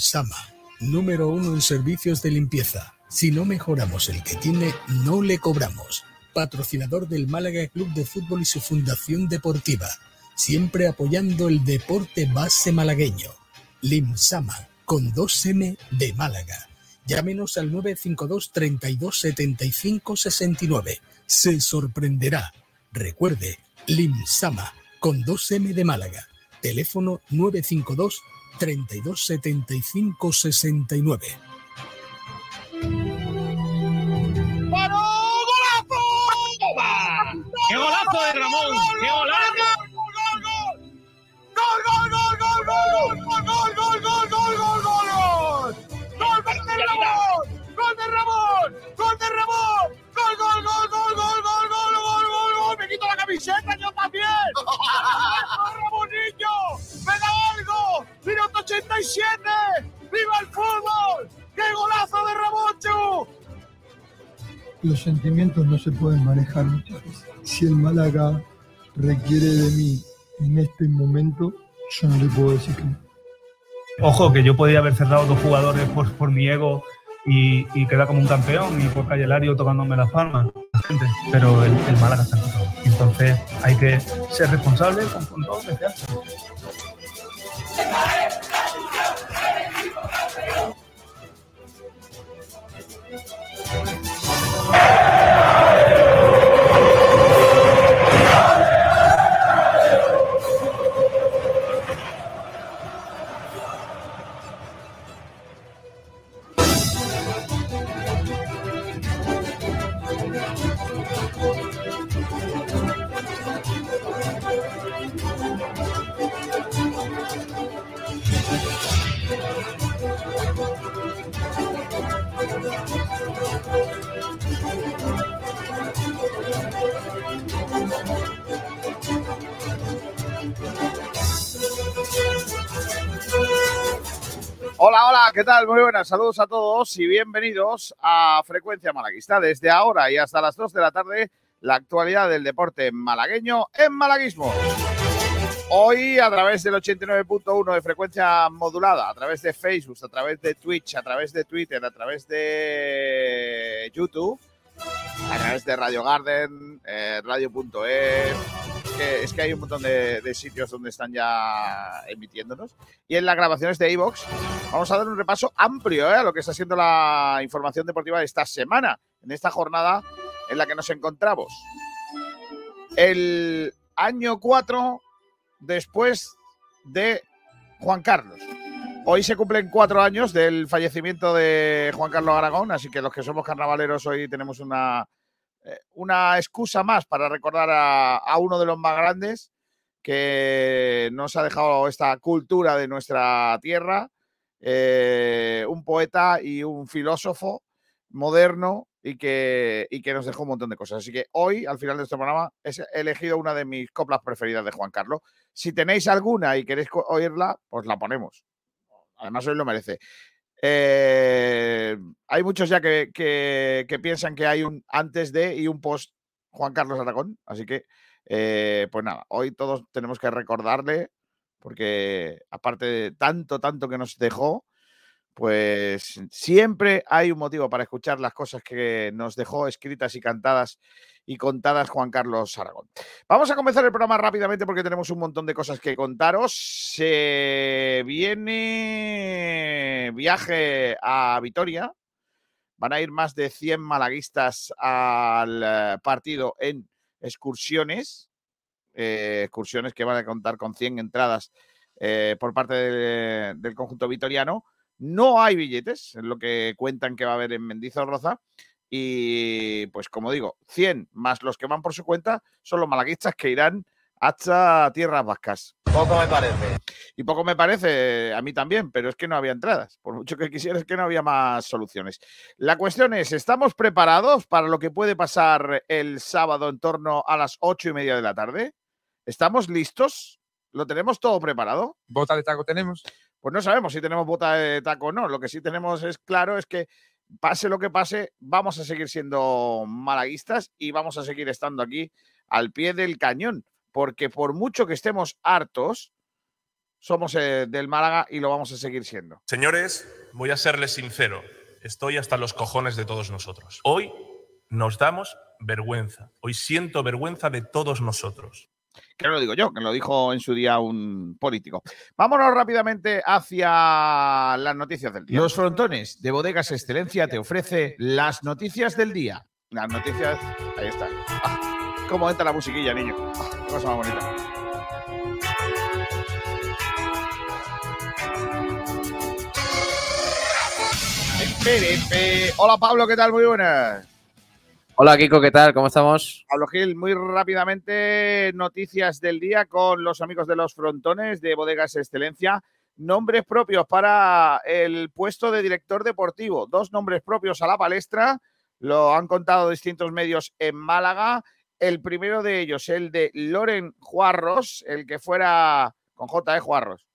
Limsama, número uno en servicios de limpieza. Si no mejoramos el que tiene, no le cobramos. Patrocinador del Málaga Club de Fútbol y su Fundación Deportiva. Siempre apoyando el deporte base malagueño. Limsama, con 2M de Málaga. Llámenos al 952 32 75 69. Se sorprenderá. Recuerde, Limsama, con 2M de Málaga. Teléfono 952 32 75 69. ¡Paró! ¡Golazo! ¡Qué golazo de Ramón! ¡Qué golazo! ¡Gol de Ramón! ¡Gol de Ramón! Camiseta yo también! ¡Ramonillo! ¡Me da algo! ¡Minuto 87! ¡Viva el fútbol! ¡Qué golazo de Ramón, Los sentimientos no se pueden manejar muchas veces. Si el Málaga requiere de mí en este momento, yo no le puedo decir que no. Ojo, que yo podía haber cerrado dos jugadores por, por mi ego y, y quedar como un campeón y por Calle Lario tocándome las palmas, pero el, el Málaga está en. Entonces hay que ser responsable con, con todo lo que se hace. Hola, hola, ¿qué tal? Muy buenas, saludos a todos y bienvenidos a Frecuencia Malaguista. Desde ahora y hasta las 2 de la tarde, la actualidad del deporte malagueño en Malaguismo. Hoy a través del 89.1 de frecuencia modulada, a través de Facebook, a través de Twitch, a través de Twitter, a través de YouTube, a través de Radio Garden, eh, radio.es, es que hay un montón de, sitios donde están ya emitiéndonos. Y en las grabaciones de iVox vamos a dar un repaso amplio ¿eh? a lo que está siendo la información deportiva de esta semana, en esta jornada en la que nos encontramos. El año 4 después de Juan Carlos. Hoy se cumplen cuatro años del fallecimiento de Juan Carlos Aragón, así que los que somos carnavaleros hoy tenemos una, una excusa más para recordar a, uno de los más grandes que nos ha dejado esta cultura de nuestra tierra, eh, un poeta y un filósofo moderno y que, y que nos dejó un montón de cosas. Así que hoy, al final de este programa, he elegido una de mis coplas preferidas de Juan Carlos. Si tenéis alguna y queréis oírla, pues la ponemos. Además, hoy lo merece. Eh, hay muchos ya que, que- piensan que hay un antes de y un post Juan Carlos Aragón. Así que, eh, pues nada, hoy todos tenemos que recordarle, porque aparte de tanto, tanto que nos dejó, pues siempre hay un motivo para escuchar las cosas que nos dejó escritas y cantadas y contadas Juan Carlos Aragón. Vamos a comenzar el programa rápidamente porque tenemos un montón de cosas que contaros. Se viene viaje a Vitoria. Van a ir más de 100 malaguistas al eh, partido en excursiones. eh, excursiones que van a contar con 100 entradas eh, por parte de- del conjunto vitoriano. No hay billetes, es lo que cuentan que va a haber en Mendizorroza. Y pues como digo, 100 más los que van por su cuenta son los malaguistas que irán hasta tierras vascas. Poco me parece. Y poco me parece, a mí también, pero es que no había entradas. Por mucho que quisiera, es que no había más soluciones. La cuestión es, ¿estamos preparados para lo que puede pasar el sábado en torno a las ocho y media de la tarde? ¿Estamos listos? ¿Lo tenemos todo preparado? ¿Bota de taco tenemos? Pues no sabemos si tenemos bota de taco o no. Lo que sí tenemos es claro es que pase lo que pase, vamos a seguir siendo malaguistas y vamos a seguir estando aquí al pie del cañón. Porque por mucho que estemos hartos, somos eh, del Málaga y lo vamos a seguir siendo. Señores, voy a serles sincero. Estoy hasta los cojones de todos nosotros. Hoy nos damos vergüenza. Hoy siento vergüenza de todos nosotros. Que no lo digo yo, que lo dijo en su día un político. Vámonos rápidamente hacia las noticias del día. Los frontones de Bodegas Excelencia te ofrece las noticias del día. Las noticias. Ahí está. Ah, ¿Cómo entra la musiquilla, niño? Ah, qué cosa más bonita. Hola Pablo, ¿qué tal? Muy buenas. Hola Kiko, ¿qué tal? ¿Cómo estamos? Pablo Gil, muy rápidamente noticias del día con los amigos de los frontones de Bodegas Excelencia. Nombres propios para el puesto de director deportivo. Dos nombres propios a la palestra. Lo han contado distintos medios en Málaga. El primero de ellos, el de Loren Juarros, el que fuera con J, ¿eh? Juarros.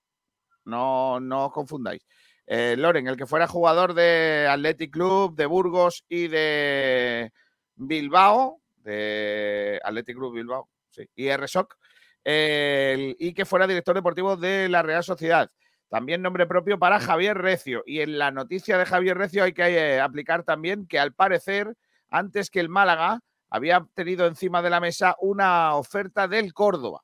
No, no os confundáis. Eh, Loren, el que fuera jugador de Athletic Club, de Burgos y de Bilbao, de Athletic Club Bilbao, sí, y RSOC, y que fuera director deportivo de la Real Sociedad. También nombre propio para Javier Recio. Y en la noticia de Javier Recio hay que eh, aplicar también que al parecer, antes que el Málaga, había tenido encima de la mesa una oferta del Córdoba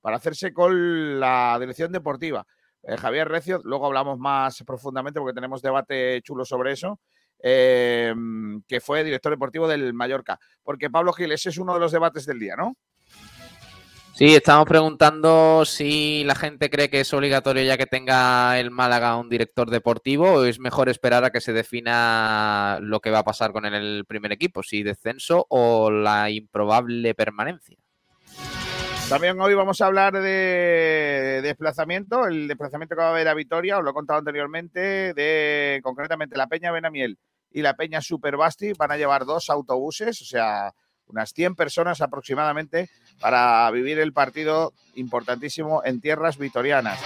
para hacerse con la dirección deportiva. Eh, Javier Recio, luego hablamos más profundamente porque tenemos debate chulo sobre eso, eh, que fue director deportivo del Mallorca. Porque Pablo Gil, ese es uno de los debates del día, ¿no? Sí, estamos preguntando si la gente cree que es obligatorio ya que tenga el Málaga un director deportivo o es mejor esperar a que se defina lo que va a pasar con el primer equipo, si descenso o la improbable permanencia. También hoy vamos a hablar de desplazamiento, el desplazamiento que va a haber a Vitoria, os lo he contado anteriormente, de concretamente la Peña Benamiel y la Peña Superbasti van a llevar dos autobuses, o sea, unas 100 personas aproximadamente para vivir el partido importantísimo en tierras vitorianas.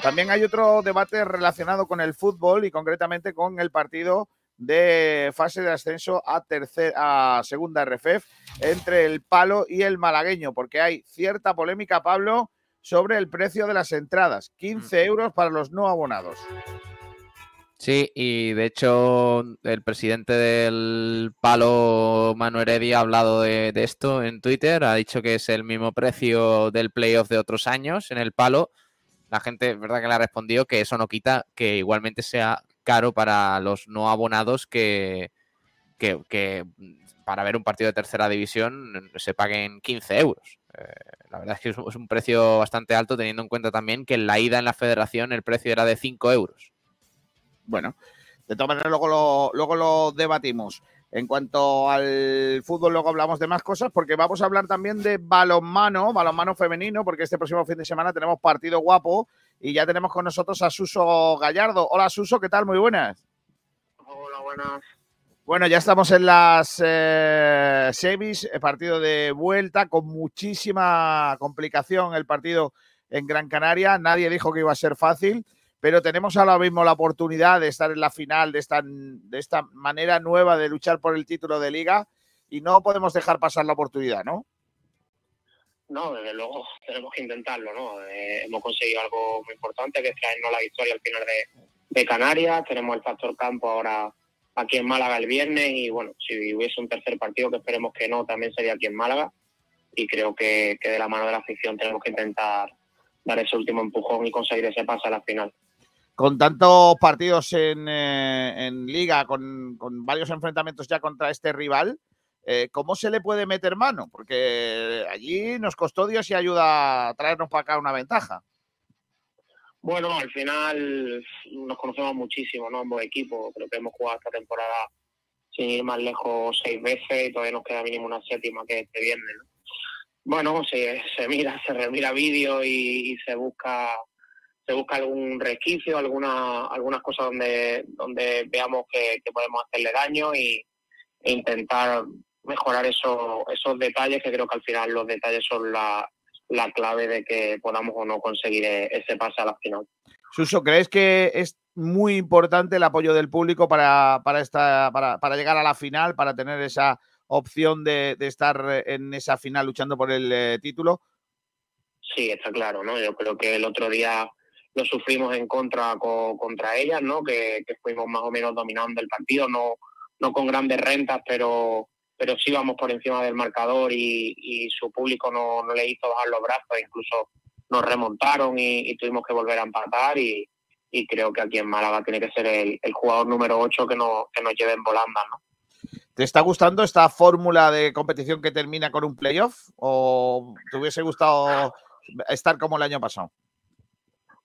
También hay otro debate relacionado con el fútbol y concretamente con el partido de fase de ascenso a, tercer, a segunda RFEF entre el palo y el malagueño, porque hay cierta polémica, Pablo, sobre el precio de las entradas. 15 euros para los no abonados. Sí, y de hecho el presidente del Palo, Manu Heredia, ha hablado de, de esto en Twitter, ha dicho que es el mismo precio del playoff de otros años en el Palo. La gente, verdad que le ha respondido que eso no quita que igualmente sea caro para los no abonados que, que, que para ver un partido de tercera división se paguen 15 euros. Eh, la verdad es que es un- es un precio bastante alto teniendo en cuenta también que en la ida en la federación el precio era de 5 euros. Bueno, de todas maneras, luego lo, luego lo debatimos. En cuanto al fútbol, luego hablamos de más cosas, porque vamos a hablar también de balonmano, balonmano femenino, porque este próximo fin de semana tenemos partido guapo y ya tenemos con nosotros a Suso Gallardo. Hola, Suso, ¿qué tal? Muy buenas. Hola, buenas. Bueno, ya estamos en las eh, semis, partido de vuelta, con muchísima complicación el partido en Gran Canaria. Nadie dijo que iba a ser fácil, pero tenemos ahora mismo la oportunidad de estar en la final de esta, de esta manera nueva de luchar por el título de liga y no podemos dejar pasar la oportunidad, ¿no? No, desde luego tenemos que intentarlo, ¿no? Eh, hemos conseguido algo muy importante, que es traernos la victoria al final de, Canarias. Tenemos el factor campo ahora aquí en Málaga el viernes y, bueno, si hubiese un tercer partido, que esperemos que no, también sería aquí en Málaga. Y creo que, de la mano de la afición tenemos que intentar dar ese último empujón y conseguir ese pase a la final. Con tantos partidos en, eh, liga, con varios enfrentamientos ya contra este rival, eh, ¿cómo se le puede meter mano? Porque allí nos costó Dios y ayuda a traernos para acá una ventaja. Bueno, al final nos conocemos muchísimo, ¿no? Ambos equipos. Creo que hemos jugado esta temporada sin ir más lejos seis veces y todavía nos queda mínimo una séptima que este viernes, ¿no? Bueno, se, se mira, se remira vídeo y, se busca se busca algún resquicio, alguna, algunas cosas donde, donde veamos que, podemos hacerle daño e intentar mejorar esos, esos detalles, que creo que al final los detalles son la, la clave de que podamos o no conseguir e- ese pase a la final. Suso, ¿crees que es muy importante el apoyo del público para, para, esta, para, para llegar a la final, para tener esa opción de, de estar en esa final luchando por el eh, título? Sí, está claro, ¿no? Yo creo que el otro día lo sufrimos en contra contra ellas, ¿no? Que, fuimos más o menos dominando el partido, no, no con grandes rentas, pero, pero sí vamos por encima del marcador y, su público no, no, le hizo bajar los brazos, incluso nos remontaron y, tuvimos que volver a empatar y, creo que aquí en Málaga tiene que ser el, jugador número 8 que, no, que nos lleve en volanda, ¿no? ¿Te está gustando esta fórmula de competición que termina con un playoff o te hubiese gustado estar como el año pasado?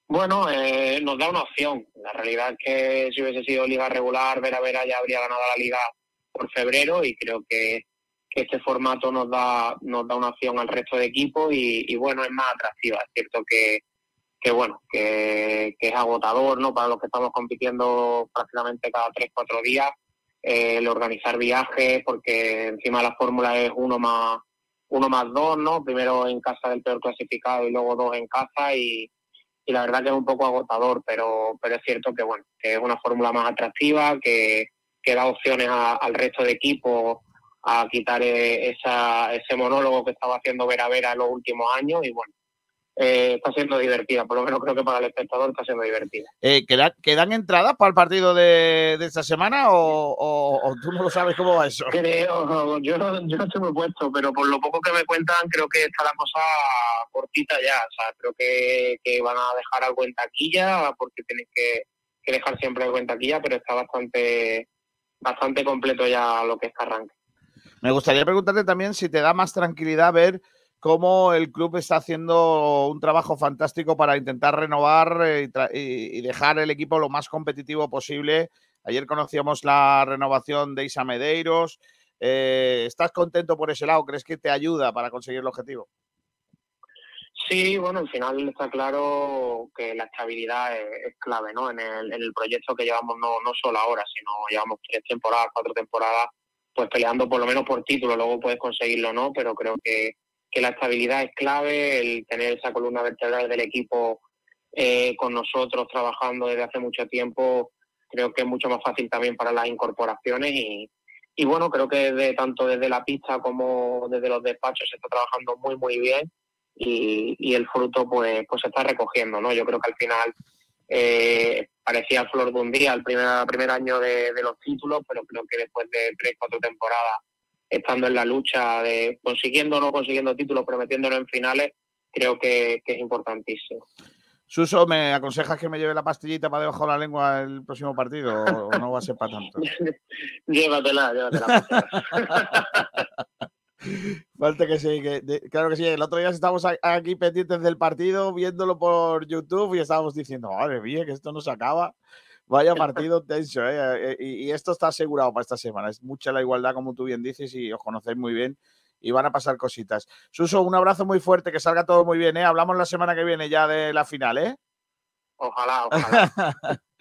Bueno, eh, nos da una opción. La realidad es que si hubiese sido liga regular, Vera Vera ya habría ganado la liga por febrero y creo que, este formato nos da nos da una opción al resto de equipos y, bueno, es más atractiva. Es cierto que, que bueno, que, que, es agotador, ¿no? Para los que estamos compitiendo prácticamente cada tres, cuatro días, eh, el organizar viajes, porque encima la fórmula es uno más uno más dos, ¿no? Primero en casa del peor clasificado y luego dos en casa y, y la verdad que es un poco agotador, pero, pero es cierto que bueno, que es una fórmula más atractiva, que, que da opciones al resto de equipos a quitar e, esa, ese monólogo que estaba haciendo Vera Vera en los últimos años y bueno, eh, está siendo divertida, por lo menos creo que para el espectador está siendo divertida. Eh, ¿quedan, entradas para el partido de, esta semana o, tú no lo sabes cómo va eso? Creo, yo, no, yo no estoy muy puesto, pero por lo poco que me cuentan creo que está la cosa cortita ya, o sea, creo que, van a dejar algo en taquilla porque tienen que, dejar siempre algo en taquilla, pero está bastante, bastante completo ya lo que es arranque. Me gustaría preguntarte también si te da más tranquilidad ver cómo el club está haciendo un trabajo fantástico para intentar renovar eh, y, dejar el equipo lo más competitivo posible. Ayer conocíamos la renovación de Isa Medeiros. Eh, ¿Estás contento por ese lado? ¿Crees que te ayuda para conseguir el objetivo? Sí, bueno, al final está claro que la estabilidad es, clave, ¿no? En el, proyecto que llevamos no, no solo ahora, sino llevamos tres temporadas, cuatro temporadas, pues peleando por lo menos por título, luego puedes conseguirlo, ¿no? Pero creo que, que la estabilidad es clave, el tener esa columna vertebral del equipo eh, con nosotros trabajando desde hace mucho tiempo, creo que es mucho más fácil también para las incorporaciones y, y bueno, creo que de, tanto desde la pista como desde los despachos se está trabajando muy, muy bien y, y el fruto pues, pues se está recogiendo, ¿no? Yo creo que al final eh, parecía flor de un día el primer, primer año de, de los títulos, pero creo que después de tres, cuatro temporadas estando en la lucha de consiguiendo o no consiguiendo títulos, pero metiéndolo en finales, creo que, es importantísimo. Suso, ¿me aconsejas que me lleve la pastillita para debajo de la lengua el próximo partido o no va a ser para tanto? llévatela, llévatela. Falta que sí, claro que sí. El otro día estábamos aquí pendientes del partido, viéndolo por YouTube y estábamos diciendo, madre mía, que esto no se acaba. Vaya partido tenso, ¿eh? eh y, esto está asegurado para esta semana. Es mucha la igualdad, como tú bien dices, y os conocéis muy bien y van a pasar cositas. Suso, un abrazo muy fuerte, que salga todo muy bien, ¿eh? Hablamos la semana que viene ya de la final, ¿eh? Ojalá, ojalá.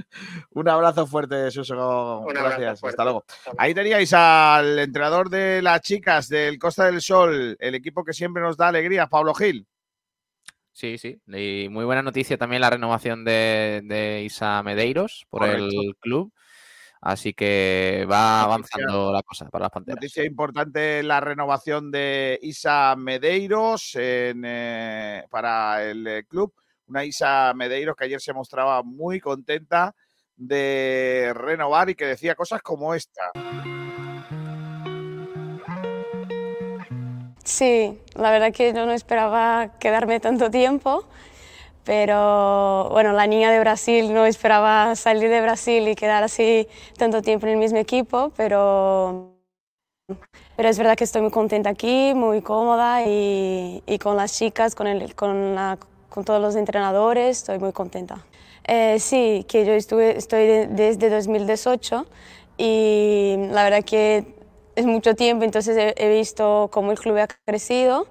un abrazo fuerte, Suso. Gracias. Hasta luego. Ahí teníais al entrenador de las chicas del Costa del Sol, el equipo que siempre nos da alegría, Pablo Gil. Sí, sí. Y muy buena noticia también la renovación de, Isa Medeiros por el club. Así que va avanzando la cosa para las panteras. Noticia importante la renovación de Isa Medeiros eh, para el eh, club. Una Isa Medeiros que ayer se mostraba muy contenta de renovar y que decía cosas como esta. Sí, la verdad que yo no esperaba quedarme tanto tiempo, pero bueno, la niña de Brasil no esperaba salir de Brasil y quedar así tanto tiempo en el mismo equipo, pero, pero es verdad que estoy muy contenta aquí, muy cómoda y, y con las chicas, con, el, con, la, con, todos los entrenadores, estoy muy contenta. Eh, sí, que yo estuve, estoy desde 2018 y la verdad que es mucho tiempo, entonces he, visto cómo el club ha crecido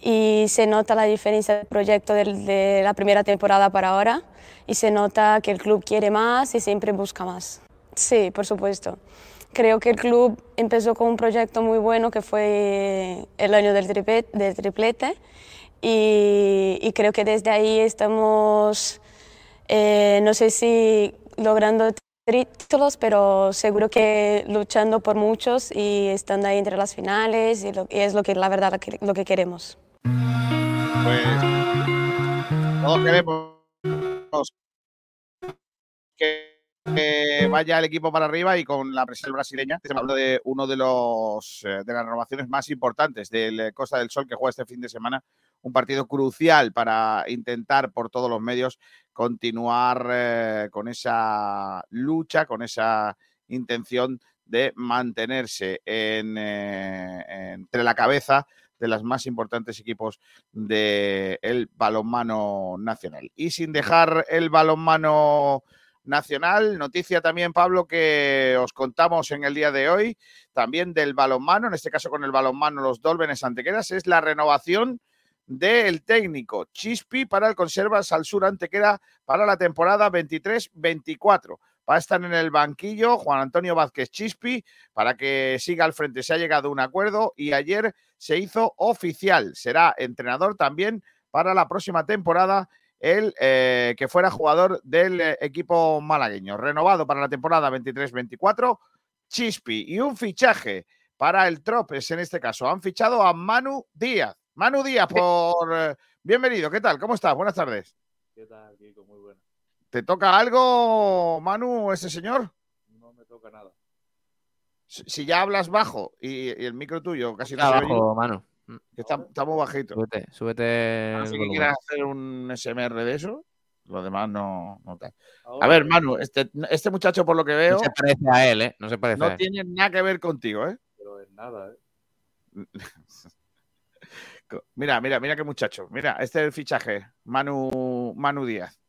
y se nota la diferencia del proyecto de, la primera temporada para ahora y se nota que el club quiere más y siempre busca más. Sí, por supuesto. Creo que el club empezó con un proyecto muy bueno que fue el año del, triplete y, creo que desde ahí estamos, eh, no sé si logrando títulos, pero seguro que luchando por muchos y estando ahí entre las finales y, es lo que la verdad lo que, queremos. Pues todos queremos que, que vaya el equipo para arriba y con la presión brasileña. Estamos hablando de uno de los eh, de las renovaciones más importantes del eh, Costa del Sol que juega este fin de semana. Un partido crucial para intentar por todos los medios continuar eh, con esa lucha, con esa intención de mantenerse en, entre la cabeza de los más importantes equipos del balonmano nacional. Y sin dejar el balonmano nacional, noticia también, Pablo, que os contamos en el día de hoy, también del balonmano, en este caso con el balonmano Los Dolbenes Antequeras, es la renovación del técnico Chispi para el Conservas al Sur Antequera para la temporada 23-24. Va a estar en el banquillo Juan Antonio Vázquez Chispi para que siga al frente. Se ha llegado a un acuerdo y ayer se hizo oficial. Será entrenador también para la próxima temporada el eh, que fuera jugador del eh, equipo malagueño. Renovado para la temporada 23-24, Chispi. Y un fichaje para el Tropes en este caso. Han fichado a Manu Díaz. Manu Díaz, por eh, bienvenido. ¿Qué tal? ¿Cómo estás? Buenas tardes. ¿Qué tal, Kiko? Muy bueno. ¿Te toca algo, Manu, ese señor? No me toca nada. Si si ya hablas bajo y, y el micro tuyo casi no oye, mano. Que está, está muy bajito. Súbete, súbete. A ser que volumen. quieras hacer un SMR de eso, lo demás no, no tal. A ver, Manu, este, este muchacho, por lo que veo, No se parece a él, ¿eh? No se parece a no él. tiene nada que ver contigo, ¿eh? Pero es nada, ¿eh? Mira, mira, mira qué muchacho. Mira, este es el fichaje, Manu, Manu Díaz.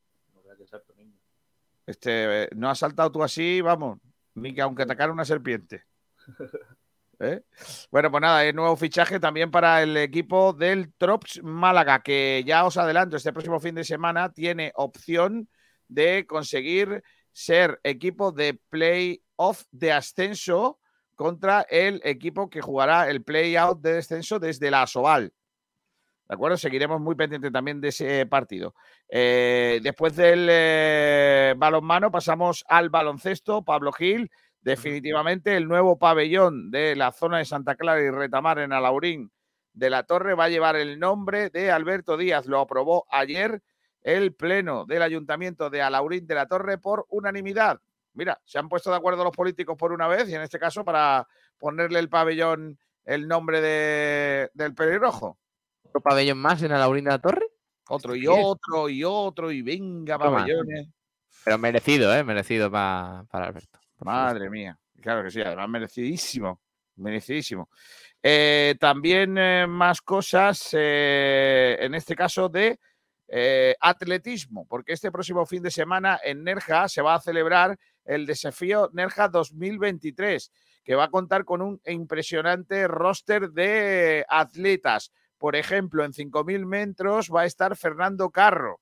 Este, eh, no has saltado tú así, vamos, ni que aunque atacara una serpiente. ¿Eh? Bueno, pues nada, el nuevo fichaje también para el equipo del Trops Málaga, que ya os adelanto, este próximo fin de semana tiene opción de conseguir ser equipo de playoff de ascenso contra el equipo que jugará el play-out de descenso desde la Asobal. ¿De acuerdo? Seguiremos muy pendientes también de ese partido. Eh, después del eh, balonmano pasamos al baloncesto. Pablo Gil, definitivamente el nuevo pabellón de la zona de Santa Clara y Retamar en Alaurín de la Torre va a llevar el nombre de Alberto Díaz. Lo aprobó ayer el pleno del Ayuntamiento de Alaurín de la Torre por unanimidad. Mira, se han puesto de acuerdo los políticos por una vez y en este caso para ponerle el pabellón el nombre de- del pelirrojo. ¿Otro pabellón más en Alaurín de la Torre? Otro y otro y otro y venga pabellones. Pero merecido, ¿eh? Merecido pa- para Alberto. Madre mía, claro que sí, además merecidísimo, merecidísimo. Eh, también eh, más cosas, eh, en este caso de atletismo, porque este próximo fin de semana en Nerja se va a celebrar el desafío Nerja 2023, que va a contar con un impresionante roster de atletas. Por ejemplo, en 5.000 metros va a estar Fernando Carro.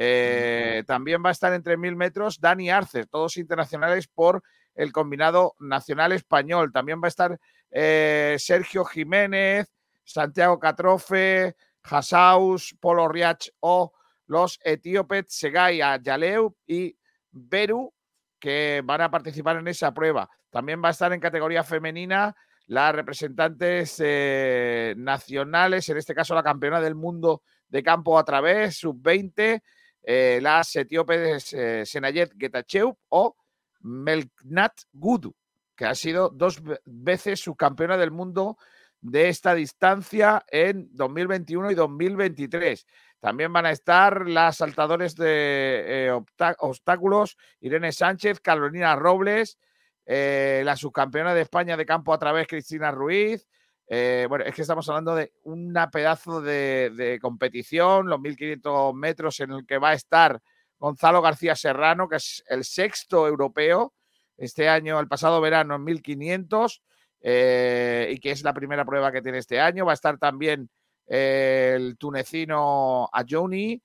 Eh, también va a estar entre 1.000 metros Dani Arce, todos internacionales por el combinado nacional español. También va a estar eh, Sergio Jiménez, Santiago Catrofe, Hasaus, Polo Riach o los etíopes Segay Yaleu y Beru, que van a participar en esa prueba. También va a estar en categoría femenina las representantes eh, nacionales, en este caso la campeona del mundo de campo a través, sub-20, eh, las etíopes eh, Senayet Getachew o Melknat Gudu, que ha sido dos ve- veces subcampeona del mundo de esta distancia en 2021 y 2023. También van a estar las saltadores de eh, obstáculos Irene Sánchez, Carolina Robles, eh, la subcampeona de España de campo a través Cristina Ruiz. Eh, bueno, es que estamos hablando de una pedazo de, competición, los 1500 metros en el que va a estar Gonzalo García Serrano, que es el sexto europeo este año, el pasado verano en 1500, eh, y que es la primera prueba que tiene este año. Va a estar también eh, el tunecino Ajoni,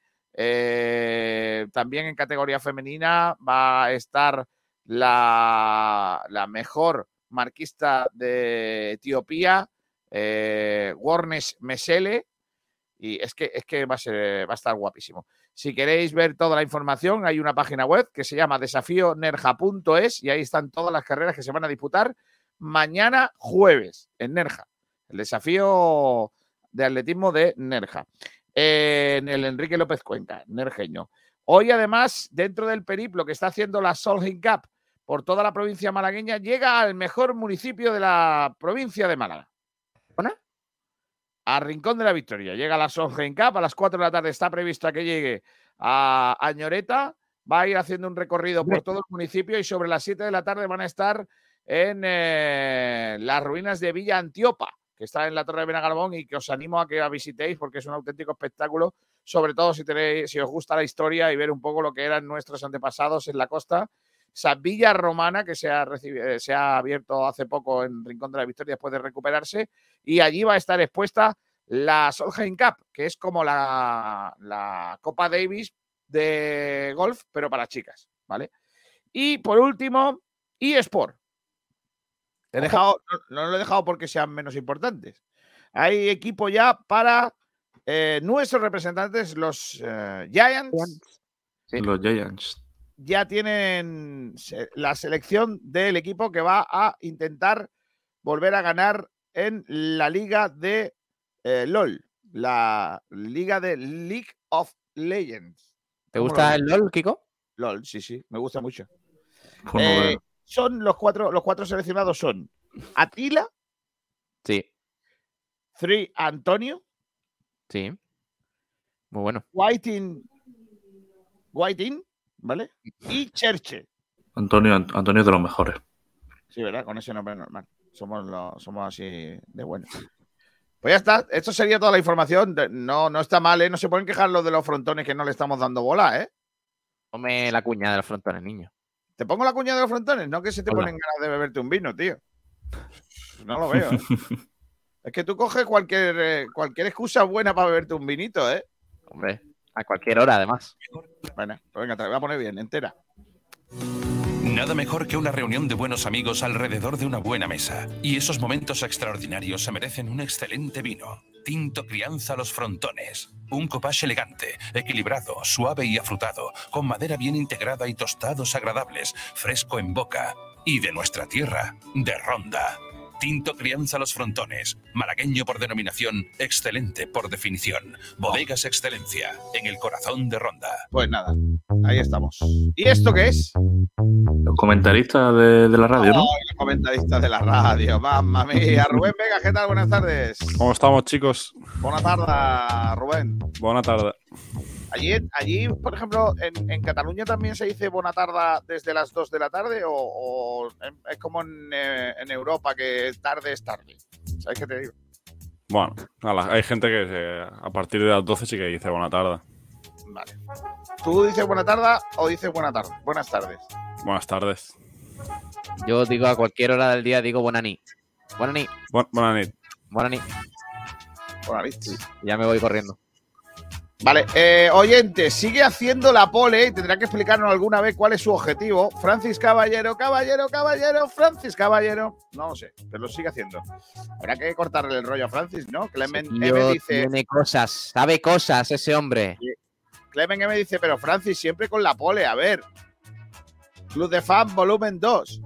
también en categoría femenina va a estar la mejor marquista de Etiopía, eh, Warnes Mesele, y es que, es que va, a estar guapísimo. Si queréis ver toda la información, hay una página web que se llama desafionerja.es y ahí están todas las carreras que se van a disputar mañana jueves en Nerja. El desafío de atletismo de Nerja. Eh, en el Enrique López Cuenca, nerjeño. Hoy, además, dentro del periplo que está haciendo la Solheim Cup por toda la provincia malagueña, llega al mejor municipio de la provincia de Málaga. A Rincón de la Victoria. Llega la Solheim Cup, a las 4 de la tarde está prevista que llegue a Añoreta. Va a ir haciendo un recorrido por todo el municipio y sobre las 7 de la tarde van a estar en eh, las ruinas de Villa Antiopa, que está en la Torre de Benagalbón y que os animo a que la visitéis porque es un auténtico espectáculo, sobre todo si, tenéis, si os gusta la historia y ver un poco lo que eran nuestros antepasados en la costa. Esa villa romana que se ha, recibi- eh, se ha abierto hace poco en Rincón de la Victoria después de recuperarse y allí va a estar expuesta la Solheim Cup, que es como la, la Copa Davis de golf, pero para chicas, ¿vale? Y por último, eSport. He dejado, no, no lo he dejado porque sean menos importantes. Hay equipo ya para eh, nuestros representantes, los eh, Giants, Los Giants. Ya tienen la selección del equipo que va a intentar volver a ganar en la liga de eh, LOL, la liga de League of Legends. ¿Te ¿Cómo gusta el? LOL, Kiko? LOL, sí, sí, me gusta mucho. Eh, son los cuatro, los cuatro seleccionados son Atila, Sí, Three Antonio, sí. Muy bueno. Whiting, Whiting, ¿vale? Y Cherche. Antonio, Antonio es de los mejores. Sí, ¿verdad? Con ese nombre normal. Somos, lo- somos así de buenos. Pues ya está. Esto sería toda la información. No, no está mal, ¿eh? No se pueden quejar los de los frontones que no le estamos dando bola, ¿eh? Ponme la cuña de los frontones, niño. ¿Te pongo la cuña de los frontones? No que se te Hola. ponen ganas de beberte un vino, tío. No lo veo, ¿eh? Es que tú coges cualquier, eh, cualquier excusa buena para beberte un vinito, ¿eh? Hombre, a cualquier hora, además. Bueno, pues venga, te la voy a poner bien, entera. Nada mejor que una reunión de buenos amigos alrededor de una buena mesa. Y esos momentos extraordinarios se merecen un excelente vino. Tinto Crianza Los Frontones. Un copage elegante, equilibrado, suave y afrutado, con madera bien integrada y tostados agradables, fresco en boca. Y de nuestra tierra, de Ronda. Tinto Crianza Los Frontones. Malagueño por denominación, excelente por definición. Bodegas Excelencia, en el corazón de Ronda. Pues nada, ahí estamos. ¿Y esto qué es? Los comentaristas de, de la radio, ¿no? Ay, los comentaristas de la radio, mamma mía. Rubén Vega, ¿qué tal? Buenas tardes. ¿Cómo estamos, chicos? Buenas tardes, Rubén. Buena tarde. Allí, allí por ejemplo, en, en Cataluña también se dice buena tarde desde las 2 de la tarde o, es como en, eh, en Europa que tarde es tarde. ¿Sabes qué te digo? Bueno, hay gente que a partir de las 12 sí que dice buena tarde. Vale. ¿Tú dices buena tarde o dices buena tarde? Buenas tardes. Buenas tardes. Yo digo a cualquier hora del día, digo buena ni. Buena ni. Bu- buena nit. Buena ni. Buena nit. Ya me voy corriendo. Vale, eh, oyente, sigue haciendo la pole y tendrá que explicarnos alguna vez cuál es su objetivo. Francis Caballero, Caballero, Caballero, Francis Caballero. No lo sé, pero lo sigue haciendo. Habrá que cortarle el rollo a Francis, ¿no? Clemen M dice, tiene cosas, sabe cosas ese hombre. Clemen M dice, pero Francis siempre con la pole, a ver. Club de Fan, volumen 2.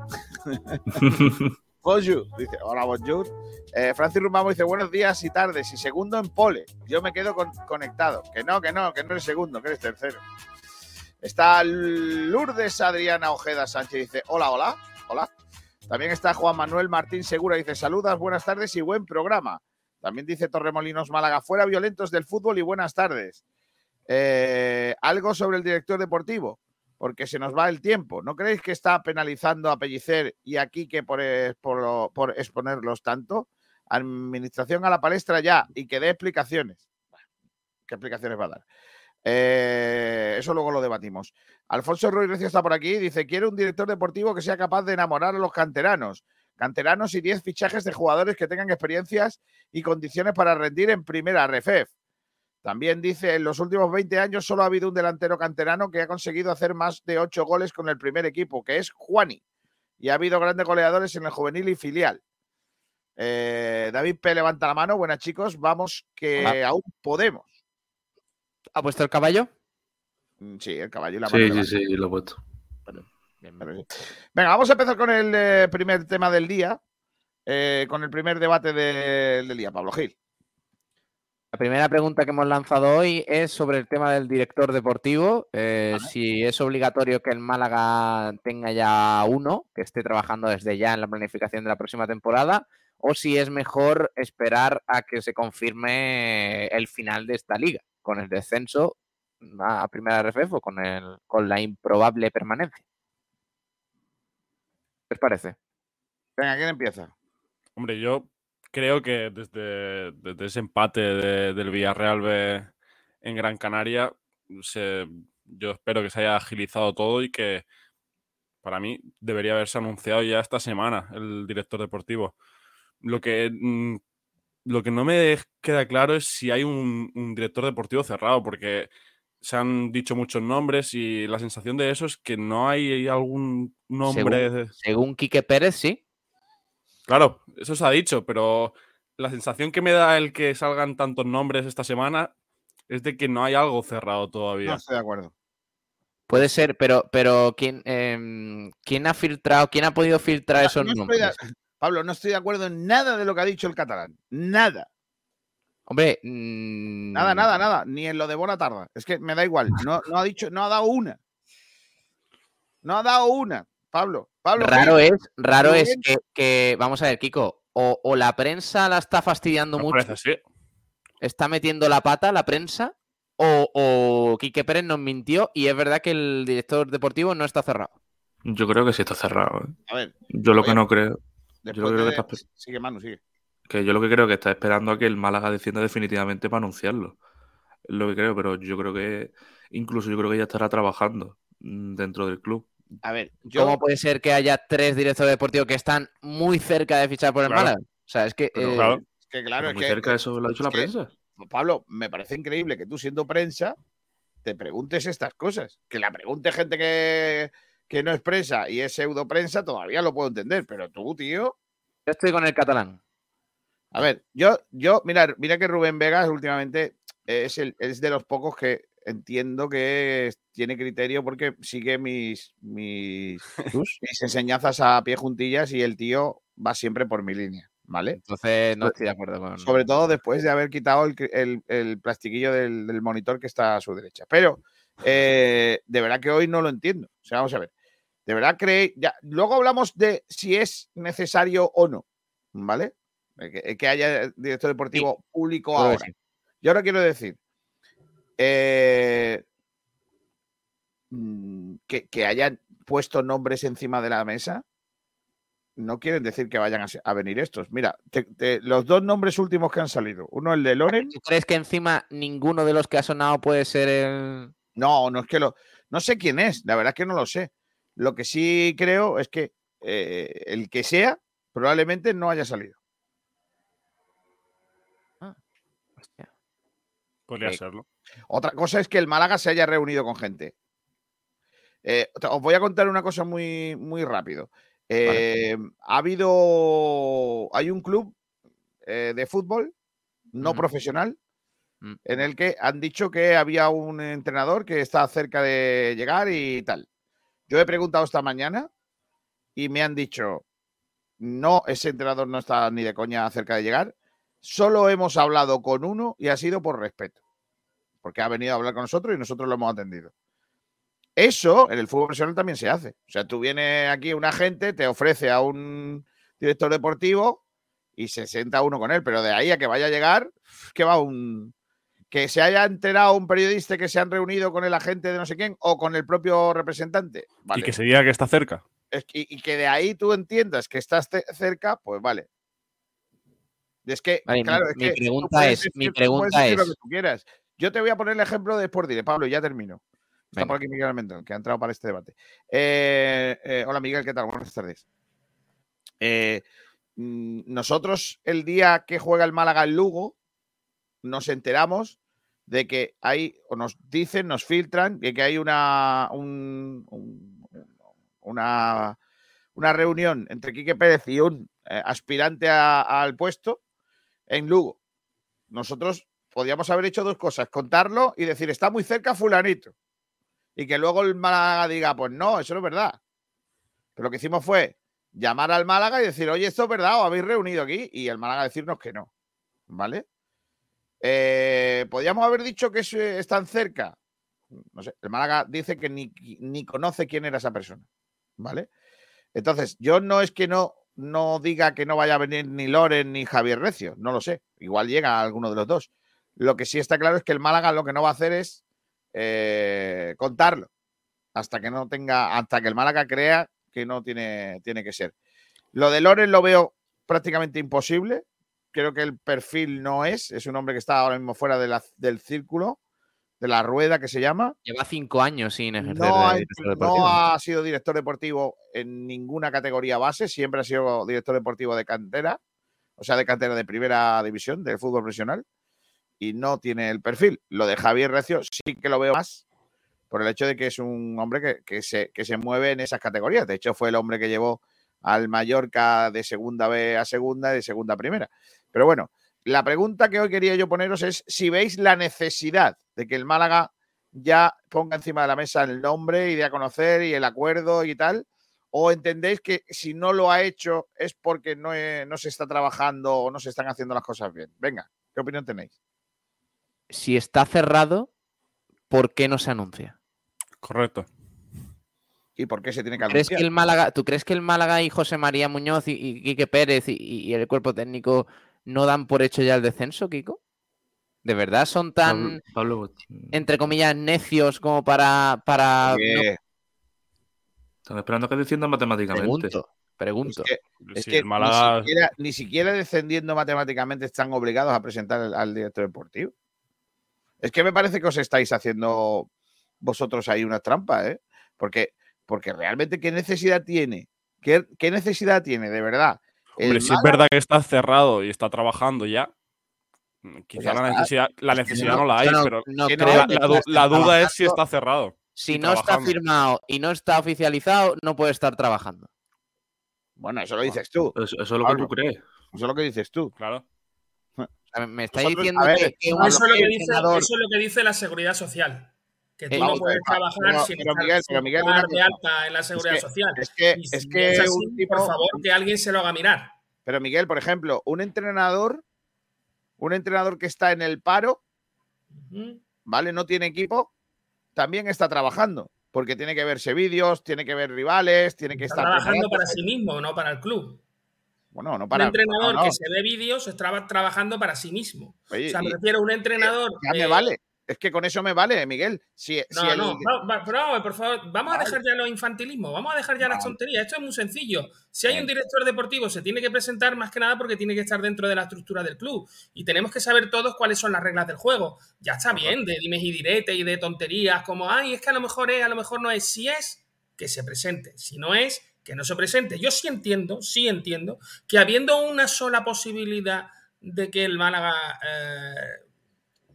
Bonjour, dice, hola, bonjour. Eh, Francis Rumamo dice, buenos días y tardes. Y segundo en pole. Yo me quedo con- conectado. Que no, que no, que no eres segundo, que eres tercero. Está Lourdes Adriana Ojeda Sánchez, dice, hola, hola, hola. También está Juan Manuel Martín Segura, dice, saludas, buenas tardes y buen programa. También dice Torremolinos Málaga, fuera violentos del fútbol y buenas tardes. Eh, algo sobre el director deportivo, porque se nos va el tiempo. ¿No creéis que está penalizando a Pellicer y a Quique por, por exponerlos tanto? Administración a la palestra ya y que dé explicaciones. ¿Qué explicaciones va a dar? Eh, eso luego lo debatimos. Alfonso Ruiz Recio está por aquí. Dice: Quiero un director deportivo que sea capaz de enamorar a los canteranos. Canteranos y 10 fichajes de jugadores que tengan experiencias y condiciones para rendir en primera RFEF. También dice: En los últimos 20 años solo ha habido un delantero canterano que ha conseguido hacer más de 8 goles con el primer equipo, que es Juani. Y ha habido grandes goleadores en el juvenil y filial. Eh, David P. levanta la mano. Buenas, chicos. Vamos, que Hola. aún podemos. ¿Ha puesto el caballo? Mm, Sí, el caballo y la mano. Sí, sí, sí, lo he puesto. Pero sí. Venga, vamos a empezar con el eh, primer tema del día, eh, con el primer debate de- del día, Pablo Gil. La primera pregunta que hemos lanzado hoy es sobre el tema del director deportivo. eh, Si es obligatorio que el Málaga tenga ya uno, que esté trabajando desde ya en la planificación de la próxima temporada, o si es mejor esperar a que se confirme el final de esta liga, con el descenso a a primera RFF o con, el, con la improbable permanencia. ¿Qué os parece? Venga, ¿quién empieza? Hombre, yo creo que desde, desde ese empate de- del Villarreal B en Gran Canaria, se- yo espero que se haya agilizado todo y que para mí debería haberse anunciado ya esta semana el director deportivo. Lo que, mm, lo que no me queda claro es si hay un, un director deportivo cerrado, porque se han dicho muchos nombres y la sensación de eso es que no hay algún nombre. Según, según Quique Pérez, sí. Claro, eso se ha dicho, pero la sensación que me da el que salgan tantos nombres esta semana es de que no hay algo cerrado todavía. No estoy de acuerdo. Puede ser, pero, pero ¿quién, em, ¿quién ha filtrado, quién ha podido filtrar esos No de- nombres? Pablo, no estoy de acuerdo en nada de lo que ha dicho el catalán. Nada. Hombre, mm, Nada, nada, nada. Ni en lo de Bonatarda. Es que me da igual. No, no ha dicho, no ha dado una. No ha dado una, Pablo. Pablo Raro es, raro es que, que- vamos a ver, Kiko, o, o la prensa la está fastidiando mucho, parece, sí. está metiendo la pata la prensa, o, o Quique Pérez nos mintió y es verdad que el director deportivo no está cerrado. Yo creo que sí está cerrado. ¿eh? A ver, Yo lo oye, que no creo. Yo lo que creo de- que está, Sigue, Manu, sigue. que yo lo que creo que está esperando a que el Málaga descienda definitivamente para anunciarlo. Es lo que creo, pero yo creo que incluso yo creo que ya estará trabajando mm, dentro del club. A ver, yo. ¿Cómo puede ser que haya tres directores deportivos que están muy cerca de fichar por el Claro. Málaga? O sea, es que... Pero eh, claro, Es que claro, pero es muy que. cerca eso lo ha dicho la que, prensa. Pablo, me parece increíble que tú, siendo prensa, te preguntes estas cosas. Que la pregunte gente que, que no es prensa y es pseudo prensa, todavía lo puedo entender. Pero tú, tío. Yo estoy con el catalán. A ver, yo, yo, mira, mira que Rubén Vegas últimamente es, el, es de los pocos que entiendo que tiene criterio porque sigue mis, mis, mis enseñanzas a pie juntillas y el tío va siempre por mi línea, ¿vale? Entonces no estoy de acuerdo con... Sobre todo después de haber quitado el, el- el plastiquillo del, del monitor que está a su derecha. Pero eh, de verdad que hoy no lo entiendo. O sea, vamos a ver. De verdad creéis. Ya, luego hablamos de si es necesario o no. ¿Vale? Eh, Que, que haya director deportivo público ahora. decir. Yo ahora quiero decir. Eh, mm, que, que hayan puesto nombres encima de la mesa no quieren decir que vayan a, venir estos. Mira, te- te- los dos nombres últimos que han salido, uno el de Loren. ¿Tú crees que encima ninguno de los que ha sonado puede ser el... No, no es que lo. No sé quién es, la verdad es que no lo sé. Lo que sí creo es que eh, el que sea probablemente no haya salido. Podría Ok. serlo. Otra cosa es que el Málaga se haya reunido con gente. Eh, os voy a contar una cosa muy, muy rápido. Eh, Ha habido. Hay un club eh, de fútbol no profesional Mm. en el que han dicho que había un entrenador que está cerca de llegar y tal. Yo he preguntado esta mañana y me han dicho, no, ese entrenador no está ni de coña cerca de llegar. Solo hemos hablado con uno y ha sido por respeto, porque ha venido a hablar con nosotros y nosotros lo hemos atendido. Eso en el fútbol profesional también se hace. O sea, tú vienes aquí un agente, te ofrece a un director deportivo y se sienta uno con él, pero de ahí a que vaya a llegar, que va un, que se haya enterado un periodista que se han reunido con el agente de no sé quién o con el propio representante. Vale. Y que se diga que está cerca. Es que- y, que de ahí tú entiendas que estás ce- cerca, pues vale. Es que, Vale, mi- claro, es mi que tú pregunta es- mi pregunta decir lo es- que tú quieras. Yo te voy a poner el ejemplo de Sport Direct, Pablo, y ya termino. Está Venga. por aquí Miguel Almendrón, que ha entrado para este debate. Eh, eh, hola Miguel, ¿qué tal? Buenas tardes. Eh, mm, nosotros, el día que juega el Málaga en Lugo, nos enteramos de que hay, o nos dicen, nos filtran, de que hay una, un- un- una, una reunión entre Quique Pérez y un aspirante a- al puesto en Lugo. Nosotros podíamos haber hecho dos cosas, contarlo y decir, está muy cerca fulanito. Y que luego el Málaga diga, pues no, eso no es verdad. Pero lo que hicimos fue llamar al Málaga y decir, oye, esto es verdad, o habéis reunido aquí, y el Málaga decirnos que no. ¿Vale? Eh, Podríamos haber dicho que eh, están cerca. No sé, el Málaga dice que ni, ni conoce quién era esa persona. ¿Vale? Entonces, yo no es que no, no diga que no vaya a venir ni Loren ni Javier Recio, no lo sé. Igual llega alguno de los dos. Lo que sí está claro es que el Málaga lo que no va a hacer es eh, contarlo hasta que no tenga, hasta que el Málaga crea que no tiene, tiene que ser. Lo de Loren lo veo prácticamente imposible. Creo que el perfil no es, es un hombre que está ahora mismo fuera de la- del círculo, de la rueda que se llama. Lleva cinco años sin ejercer No, de ha sido director deportivo en ninguna categoría base, siempre ha sido director deportivo de cantera, o sea, de cantera de primera división del fútbol profesional, y no tiene el perfil. Lo de Javier Recio sí que lo veo más por el hecho de que es un hombre que, que se, que se mueve en esas categorías. De hecho, fue el hombre que llevó al Mallorca de segunda B a segunda de segunda a primera. Pero bueno, la pregunta que hoy quería yo poneros es si veis la necesidad de que el Málaga ya ponga encima de la mesa el nombre y de a conocer y el acuerdo y tal, o entendéis que si no lo ha hecho es porque no, no se está trabajando o no se están haciendo las cosas bien. Venga, ¿qué opinión tenéis? Si está cerrado, ¿por qué no se anuncia? Correcto. ¿Y por qué se tiene que ¿Crees que anunciar? el Málaga, ¿Tú crees que el Málaga y José María Muñoz y, y Quique Pérez y, y el cuerpo técnico no dan por hecho ya el descenso, Kiko? ¿De verdad son tan, Pablo, entre comillas, necios como para... para no- Están esperando que desciendan matemáticamente. Pregunto, pregunto. Es que, es Sí, que el Málaga- ni, siquiera, ni siquiera descendiendo matemáticamente están obligados a presentar al, al director deportivo. Es que me parece que os estáis haciendo vosotros ahí una trampa, ¿eh? Porque, porque realmente, ¿qué necesidad tiene? ¿Qué, qué necesidad tiene, de verdad? Hombre, si es Málaga- verdad que está cerrado y está trabajando ya, mm, quizá ya la necesidad, la Es necesidad no- no, la hay, no- pero no la- duda es si está cerrado. Si y no está firmado y no está oficializado, no puede estar trabajando. Bueno, eso lo dices tú. Eso, eso es lo que tú crees. Eso es lo que dices tú. Claro. Me estáis Nosotros- diciendo ver, que, Eso es, lo que dice, entrenador- eso es lo que dice la seguridad social. Que tú Eh, no puedes ver, trabajar sin pero Miguel, pero Miguel, estar de alta en la seguridad que- social. Es que, Y es que así, un tipo. por favor, que alguien se lo haga mirar. Pero Miguel, por ejemplo, un entrenador, un entrenador que está en el paro. ¿vale? No tiene equipo, también está trabajando. Porque tiene que verse vídeos, tiene que ver rivales, tiene que Está estar trabajando para sí mismo, no para el club. Bueno, no Un entrenador no, no. que se ve vídeos está trabajando para sí mismo. Oye, o sea, me refiero a un entrenador. Ya me vale. Es que con eso me vale, Miguel. Si, si No, el- no, va- pero, por favor, vamos a dejar ya los infantilismos, vamos a dejar ya las tonterías. Esto es muy sencillo. Si hay un director deportivo, se tiene que presentar más que nada porque tiene que estar dentro de la estructura del club. Y tenemos que saber todos cuáles son las reglas del juego. Ya está bien, de dimes y diretes y de tonterías, como, ay, es que a lo mejor es, a lo mejor no es. Si es, que se presente. Si no es, que no se presente. Yo sí entiendo, sí entiendo, que habiendo una sola posibilidad de que el Málaga eh,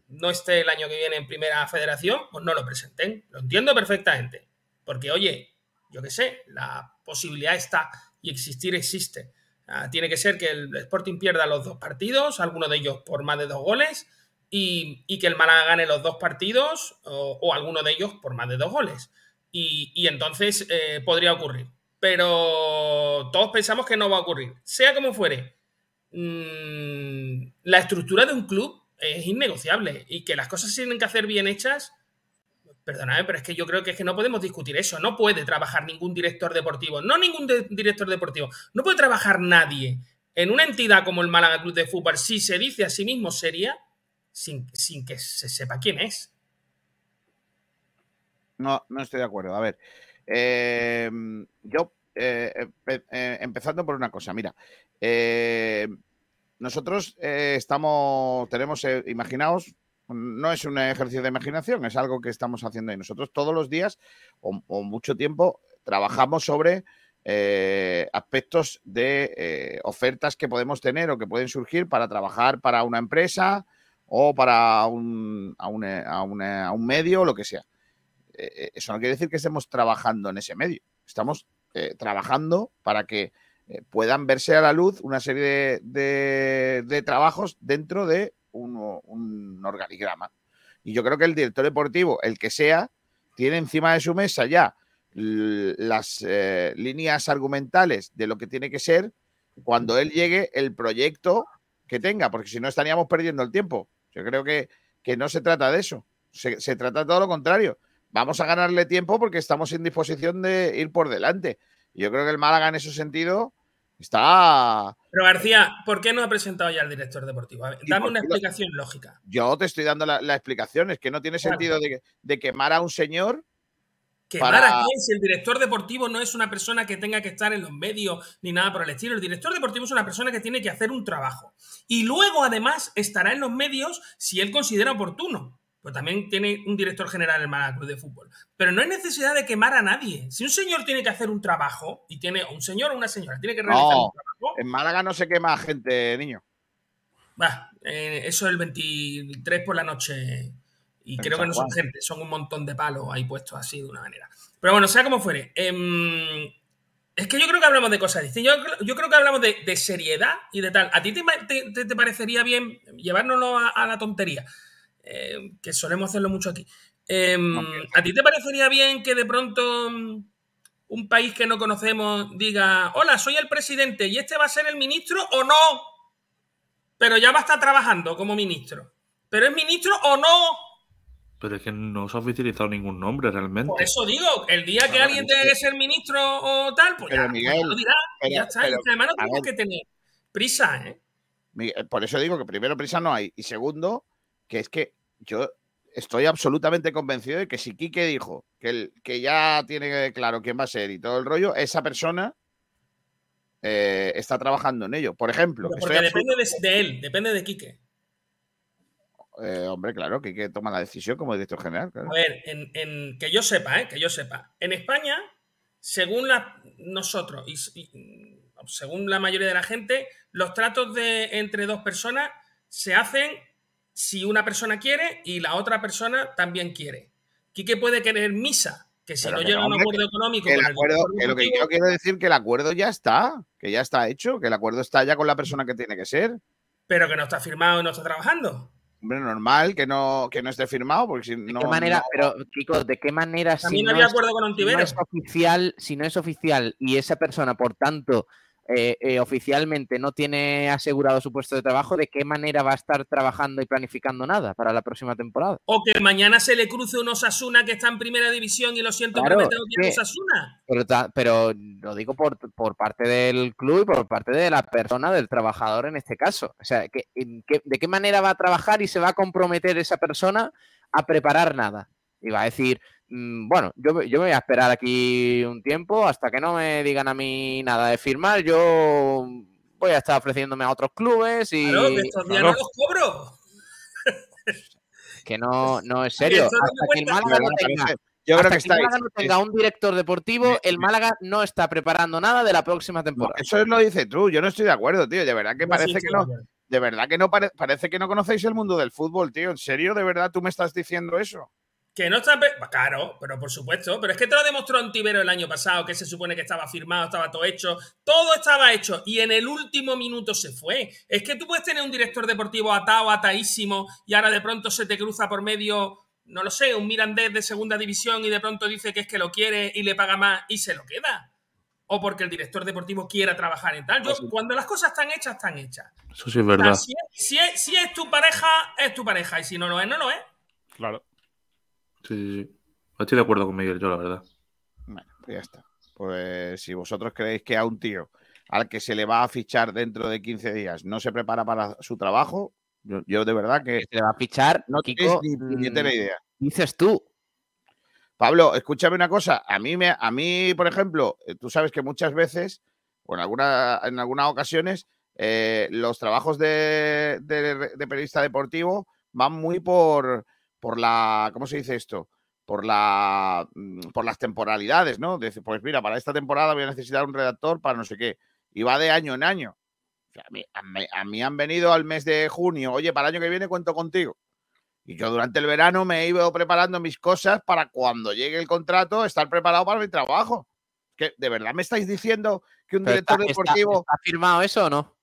no esté el año que viene en primera federación, pues no lo presenten. Lo entiendo perfectamente. Porque, oye, yo qué sé, la posibilidad está y existir existe. Ah, tiene que ser que el Sporting pierda los dos partidos, alguno de ellos por más de dos goles, y, que el Málaga gane los dos partidos o, alguno de ellos por más de dos goles. Y, y entonces eh, podría ocurrir. Pero todos pensamos que no va a ocurrir. Sea como fuere, mm, la estructura de un club es innegociable y que las cosas se tienen que hacer bien hechas. Perdóname, pero es que yo creo que es que no podemos discutir eso. No puede trabajar ningún director deportivo, no ningún director deportivo, no puede trabajar nadie en una entidad como el Málaga Club de Fútbol si se dice a sí mismo seria sin, sin que se sepa quién es. No, no estoy de acuerdo. A ver, eh, yo, eh, empe- eh, empezando por una cosa, mira, eh, nosotros eh, estamos, tenemos, eh, imaginaos, no es un ejercicio de imaginación, es algo que estamos haciendo y nosotros todos los días o, mucho tiempo trabajamos sobre eh, aspectos de eh, ofertas que podemos tener o que pueden surgir para trabajar para una empresa o para un, a, un, a a un medio o lo que sea eh, eso no quiere decir que estemos trabajando en ese medio. Estamos eh, trabajando para que eh, puedan verse a la luz una serie de, trabajos dentro de un, organigrama. Y yo creo que el director deportivo, el que sea, tiene encima de su mesa ya las eh, líneas argumentales de lo que tiene que ser cuando él llegue el proyecto que tenga, porque si no estaríamos perdiendo el tiempo. Yo creo que, que no se trata de eso. Se, trata todo lo contrario. Vamos a ganarle tiempo porque estamos en disposición de ir por delante. Yo creo que el Málaga en ese sentido está. Pero García, ¿por qué no ha presentado ya el director deportivo? A ver, ¿Y dame una explicación lógica. Yo te estoy dando la, la explicación. Es que no tiene Claro. sentido de, que- de quemar a un señor. ¿Quemar para- a quién? Si el director deportivo no es una persona que tenga que estar en los medios ni nada por el estilo. El director deportivo es una persona que tiene que hacer un trabajo. Y luego, además, estará en los medios si él considera oportuno. Pues también tiene un director general en el Málaga Club de Fútbol. Pero no hay necesidad de quemar a nadie. Si un señor tiene que hacer un trabajo, y tiene, o un señor o una señora, tiene que realizar No, un trabajo, en Málaga no se quema gente, niño. Va, eh, eso el 23 por la noche. Y creo que no son gente, son un montón de palos ahí puestos así de una manera. Pero bueno, sea como fuere. em, es que yo creo que hablamos de cosas distintas. Yo, creo- yo creo que hablamos de, de seriedad y de tal. ¿A ti te, te- te- te parecería bien llevárnoslo a, a la tontería? Eh, que solemos hacerlo mucho aquí. Em, ¿A ti te parecería bien que de pronto mm, un país que no conocemos diga, hola, soy el presidente y este va a ser el ministro o no? pero ya va a estar trabajando como ministro. ¿Pero es ministro o no? Pero es que no se ha oficializado ningún nombre realmente. Por eso digo, el día que alguien tenga que- ser ministro o tal, pues Pero, ya, pues Miguel, ya lo dirá. pero- ya está. pero, además no tenemos que tener prisa, ¿eh? Por eso digo que primero prisa no hay. Y segundo, que es que yo estoy absolutamente convencido de que si Quique dijo que, el, que ya tiene claro quién va a ser y todo el rollo, esa persona eh, está trabajando en ello. Por ejemplo, Pero estoy porque depende de, de él, depende de Quique. eh, hombre, claro, Quique toma la decisión como director general. claro. A ver, en, en- que yo sepa, ¿eh? que yo sepa. En España, según la, nosotros y, y según la mayoría de la gente, los tratos de entre dos personas se hacen si una persona quiere y la otra persona también quiere. Quique puede querer misa, que si Pero no que llega a un acuerdo económico Que el con el acuerdo, que lo que yo quiero decir que el acuerdo ya está, que ya está hecho, que el acuerdo está ya con la persona que tiene que ser. pero que no está firmado y no está trabajando. Hombre, normal que no, que no esté firmado, porque si no. ¿De qué manera, no- pero chicos, de qué manera si no, había es, acuerdo con si no es oficial, si no es oficial y esa persona, por tanto, eh, eh, oficialmente no tiene asegurado su puesto de trabajo, ¿de qué manera va a estar trabajando y planificando nada para la próxima temporada? O que mañana se le cruce un Osasuna que está en primera división y lo siento, Claro, pero me tengo que ir a Osasuna. Pero, lo digo por, por parte del club y por parte de la persona, del trabajador en este caso. O sea, que, ¿de qué manera va a trabajar y se va a comprometer esa persona a preparar nada? Y va a decir, bueno, yo, me- yo me voy a esperar aquí un tiempo hasta que no me digan a mí nada de firmar. Yo voy a estar ofreciéndome a otros clubes y Claro, que estos días no los cobro. que no, no es serio. Hasta que el. Málaga no tenga, yo creo que que está el Málaga hecho. no tenga un director deportivo, el Málaga no está preparando nada de la próxima temporada. Eso lo dice tú, yo no estoy de acuerdo, tío. De verdad que parece que de no. De verdad que no pare- parece que no conocéis el mundo del fútbol, tío. ¿En serio? ¿De verdad tú me estás diciendo eso? Que no está. pe- Claro, pero por supuesto. Pero es que te lo demostró Antivero el año pasado, que se supone que estaba firmado, estaba todo hecho. Todo estaba hecho. Y en el último minuto se fue. Es que tú puedes tener un director deportivo atado, atadísimo, y ahora de pronto se te cruza por medio, no lo sé, un Mirandés de segunda división y de pronto dice que es que lo quiere y le paga más y se lo queda. O porque el director deportivo quiera trabajar en tal. Yo, cuando las cosas están hechas, están hechas. Eso sí es O sea, verdad. si, es, si es- si es tu pareja, es tu pareja. Y si no lo es, no lo es. Claro. Sí, sí, sí. Estoy de acuerdo con Miguel, yo la verdad. Bueno, pues ya está. Pues si vosotros creéis que a un tío al que se le va a fichar dentro de 15 días no se prepara para su trabajo, yo, yo de verdad que Se le va a fichar, no Kiko, ni puñetera mm, idea. dices tú. Pablo, escúchame una cosa. A mí, me, a mí, por ejemplo, eh, tú sabes que muchas veces, o en, alguna, en algunas ocasiones, eh, los trabajos de, de- de periodista deportivo van muy por, por la, ¿cómo se dice esto? Por, la, mm, por las temporalidades, ¿no? Dice, pues mira, para esta temporada voy a necesitar un redactor para no sé qué. Y va de año en año. O sea, a, mí, a mí- a mí han venido al mes de junio, oye, para el año que viene cuento contigo. Y yo durante el verano me he ido preparando mis cosas para cuando llegue el contrato estar preparado para mi trabajo. Que de verdad me estáis diciendo que un Pero director está- deportivo. ¿Está firmado eso o no?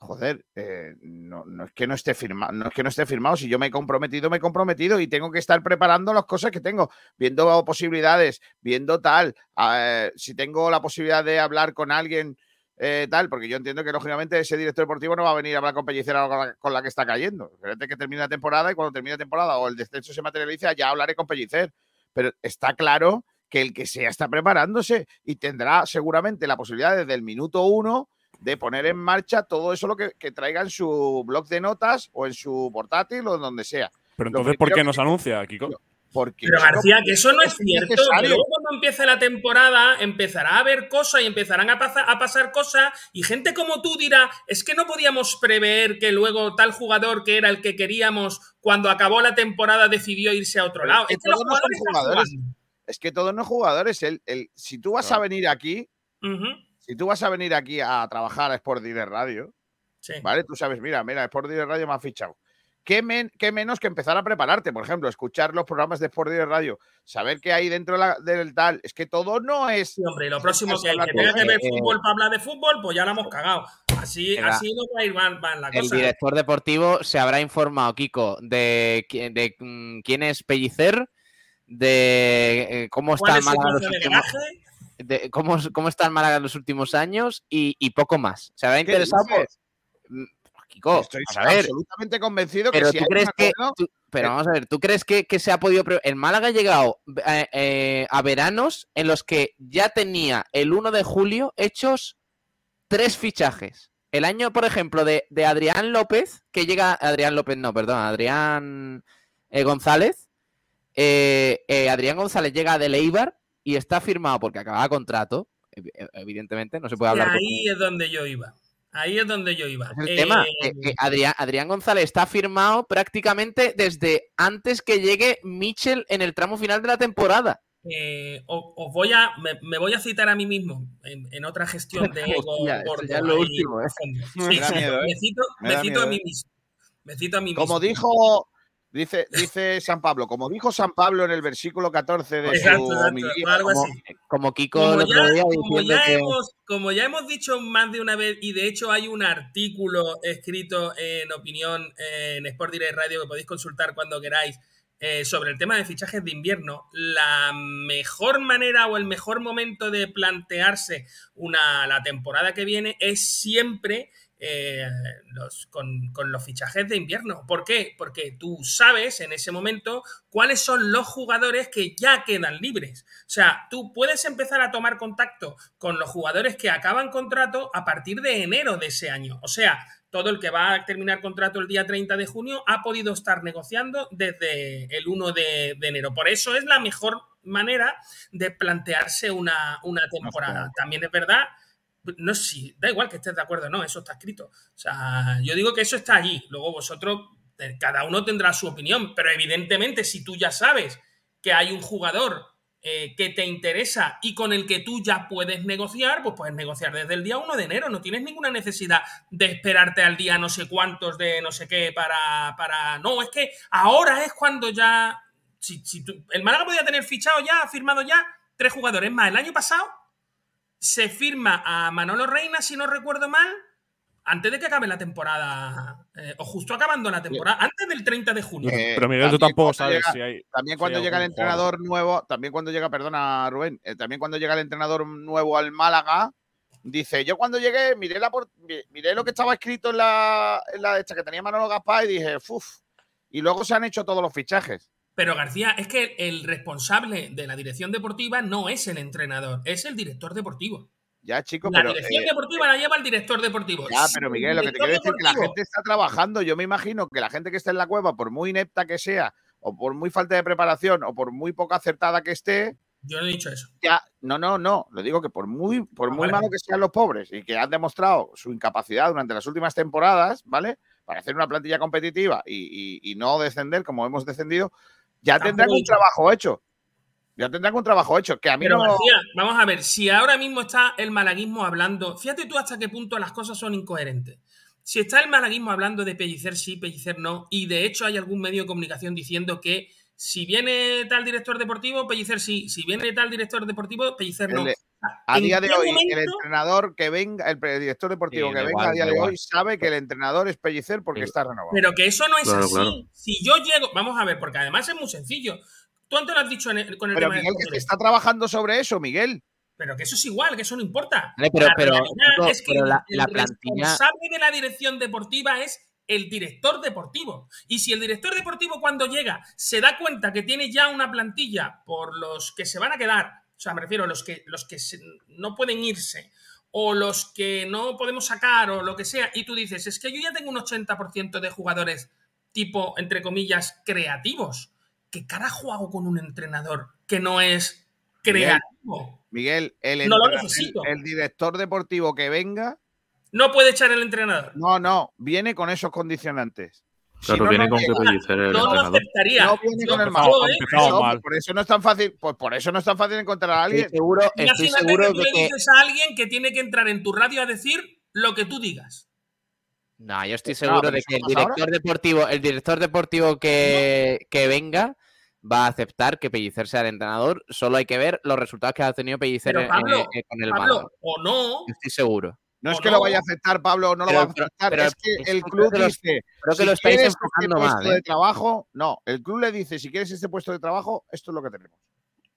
Joder, eh, no, no es que no esté firmado, no es que no esté firmado. Si yo me he comprometido, me he comprometido y tengo que estar preparando las cosas que tengo, viendo posibilidades, viendo tal. eh, si tengo la posibilidad de hablar con alguien eh, tal, porque yo entiendo que lógicamente ese director deportivo no va a venir a hablar con Pellicer ahora con la, con la que está cayendo. Espérate que termine la temporada y cuando termine la temporada o el descenso se materializa, ya hablaré con Pellicer. Pero está claro que el que sea está preparándose y tendrá seguramente la posibilidad desde el minuto uno de poner en marcha todo eso lo que, que traiga en su blog de notas o en su portátil o en donde sea. Pero entonces, ¿por qué nos anuncia, Kiko? Porque, Pero García, que eso no es es cierto. Necesario. luego cuando empiece la temporada empezará a haber cosas y empezarán a, pasa- a pasar cosas y gente como tú dirá, es que no podíamos prever que luego tal jugador que era el que queríamos cuando acabó la temporada decidió irse a otro lado. Es que los todos no son jugadores. Es que todos no jugadores. El, el- si tú vas a venir aquí, si tú vas a venir aquí a trabajar a Sport Direct Radio, sí. ¿vale? Tú sabes, mira, mira, Sport Direct Radio me ha fichado. ¿Qué, men- qué menos que empezar a prepararte? Por ejemplo, escuchar los programas de Sport Direct Radio, saber qué hay dentro de la- del tal. Es que todo no es. Sí, hombre, y lo próximo que hay, que tenga que ver Eh, fútbol para hablar de fútbol, pues ya la hemos cagado. Así, así no va a ir mal, mal la El cosa. director deportivo se habrá informado, Kiko, de, qui- de, mm, quién es Pellicer, de eh, cómo ¿Cuál está es Málaga en los de últimos? De cómo, cómo está el Málaga en los últimos años y, y poco más. Se habrá ¿Qué interesado? Mm, Kiko, Estoy vamos a ver. absolutamente convencido Pero que si tú hay crees que. acuerdo- tú- pero Eh, vamos a ver, ¿tú crees que, que se ha podido. El Málaga ha llegado eh, eh, a veranos en los que ya tenía el 1 de julio hechos tres fichajes. El año, por ejemplo, de, de Adrián López, que llega. Adrián López, no, perdón, Adrián eh, González. Adrián González llega de Leibar y está firmado porque acababa contrato. ev- Evidentemente, no se puede Y hablar. con- ahí es donde yo iba. Ahí es donde yo iba. el Eh, tema. que- que Adrián, Adrián González está firmado prácticamente desde antes que llegue Mitchell en el tramo final de la temporada. eh, os voy a, me, me voy a citar a mí mismo en, en otra gestión de ego Hostia, ya es lo ahí último, ¿eh? Me Sí, da sí, miedo, ¿eh? me cito, Me me da cito miedo, a mí ¿eh? mismo. Me cito a mí Como mismo. dijo, dice, dice San Pablo, como dijo San Pablo en el versículo 14 de Exacto, su exacto, homilía, algo Como, así. como Kiko Como ya, día como ya que. hemos, como ya hemos dicho más de una vez, y de hecho hay un artículo escrito en opinión en Sport Direct Radio que podéis consultar cuando queráis eh, sobre el tema de fichajes de invierno, la mejor manera o el mejor momento de plantearse una, la temporada que viene es siempre eh, los- con, con los fichajes de invierno. ¿Por qué? Porque tú sabes en ese momento cuáles son los jugadores que ya quedan libres. O sea, tú puedes empezar a tomar contacto con los jugadores que acaban contrato a partir de enero de ese año. O sea, todo el que va a terminar contrato el día 30 de junio ha podido estar negociando desde el 1 de, de enero. Por eso es la mejor manera de plantearse una, una temporada. También es verdad, no sé si, da igual que estés de acuerdo o no, eso está escrito. O sea, yo digo que eso está allí. Luego vosotros, cada uno tendrá su opinión, pero evidentemente si tú ya sabes que hay un jugador eh, que te interesa y con el que tú ya puedes negociar, pues puedes negociar desde el día 1 de enero. No tienes ninguna necesidad de esperarte al día no sé cuántos de no sé qué para. para... No, es que ahora es cuando ya. Si, si el Málaga podía tener fichado ya, firmado ya, tres jugadores más. El año pasado se firma a Manolo Reina, si no recuerdo mal, antes de que acabe la temporada, eh, o justo acabando la temporada, antes del 30 de junio. Eh, Pero Miguel, tú también tampoco cuando sabes llega- si hay. También si cuando hay llega el jugador. entrenador nuevo, también cuando llega, perdona Rubén, eh, también cuando llega el entrenador nuevo al Málaga, dice, yo cuando llegué miré, la, miré lo que estaba escrito en la, en la esta que tenía Manolo Gaspar y dije, uff, y luego se han hecho todos los fichajes. Pero García, es que el responsable de la dirección deportiva no es el entrenador, es el director deportivo. Ya, chicos, La pero... dirección eh, deportiva la lleva el director deportivo. Ya, pero el Miguel, lo que te quiero decir es que la gente está trabajando. Yo me imagino que la gente que está en la cueva, por muy inepta que sea, o por muy falta de preparación, o por muy poca acertada que esté, Yo no he dicho eso. ya, no, no, no. Lo digo que por muy, por Ah, muy vale. malo que sean los pobres y que han demostrado su incapacidad durante las últimas temporadas, ¿vale? Para hacer una plantilla competitiva y, y- y no descender como hemos descendido, ya tendrán un trabajo hecho. Ya tendrán un trabajo hecho. Que a mí Pero no. García, vamos a ver, si ahora mismo está el malaguismo hablando, fíjate tú hasta qué punto las cosas son incoherentes. Si está el malaguismo hablando de pellicer sí, pellicer no, y de hecho hay algún medio de comunicación diciendo que si viene tal director deportivo, pellicer sí, si viene tal director deportivo, pellicer no. El- A ¿en día de hoy, el entrenador que venga, el director deportivo Sí, que venga igual, a día de igual. hoy sabe que el entrenador es Pellicer porque Sí. está renovado. Pero que eso no es Claro, así. claro. Si yo llego, vamos a ver, porque además es muy sencillo. Tú antes lo has dicho en el- con el Pero tema de Miguel, que Sport está trabajando sobre eso, Miguel. Pero que eso es igual, que eso no importa. Vale, pero- la pero, chico, es que pero la- el la plantilla- responsable de la dirección deportiva es el director deportivo. Y si el director deportivo cuando llega se da cuenta que tiene ya una plantilla por los que se van a quedar, o sea, me refiero a los que, los que no pueden irse, o los que no podemos sacar, o lo que sea, y tú dices, es que yo ya tengo un 80% de jugadores tipo, entre comillas, creativos. ¿Qué carajo hago con un entrenador que no es creativo? Miguel, el, No lo necesito. el- el director deportivo que venga, No puede echar el entrenador. no, no, viene con esos condicionantes. Claro, no, viene no con que. Pellicer el No lo entrenador. aceptaría. No viene Yo- con el yo, mal. eh, Por eso- mal. Por eso no es tan fácil, pues por eso no es tan fácil encontrar a alguien. Estoy seguro, estoy Imagínate seguro que tú de le que. dices a alguien que tiene que entrar en tu radio a decir lo que tú digas. No, yo estoy No, seguro de que el ahora. director deportivo, el director deportivo que, que venga va a aceptar que Pellicer sea el entrenador. Solo hay que ver los resultados que ha tenido Pellicer Pero en- Pablo, en- en- con el Pablo, o no, Estoy seguro. No es ¿O que no? lo vaya a aceptar, Pablo, no lo Pero- va a aceptar. pero es que el creo club que lo- dice, creo que si lo estáis quieres este puesto mal, de ¿eh? trabajo, no, el club le dice, si quieres este puesto de trabajo, esto es lo que tenemos.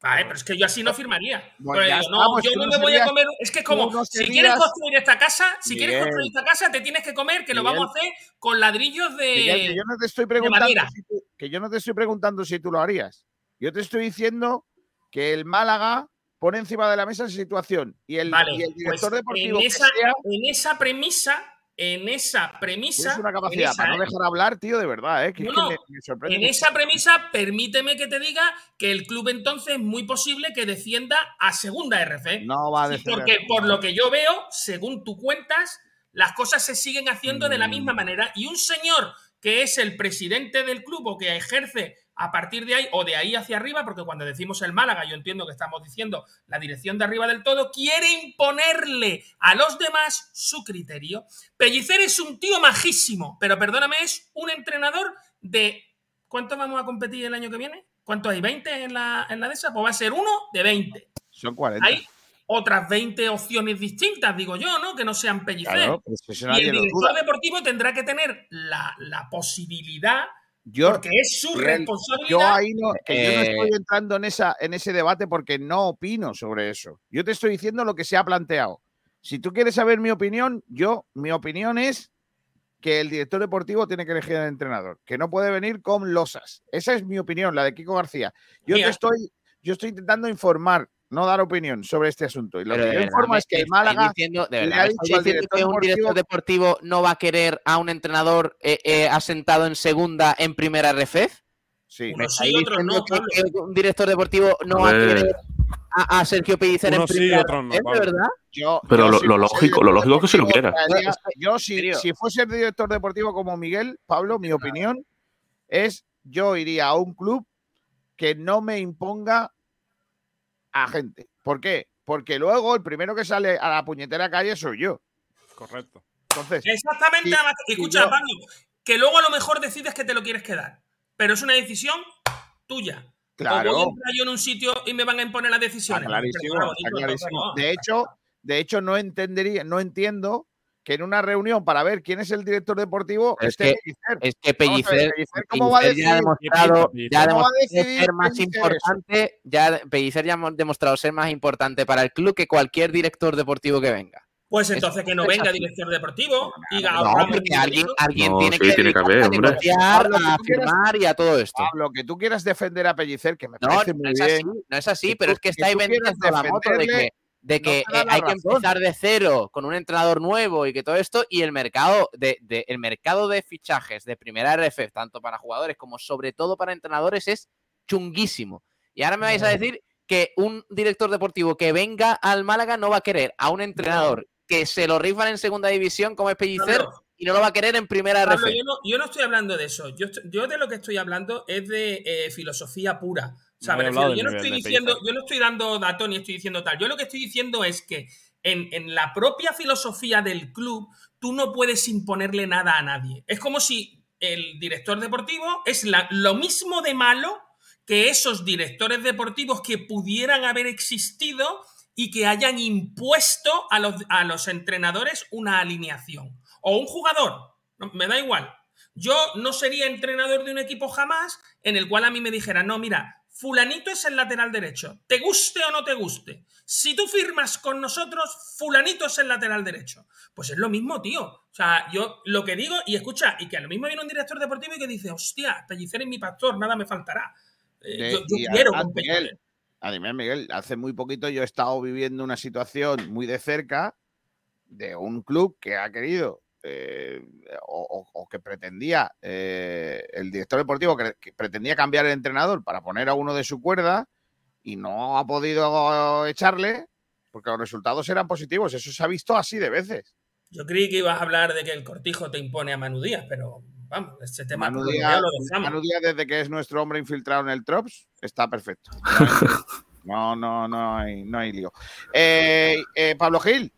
Vale, pero es que yo así no firmaría. Pues digo, no, pues yo no me voy a comer. Es que es como, si quieres construir esta casa, si quieres Miguel. construir esta casa, te tienes que comer que lo Miguel. vamos a hacer con ladrillos de. Miguel, que yo no te estoy preguntando madera. si tú, que yo no te estoy preguntando si tú lo harías. Yo te estoy diciendo que el Málaga pone encima de la mesa esa situación y el, Vale, y el pues director deportivo en esa, sea en esa premisa, en esa premisa. tienes una capacidad esa, para no ¿eh? dejar hablar, tío, de verdad, ¿eh? Que No, es que no. me, me sorprende. En mucho. esa premisa, permíteme que te diga que el club entonces es muy posible que descienda a segunda RF. No va a descender. porque por lo que yo veo, según tú cuentas, las cosas se siguen haciendo de la Mm. misma manera. Y un señor que es el presidente del club o que ejerce a partir de ahí o de ahí hacia arriba, porque cuando decimos el Málaga, yo entiendo que estamos diciendo la dirección de arriba del todo, quiere imponerle a los demás su criterio. Pellicer es un tío majísimo, pero perdóname, es un entrenador de... ¿Cuántos vamos a competir el año que viene? ¿Cuántos hay? ¿20 en la, en la de esa? Pues va a ser uno de 20 Son 40. hay otras 20 opciones distintas, digo yo, ¿no? Que no sean pellicer. Claro, y el director deportivo tendrá que tener la, la posibilidad, Yo, porque es su responsabilidad. Yo ahí no, que yo no Eh, estoy entrando en, esa, en ese debate porque no opino sobre eso. Yo te estoy diciendo lo que se ha planteado. Si tú quieres saber mi opinión, yo, mi opinión es que el director deportivo tiene que elegir al entrenador, que no puede venir con losas. Esa es mi opinión, la de Kiko García. Yo te estoy, yo estoy intentando informar, no dar opinión sobre este asunto. Y lo Pero que yo informo es que el Málaga diciendo, de le verdad, ha dicho al diciendo director que un director deportivo deportivo no va a querer a un entrenador eh, eh, asentado en segunda en primera RFEF. Sí. ¿Me Unos sí, estáis otros diciendo no, que, Pablo. que un director deportivo no va a querer a, a Sergio Pellicer en sí, otros no, Pablo. verdad? Yo, Pero yo lo- si lo fuese lógico- lo lógico es que se lo deportivo, quiera. Yo, si, si fuese el director deportivo como Miguel, Pablo, mi opinión es: yo iría a un club que no me imponga a gente. ¿Por qué? Porque luego el primero que sale a la puñetera calle soy yo. Correcto. Entonces, Exactamente. Escucha, yo- Pablo, que luego a lo mejor decides que te lo quieres quedar, pero es una decisión tuya. O voy a claro, entrar yo en un sitio y me van a imponer las está decisiones. clarísimo, está clarísimo. De hecho, de hecho, no entendería, no entiendo que en una reunión para ver quién es el director deportivo Es esté que- Pellicer. Es que ver, Pellicer, Pellicer, ¿cómo va a ya ha demostrado, ya ha ¿Cómo va a demostrado ser más Pellicer eso? importante, ya Pellicer ya ha demostrado ser más importante para el club que cualquier director deportivo que venga. Pues entonces que no venga director deportivo y No, porque alguien, alguien No, tiene sí, que tiene que dedicarse haber, a hombre. negociar, Pablo, a firmar y a todo esto. Pablo, que tú quieras defender a Pellicer, que me No, parece no muy es bien. así, no es así, Que pero tú- es que que estáis tú quieras vendiendo la moto de que, de que eh, hay que empezar de cero con un entrenador nuevo y que todo esto y el mercado de, de- el mercado de fichajes de primera RF, tanto para jugadores como sobre todo para entrenadores, es chunguísimo. Y ahora me vais a decir que un director deportivo que venga al Málaga no va a querer a un entrenador que se lo rifan en segunda división como es Pellicer y no lo va a querer en primera RF. yo, no, yo no estoy hablando de eso. Yo, yo de lo que estoy hablando es de eh, filosofía pura. O sea, No he me hablado refiero, yo no estoy diciendo, yo no estoy dando datos ni estoy diciendo tal. Yo lo que estoy diciendo es que en, en la propia filosofía del club, tú no puedes imponerle nada a nadie. Es como si el director deportivo es la- lo mismo de malo que esos directores deportivos que pudieran haber existido y que hayan impuesto a los, a los entrenadores una alineación. O un jugador, me da igual. Yo no sería entrenador de un equipo jamás en el cual a mí me dijeran, no, mira, fulanito es el lateral derecho, te guste o no te guste. Si tú firmas con nosotros, fulanito es el lateral derecho. Pues es lo mismo, tío. O sea, yo lo que digo, y escucha, y que a lo mismo viene un director deportivo y que dice, hostia, Pellicer es mi pastor, nada me faltará. Eh, De- yo quiero Pellicer. Miguel, además, Miguel, hace muy poquito yo he estado viviendo una situación muy de cerca de un club que ha querido eh, o, que pretendía eh, el director deportivo que, que pretendía cambiar el entrenador para poner a uno de su cuerda y no ha podido echarle porque los resultados eran positivos. Eso se ha visto así de veces. Yo creí que ibas a hablar de que el cortijo te impone a Manu Díaz, pero vamos, ese tema Manu lo Díaz, dejamos. Manu Díaz, desde que es nuestro hombre infiltrado en el Trops, está perfecto. No, no, no hay, no hay lío. Eh, Pablo Gil,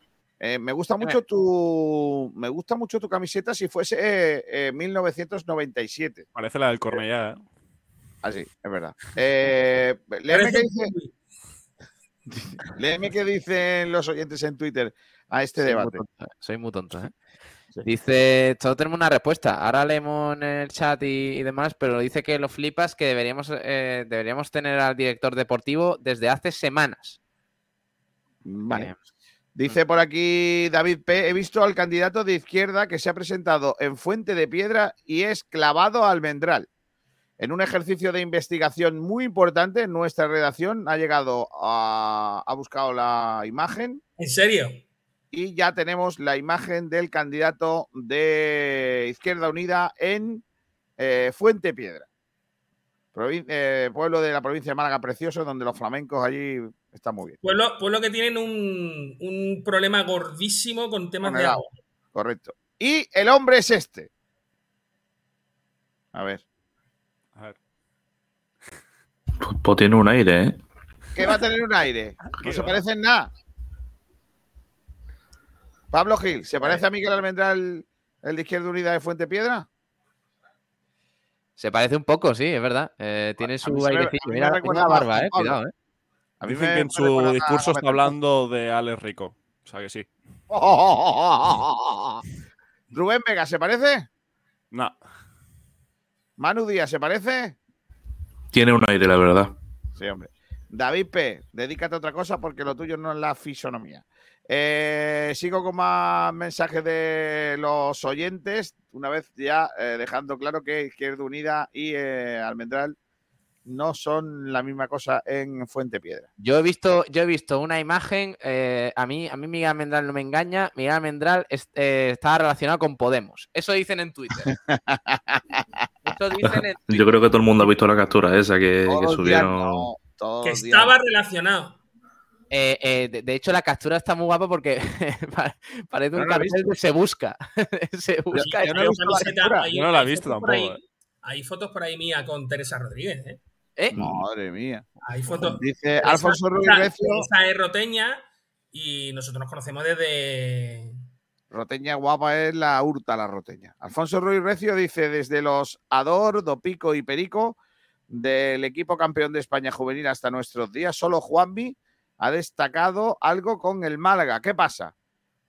eh, me gusta mucho tu me gusta mucho tu camiseta si fuese eh, eh, 1997. Parece la del Cornellá, ¿eh? Así, es verdad. Eh, léeme, qué dice- léeme qué dicen los oyentes en Twitter a este Soy muy debate. tonto, Soy muy tonto, ¿eh? Dice, todos tenemos una respuesta. Ahora leemos en el chat y, y demás, pero dice que lo flipas que deberíamos, eh, deberíamos tener al director deportivo desde hace semanas. Vale. Dice por aquí David P. He visto al candidato de izquierda que se ha presentado en Fuente de Piedra y es clavado al Almendral. En un ejercicio de investigación muy importante, nuestra redacción ha llegado a. ha buscado la imagen. ¿En serio? Y ya tenemos la imagen del candidato de Izquierda Unida en eh, Fuente Piedra. Eh, pueblo de la provincia de Málaga precioso, donde los flamencos allí están muy bien. Pueblo, pueblo que tienen un, un problema gordísimo con temas Con de agua. agua. Correcto. Y el hombre es este. A ver. Pues, pues tiene un aire, ¿eh? Que va a tener un aire. No se parece en nada. Pablo Gil, ¿se parece a Miguel Almendral, el de Izquierda Unida de Fuente Piedra? Se parece un poco, sí, es verdad. Eh, tiene su me- airecillo. me Mira, recuerda tiene la más barba, eh. Cuidado, eh. A mí Dicen me- que en me su discurso está hablando de Alex Rico. O sea que sí. Rubén Vega, ¿se parece? No. Manu Díaz, ¿se parece? Tiene un aire, la verdad. Sí, hombre. David P., dedícate a otra cosa porque lo tuyo no es la fisonomía. Eh, sigo con más mensajes de los oyentes, una vez ya eh, dejando claro que Izquierda Unida y eh, Almendral no son la misma cosa en Fuente Piedra. Yo he visto, yo he visto una imagen. eh, a mí, a mí Miguel Almendral no me engaña. Miguel Almendral es- eh, está relacionado con Podemos. Eso dicen en Twitter. Eso dicen en Yo creo que todo el mundo ha visto la captura esa que, subieron. no, Que estaba relacionado. Eh, eh, de, de hecho, la captura está muy guapa porque pa- parece un No cartel visto. de se busca. se busca. yo no la no he visto fotos por ahí- tampoco, eh. Hay fotos por ahí mía con Teresa Rodríguez, ¿eh? ¿Eh? Madre mía. Hay fotos. Dice Teresa- Alfonso Recio. Teresa es roteña y nosotros nos conocemos desde. Roteña guapa es la hurta, la roteña. Alfonso Ruiz Recio dice: desde los Ador, Dopico y Perico, del equipo campeón de España juvenil hasta nuestros días, solo Juanmi ha destacado algo con el Málaga. ¿Qué pasa?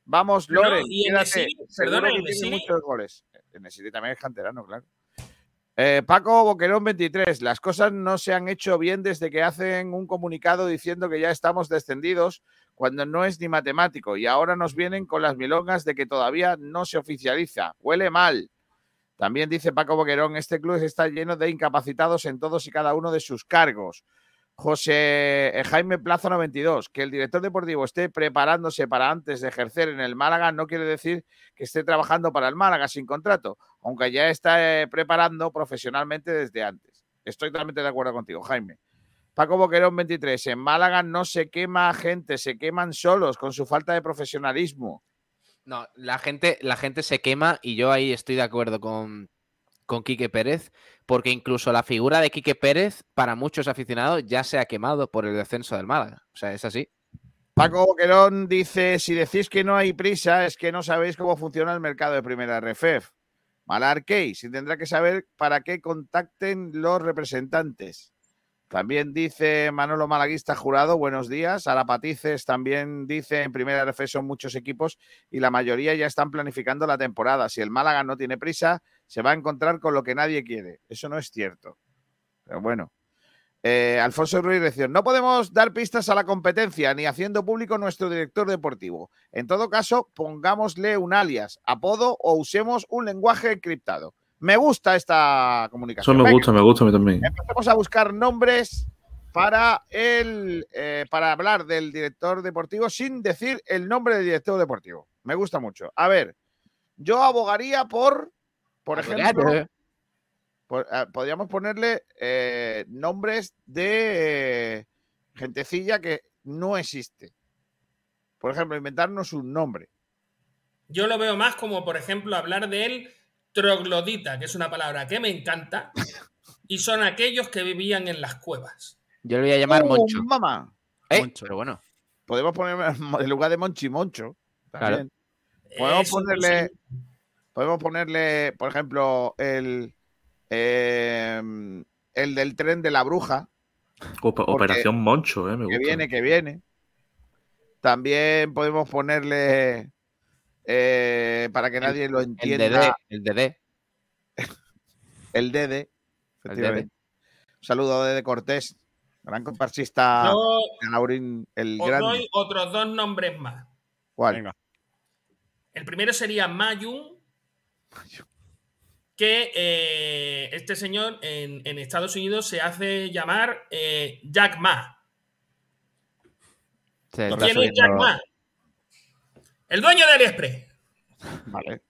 Vamos, No, Loren, y quédate. Enesiri, Seguro perdona, que tiene muchos goles. También es canterano, claro. Eh, Paco Boquerón 23. Las cosas no se han hecho bien desde que hacen un comunicado diciendo que ya estamos descendidos cuando no es ni matemático y ahora nos vienen con las milongas de que todavía no se oficializa. Huele mal. También dice Paco Boquerón, este club está lleno de incapacitados en todos y cada uno de sus cargos. José eh, Jaime Plaza 92, que el director deportivo esté preparándose para antes de ejercer en el Málaga no quiere decir que esté trabajando para el Málaga sin contrato, aunque ya está eh, preparando profesionalmente desde antes. Estoy totalmente de acuerdo contigo, Jaime. Paco Boquerón 23, en Málaga no se quema gente, se queman solos con su falta de profesionalismo. No, la gente, la gente se quema y yo ahí estoy de acuerdo con, con Quique Pérez, porque incluso la figura de Quique Pérez, para muchos aficionados, ya se ha quemado por el descenso del Málaga. O sea, es así. Paco Boquerón dice, si decís que no hay prisa, es que no sabéis cómo funciona el mercado de primera RFEF. Malar Case, y tendrá que saber para qué contacten los representantes. También dice Manolo Malaguista Jurado, buenos días. Arapatices también dice, en primera RF son muchos equipos y la mayoría ya están planificando la temporada. Si el Málaga no tiene prisa, se va a encontrar con lo que nadie quiere. Eso no es cierto. Pero bueno. Eh, Alfonso Ruiz no podemos dar pistas a la competencia ni haciendo público nuestro director deportivo. En todo caso, pongámosle un alias, apodo o usemos un lenguaje encriptado. Me gusta esta Eso comunicación. me Venga, gusta, me gusta a mí también. Empecemos a buscar nombres para, el, eh, para hablar del director deportivo sin decir el nombre del director deportivo. Me gusta mucho. A ver, yo abogaría por, por ejemplo, por- ah, podríamos ponerle eh, nombres de eh, gentecilla que no existe. Por ejemplo, inventarnos un nombre. Yo lo veo más como, por ejemplo, hablar del troglodita, que es una palabra que me encanta, y son aquellos que vivían en las cuevas. Yo le voy a llamar ¡Oh, Moncho. mamá! Eh, Pero bueno. Podemos poner en lugar de Monchi Moncho. Claro. Podemos Eso, ponerle, sí. podemos ponerle, por ejemplo, el, eh, el del tren de la bruja, Opa- Operación Moncho, eh, me que gusta. viene, que viene. También podemos ponerle, eh, para que nadie lo El entienda, DD. El DD. el Dede. efectivamente. Un saludo a Dede Cortés, gran comparsista Yo de Laurín, el os grande. doy otros dos nombres más. ¿Cuál? El primero sería Mayun, que eh, este señor en, en Estados Unidos se hace llamar eh, Jack Ma. Se ¿Y está quién es Jack Ma? El dueño de AliExpress. Vale.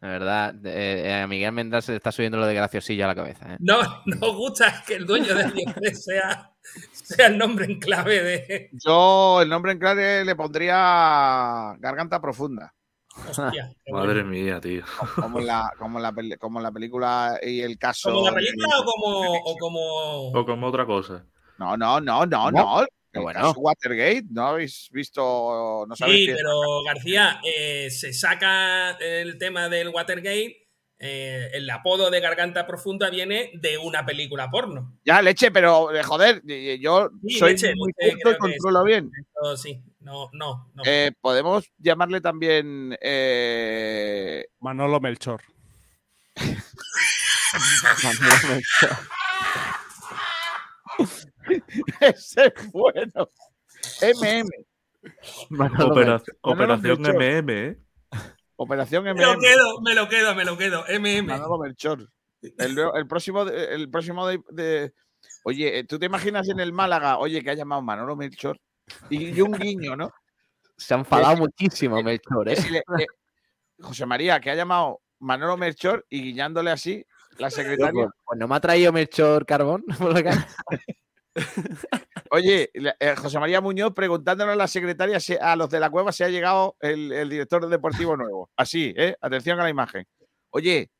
De verdad, eh, a Miguel Mendal se le está subiendo lo de graciosilla a la cabeza. ¿eh? No, nos gusta que el dueño de AliExpress sea, sea el nombre en clave de. Yo el nombre en clave le pondría Garganta Profunda. Hostia, Madre bueno. mía, tío. Como en la, como la, como la película y el caso. ¿Como la de- película o como, o como. O como otra cosa. No, no, no, no, ¿Cómo? no. Qué El bueno. caso Watergate, ¿no habéis visto? No sabéis Sí, qué- pero García, eh, se saca el tema del Watergate. eh, el apodo de Garganta Profunda viene de una película porno. Ya, leche, pero eh, joder, yo Sí, soy leche, muy leche, y es. controlo bien. Esto sí, no, no, no. Eh, Podemos llamarle también. eh, Manolo Melchor. Ese es bueno. MM. Manolo. Operación. MM, ¿eh? Operación me lo MM. quedo, me lo quedo, me lo quedo. MM. Manolo Melchor. El, el próximo, el próximo de, de- Oye, ¿tú te imaginas en el Málaga, oye, que ha llamado Manolo Melchor? Y, y un guiño, ¿no? Se ha enfadado muchísimo Melchor, ¿eh? le- José María, que ha llamado Manolo Melchor y guiñándole así la secretaria. Pues, pues no me ha traído Melchor Carbón. por acá. Oye, eh, José María Muñoz preguntándole a la secretaria, a los de la cueva, si ha llegado el, el director deportivo nuevo. Así, ¿eh? Atención a la imagen. Oye,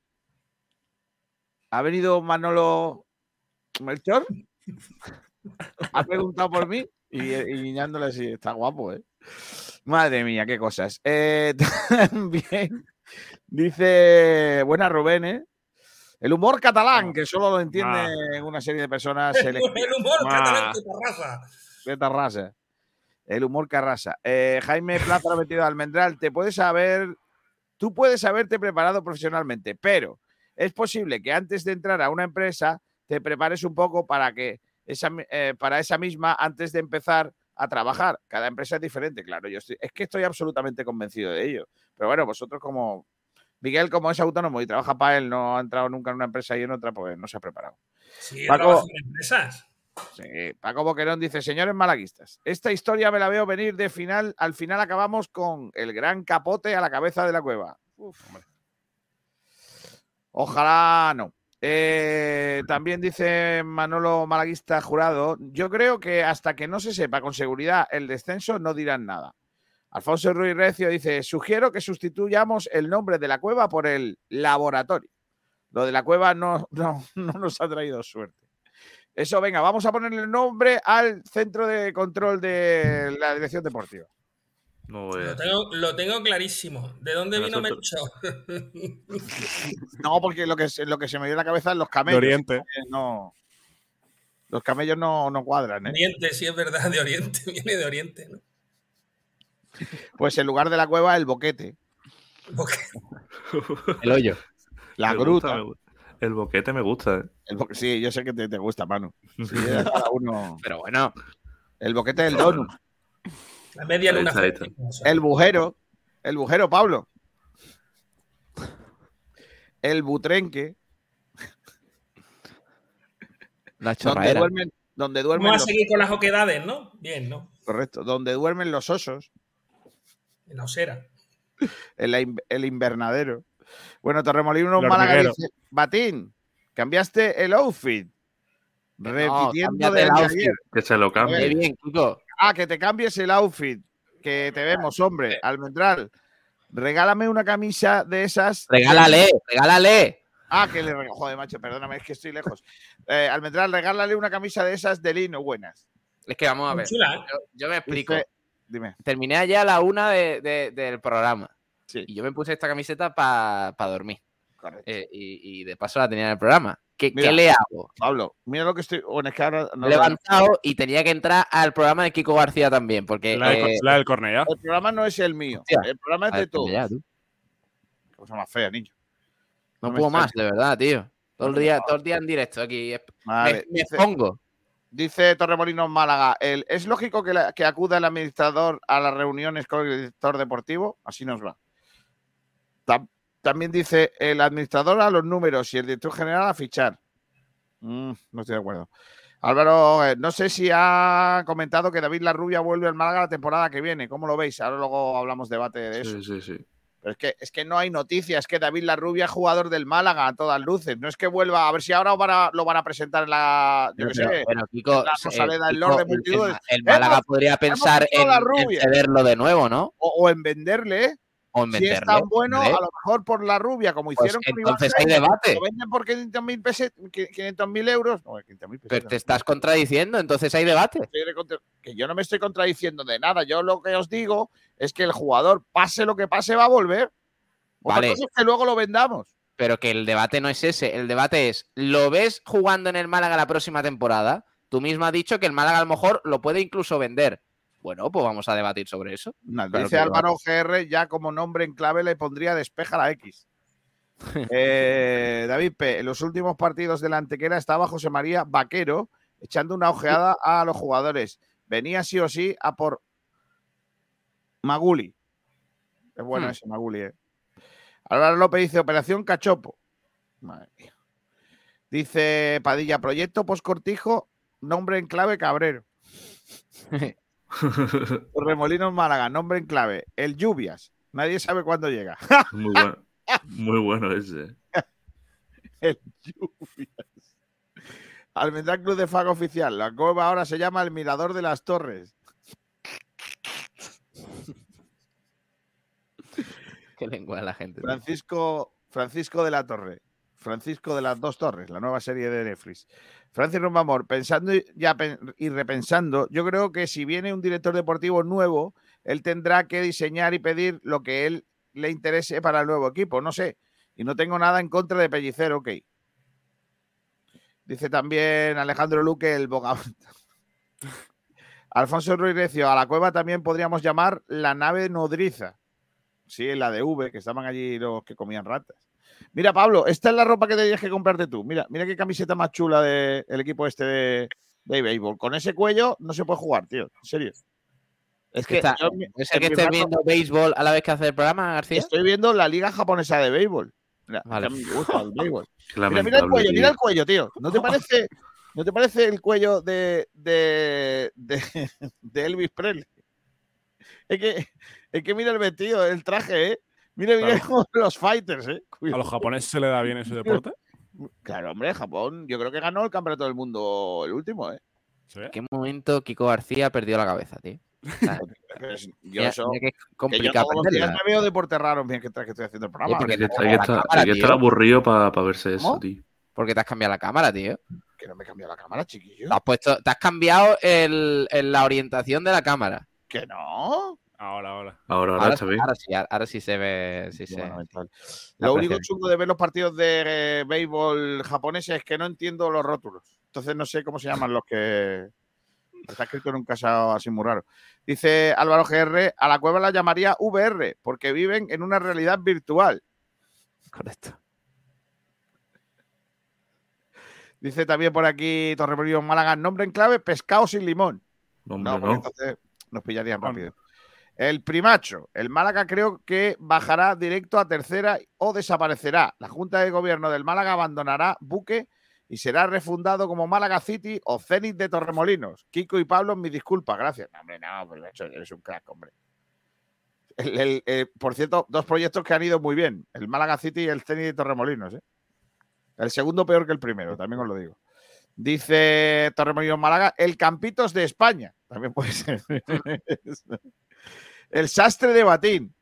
¿ha venido Manolo Melchor? Ha preguntado por mí y, y guiñándole así. Está guapo, ¿eh? Madre mía, qué cosas. Eh, también dice, buena Rubén, ¿eh? El humor catalán, que solo lo entiende Ah. una serie de personas El humor Ah. catalán de Tarrasa. de Tarrasa. El humor carrasa. Eh, Jaime Plaza metido Almendral, te puedes saber, tú puedes haberte preparado profesionalmente, pero es posible que antes de entrar a una empresa te prepares un poco para que esa, eh, para esa misma antes de empezar a trabajar. Cada empresa es diferente, claro. Yo estoy, es que estoy absolutamente convencido de ello. Pero bueno, vosotros como Miguel, como es autónomo y trabaja para él, no ha entrado nunca en una empresa y en otra, pues no se ha preparado. Sí, Paco- en empresas. Sí, Paco Boquerón dice, señores malaguistas, esta historia me la veo venir de final, al final acabamos con el gran capote a la cabeza de la cueva. Uf. Ojalá no. Eh, también dice Manolo Malaguista Jurado, yo creo que hasta que no se sepa con seguridad el descenso no dirán nada. Alfonso Ruiz Recio dice, sugiero que sustituyamos el nombre de la cueva por el laboratorio. Lo de la cueva no, no, no nos ha traído suerte. Eso, venga, vamos a ponerle el nombre al centro de control de la dirección deportiva. No Lo tengo, lo tengo clarísimo. ¿De dónde Pero vino Melchor? No, porque lo que, se- lo que se me dio en la cabeza es los camellos. De Oriente. No, los camellos no, no cuadran. ¿eh? Oriente, sí es verdad, de Oriente. Viene de Oriente, ¿no? Pues en lugar de la cueva, el boquete. El hoyo. La Me gruta. gusta. El boquete me gusta, ¿eh? El bo- sí, yo sé que te, te gusta, Manu. Sí, a cada uno. Pero bueno. El boquete del donut. La media luna. El bujero. El bujero, Pablo. El butrenque. La Donde duermen, donde duermen Vamos a los, seguir con las oquedades, ¿no? Bien, ¿no? correcto, donde duermen los osos. En la osera. El, el invernadero. Bueno, Torremolinos El Málaga dice, Batín, cambiaste el outfit. Repitiendo del el de outfit. ayer. Que se lo cambie. bien, Kiko. Ah, que te cambies el outfit. Que te vemos, hombre. Almendral. Regálame una camisa de esas. Regálale, regálale. Ah, que le. Joder, macho, perdóname, es que estoy lejos. Eh, Almendral, regálale una camisa de esas de lino buenas. Es que vamos a ver. chula, ¿eh? Yo, yo me explico. Dice- Dime. Terminé allá a la una de- de- del programa. Sí. Y yo me puse esta camiseta para dormir. Correcto. Eh, y, y de paso la tenía en el programa. ¿Qué, Mira. qué le hago? Pablo, mira lo que estoy. Bueno, es que ahora. no lo- levantado y tenía que entrar al programa de Kiko García también. Porque. La, del eh, la del Cornellá. El programa no es el mío. Hostia. El programa es de todos. Qué cosa más fea, niño. No puedo más, de verdad, tío. Todo el día, todo el día en directo aquí. Me- me dice- pongo. Dice Torremolinos Málaga, el, ¿es lógico que, la- que acuda el administrador a las reuniones con el director deportivo? Así nos va. Tam- también dice el administrador a los números y el director general a fichar. Mm, no estoy de acuerdo. Álvaro, eh, no sé si ha comentado que David Larrubia vuelve al Málaga la temporada que viene. ¿Cómo lo veis? Ahora luego hablamos debate de eso. Sí, sí, sí. Pero es que, es que no hay noticias. Es que David Larrubia es jugador del Málaga a todas luces. No es que vuelva. A ver si ahora van a- lo van a presentar en la. Yo qué Pero, sé. bueno, Kiko, la eh, Rosaleda, el Kiko, Lord de el- el- multitudes. El, Málaga podría pensar en, en cederlo de nuevo, ¿no? O, o en venderle. ¿eh? O en Si venderlo. es tan bueno, a lo mejor por la rubia, como Pues hicieron con entonces Iván hay debate. Lo venden por 500.000 peset- 500.000 euros. No, 500.000 Pero te estás contradiciendo, entonces hay debate. Que yo no me estoy contradiciendo de nada. Yo lo que os digo es que el jugador, pase lo que pase, va a volver. Vale. cosa es que luego lo vendamos. Pero que el debate no es ese. El debate es, ¿lo ves jugando en el Málaga la próxima temporada? Tú mismo has dicho que el Málaga a lo mejor lo puede incluso vender. Bueno, pues vamos a debatir sobre eso. Claro dice Álvaro GR, ya como nombre en clave le pondría despeja la X. Eh, David P. En los últimos partidos de la Antequera estaba José María Vaquero echando una ojeada a los jugadores. Venía sí o sí a por Maguli. Es bueno Hmm. ese Maguli, eh. Álvaro López dice Operación Cachopo. Madre mía. Dice Padilla, proyecto postcortijo, nombre en clave Cabrero. Remolinos Málaga, nombre en clave. El Lluvias. Nadie sabe cuándo llega. Muy bueno. Muy bueno ese. El Lluvias. Almendral Club de Fago Oficial. La cueva ahora se llama el Mirador de las Torres. Qué lengua la gente. Francisco, Francisco de la Torre. Francisco de las Dos Torres, la nueva serie de Netflix. Francis Rombamor, pensando y, ya y repensando, yo creo que si viene un director deportivo nuevo, él tendrá que diseñar y pedir lo que él le interese para el nuevo equipo. No sé. Y no tengo nada en contra de Pellicer, ok. Dice también Alejandro Luque el boga. Alfonso Ruiz Recio, a la cueva también podríamos llamar la nave nodriza. Sí, la de V, que estaban allí los que comían ratas. Mira, Pablo, esta es la ropa que tenías que comprarte tú. Mira, mira qué camiseta más chula del equipo este de, de béisbol. Con ese cuello no se puede jugar, tío. En serio. Es que Está- yo en mi- ¿Es en el que estés rato viendo béisbol a la vez que hace el programa, García? Estoy viendo la liga japonesa de béisbol. Mira, Vale. que a mí me gusta el béisbol. Mira, mira el cuello, mira el cuello, tío. ¿No te parece, ¿no te parece el cuello de, de, de, de Elvis Presley? Es que, es que mira el vestido, el traje, ¿eh? Mira, mira Claro. los fighters, ¿eh? ¿A los japoneses se le da bien ese deporte? Claro, hombre, Japón, yo creo que ganó el campeonato del mundo el último, ¿eh? Sí. ¿En qué momento Kiko García perdió la cabeza, tío? Yo mira- eso, que es yo me veo deporte raro mientras que estoy haciendo el programa. porque Hay que, te hay que la estar, cámara, hay que estar tío. aburrido para verse eso, tío. Porque te has cambiado la cámara, tío. Que no me he cambiado la cámara, chiquillo. Te has, puesto, te has cambiado el, el- la orientación de la cámara. Que no. Ahora, ahora. Ahora, ahora, Ahora, sí, ahora sí se ve. Sí se- Lo único chungo de ver los partidos de eh, béisbol japoneses es que no entiendo los rótulos. Entonces no sé cómo se llaman los que. Está escrito en un casado así muy raro. Dice Álvaro GR, a la cueva la llamaría VR, porque viven en una realidad virtual. Correcto. Dice también por aquí Torremolinos Málaga, nombre en clave, pescado sin limón. Hombre, No, porque no. entonces nos pillarían rápido. El primacho. El Málaga creo que bajará directo a tercera o desaparecerá. La Junta de Gobierno del Málaga abandonará buque y será refundado como Málaga City o Zenit de Torremolinos. Kiko y Pablo, mis disculpas, gracias. No, hombre, no, eso eres un crack, hombre. El- el- eh, por cierto, dos proyectos que han ido muy bien. El Málaga City y el Zenit de Torremolinos. ¿eh? El segundo peor que el primero, también os lo digo. Dice Torremolinos Málaga, el Campitos de España. También puede ser. el Sastre de Batín.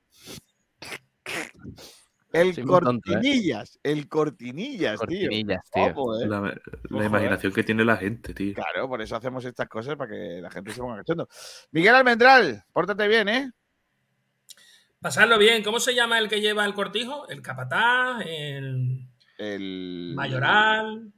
El Sí, ¿eh? Cortinillas. El Cortinillas, Cortinillas, tío. tío. Ojo, ¿eh? La, la Ojo, ¿eh? imaginación que tiene la gente, tío. Claro, por eso hacemos estas cosas para que la gente se ponga cachondo. Miguel Almendral, pórtate bien, ¿eh? Pasarlo bien. ¿Cómo se llama el que lleva el cortijo? El capataz, el El mayoral.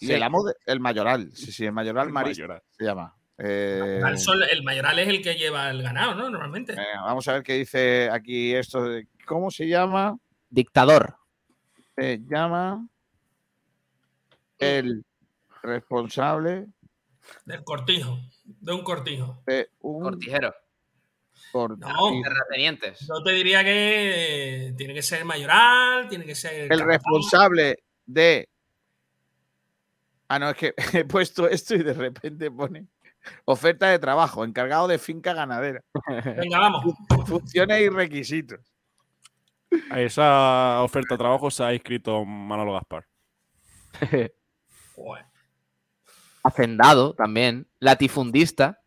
Y el amo de- el mayoral. Sí, sí, el mayoral marista se llama. Eh, Al sol- el mayoral es el que lleva el ganado, ¿no? Normalmente. vamos a ver qué dice aquí esto. de- ¿Cómo se llama? Dictador. Se llama el responsable Del cortijo. De un cortijo. de un Cortijero. cortijo. No. Terratenientes. Yo te diría que eh, tiene que ser mayoral, tiene que ser. el responsable de. Ah, no, es que he puesto esto y de repente pone oferta de trabajo, encargado de finca ganadera. Venga, vamos. Funciones y requisitos. A esa oferta de trabajo se ha inscrito Manolo Gaspar. Hacendado también. Latifundista.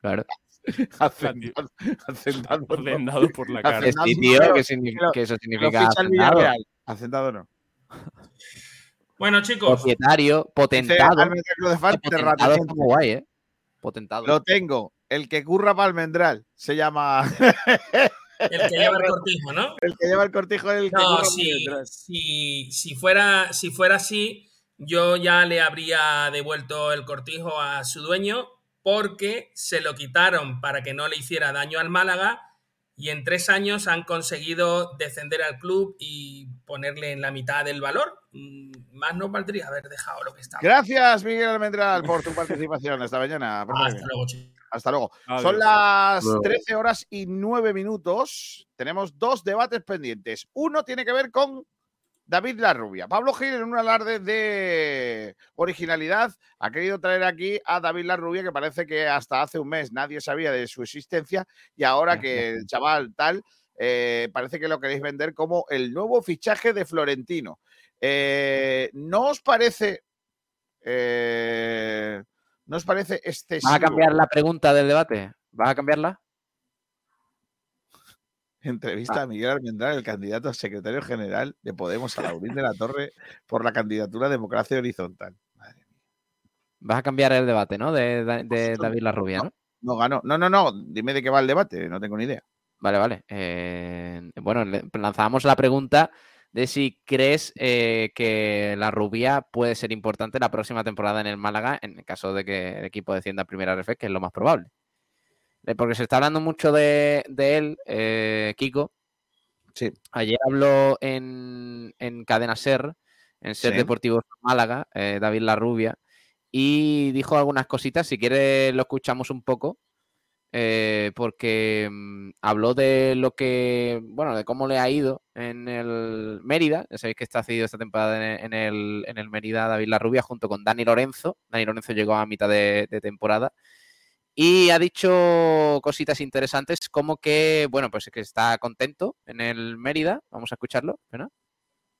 Claro. Hacendado, hacendado, no. Hacendado por la cara. Hacendado Sí, no, tío, pero- que, signi- pero- que eso significa. Hacendado no. Bueno, chicos. Propietario, potentado. Almendral Club de Fans, Potentado muy guay, ¿eh? Potentado. Lo tengo. El que curra para Almendral. Se llama. El que lleva el cortijo, ¿no? El que lleva el cortijo es el que No, curra si, si, fuera, si fuera así, yo ya le habría devuelto el cortijo a su dueño porque se lo quitaron para que no le hiciera daño al Málaga y en tres años han conseguido descender al club y ponerle en la mitad del valor. Mm, Más no valdría haber dejado lo que estaba. Gracias, Miguel Almendral, por tu participación esta mañana. Hasta luego, chicos. Hasta luego. Adiós. Son las Luego. 13 horas y 9 minutos. Tenemos dos debates pendientes. Uno tiene que ver con David Larrubia. Pablo Gil, en un alarde de originalidad, ha querido traer aquí a David Larrubia, que parece que hasta hace un mes nadie sabía de su existencia y ahora que el chaval tal, eh, parece que lo queréis vender como el nuevo fichaje de Florentino. Eh, ¿No os parece... eh, ¿No os parece excesivo? ¿Vas a cambiar la pregunta del debate? ¿Vas a cambiarla? Entrevista Ah. a Miguel Almendral, el candidato a secretario general de Podemos a Laurín de la Torre por la candidatura a Democracia Horizontal. Vas a cambiar el debate, ¿no? De, de- de David Larrubia, ¿no? No ganó. No, no, no. Dime de qué va el debate. No tengo ni idea. Vale, vale. Eh, bueno, lanzábamos la pregunta de si crees eh, que la rubia puede ser importante la próxima temporada en el Málaga, en el caso de que el equipo descienda a primera RF, que es lo más probable. Eh, Porque se está hablando mucho de, de él, eh, Kiko. Sí. Ayer habló en, en Cadena Ser, en Ser Sí. Deportivo Málaga, eh, David Larrubia, y dijo algunas cositas. Si quieres, lo escuchamos un poco eh, porque mm, habló de lo que, bueno, de cómo le ha ido en el Mérida. Ya sabéis que está cedido esta temporada en en el, en el Mérida David Larrubia junto con Dani Lorenzo. Dani Lorenzo llegó a mitad de, de temporada. Y ha dicho cositas interesantes como que, bueno, pues que está contento en el Mérida. Vamos a escucharlo, ¿verdad?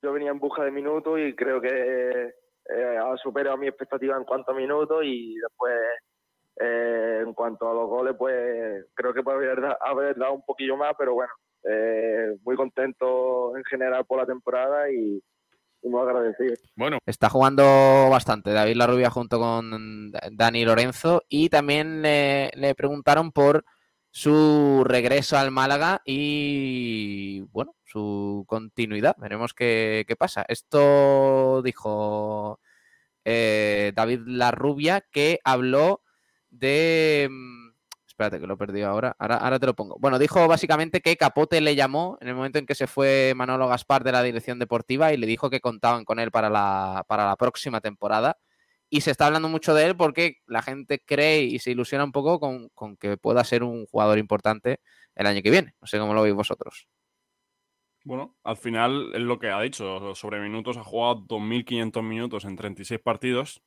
Yo venía en busca de minutos y creo que eh, ha superado mi expectativa en cuanto a minutos y después eh, en cuanto a los goles, pues creo que puede haber, haber dado un poquillo más, pero bueno, eh, muy contento en general por la temporada y muy agradecido. Bueno, Está jugando bastante David Larrubia junto con Da- Dani Lorenzo y también le, le preguntaron por su regreso al Málaga y bueno, su continuidad. Veremos qué, qué pasa. Esto dijo eh, David Larrubia que habló de... espérate que lo he perdido ahora. ahora. Ahora te lo pongo. Bueno, dijo básicamente que Capote le llamó en el momento en que se fue Manolo Gaspar de la dirección deportiva y le dijo que contaban con él para la, para la próxima temporada. Y se está hablando mucho de él porque la gente cree y se ilusiona un poco con, con que pueda ser un jugador importante el año que viene. No sé cómo lo veis vosotros. Bueno, al final es lo que ha dicho. Sobre minutos ha jugado 2.500 minutos en 36 partidos.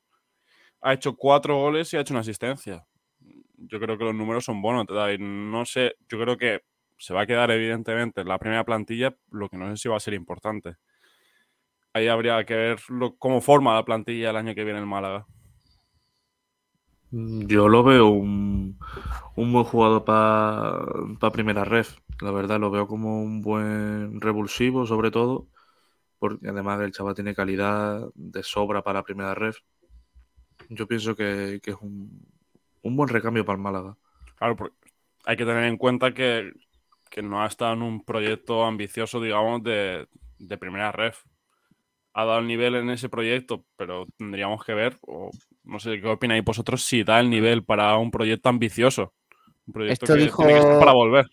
Ha hecho cuatro goles y ha hecho una asistencia. Yo creo que los números son buenos. David. No sé, yo creo que se va a quedar evidentemente en la primera plantilla, lo que no sé si va a ser importante. Ahí habría que ver cómo forma la plantilla el año que viene el Málaga. Mm, Yo lo veo un, un buen jugador para primera ref. La verdad, lo veo como un buen revulsivo, sobre todo, porque además el chaval tiene calidad de sobra para primera ref. Yo pienso que, que es un, un buen recambio para el Málaga. Claro, porque hay que tener en cuenta que, que no ha estado en un proyecto ambicioso, digamos, de, de primera ref. Ha dado el nivel en ese proyecto, pero tendríamos que ver, o no sé qué opináis vosotros, si da el nivel para un proyecto ambicioso. Un proyecto Esto que dijo- tiene que estar para volver.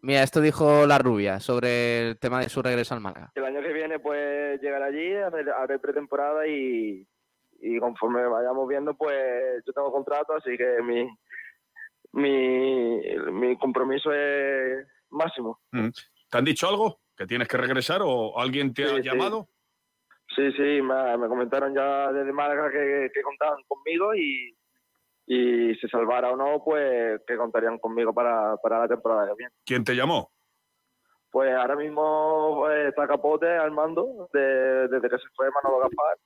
Mira, esto dijo la rubia sobre el tema de su regreso al Málaga. El año que viene, pues llegar allí, hacer, hacer pretemporada y, y conforme vayamos viendo, pues yo tengo contrato, así que mi, mi, mi compromiso es máximo. Mm. ¿Te han dicho algo? ¿Que tienes que regresar o alguien te ha sí. llamado? Sí, sí, me, me comentaron ya desde Málaga que, que contaban conmigo y, y si salvara o no, pues que contarían conmigo para, para la temporada que viene. ¿Quién te llamó? Pues ahora mismo pues, está Capote al mando de- desde que se fue Manolo Gaspar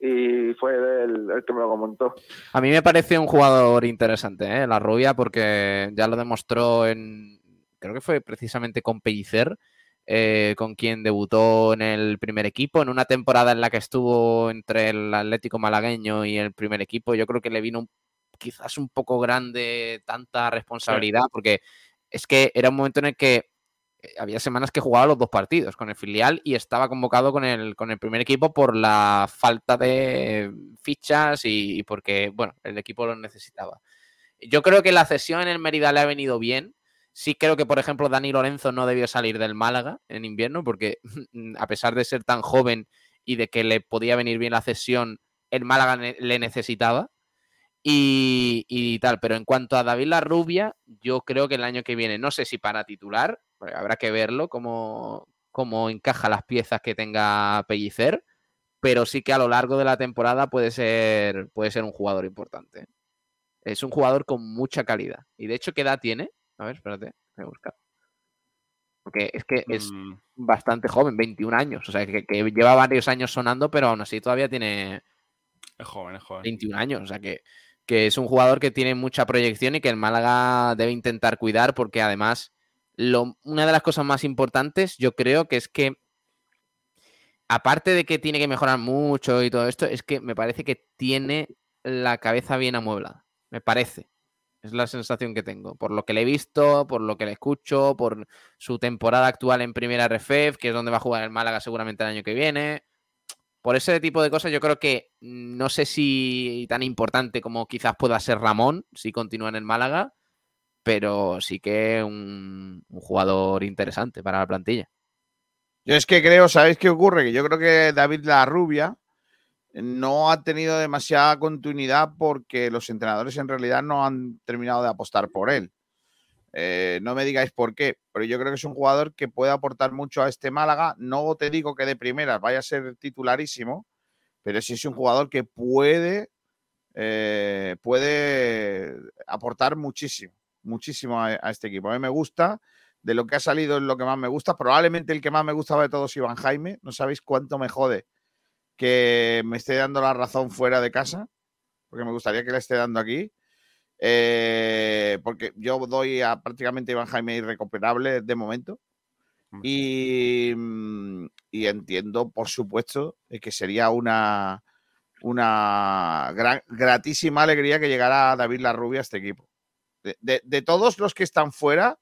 y fue el, el que me lo comentó. A mí me parece un jugador interesante, ¿eh? la rubia, porque ya lo demostró en. Creo que fue precisamente con Pellicer, eh, con quien debutó en el primer equipo, en una temporada en la que estuvo entre el Atlético Malagueño y el primer equipo. Yo creo que le vino un- quizás un poco grande tanta responsabilidad, porque es que era un momento en el que había semanas que jugaba los dos partidos con el filial y estaba convocado con el, con el primer equipo por la falta de fichas y, porque, bueno, el equipo lo necesitaba. Yo creo que la cesión en el Mérida le ha venido bien. Sí creo que, por ejemplo, Dani Lorenzo no debió salir del Málaga en invierno porque, a pesar de ser tan joven y de que le podía venir bien la cesión, el Málaga le necesitaba y, y tal. Pero en cuanto a David La Rubia, yo creo que el año que viene, no sé si para titular, habrá que verlo cómo, cómo encaja las piezas que tenga Pellicer, pero sí que a lo largo de la temporada puede ser, puede ser un jugador importante. Es un jugador con mucha calidad. Y de hecho, ¿qué edad tiene? A ver, espérate, voy a buscar. Porque es que es Mm, bastante joven, 21 años. O sea, que, que lleva varios años sonando, pero aún así todavía tiene es joven, es joven. 21 años. O sea, que, que es un jugador que tiene mucha proyección y que el Málaga debe intentar cuidar porque además lo, una de las cosas más importantes yo creo que es que aparte de que tiene que mejorar mucho y todo esto, es que me parece que tiene la cabeza bien amueblada. Me parece. Es la sensación que tengo. Por lo que le he visto, por lo que le escucho, por su temporada actual en Primera RFEF, que es donde va a jugar el Málaga seguramente el año que viene. Por ese tipo de cosas, yo creo que no sé si tan importante como quizás pueda ser Ramón si continúa en el Málaga, pero sí que un, un jugador interesante para la plantilla. Yo es que creo, ¿sabéis qué ocurre? Que yo creo que David La Rubia no ha tenido demasiada continuidad porque los entrenadores en realidad no han terminado de apostar por él. Eh, no me digáis por qué, pero yo creo que es un jugador que puede aportar mucho a este Málaga. No te digo que de primera vaya a ser titularísimo, pero sí es un jugador que puede, eh, puede aportar muchísimo, muchísimo a, a este equipo. A mí me gusta, de lo que ha salido es lo que más me gusta. Probablemente el que más me gustaba de todos, Iván Jaime. No sabéis cuánto me jode que me esté dando la razón fuera de casa, porque me gustaría que le esté dando aquí. Eh, porque yo doy a prácticamente Iván Jaime irrecuperable de momento. Y, mm, y entiendo, por supuesto, eh, que sería una, una gran, gratísima alegría que llegara David Larrubia a este equipo. De, de- de todos los que están fuera,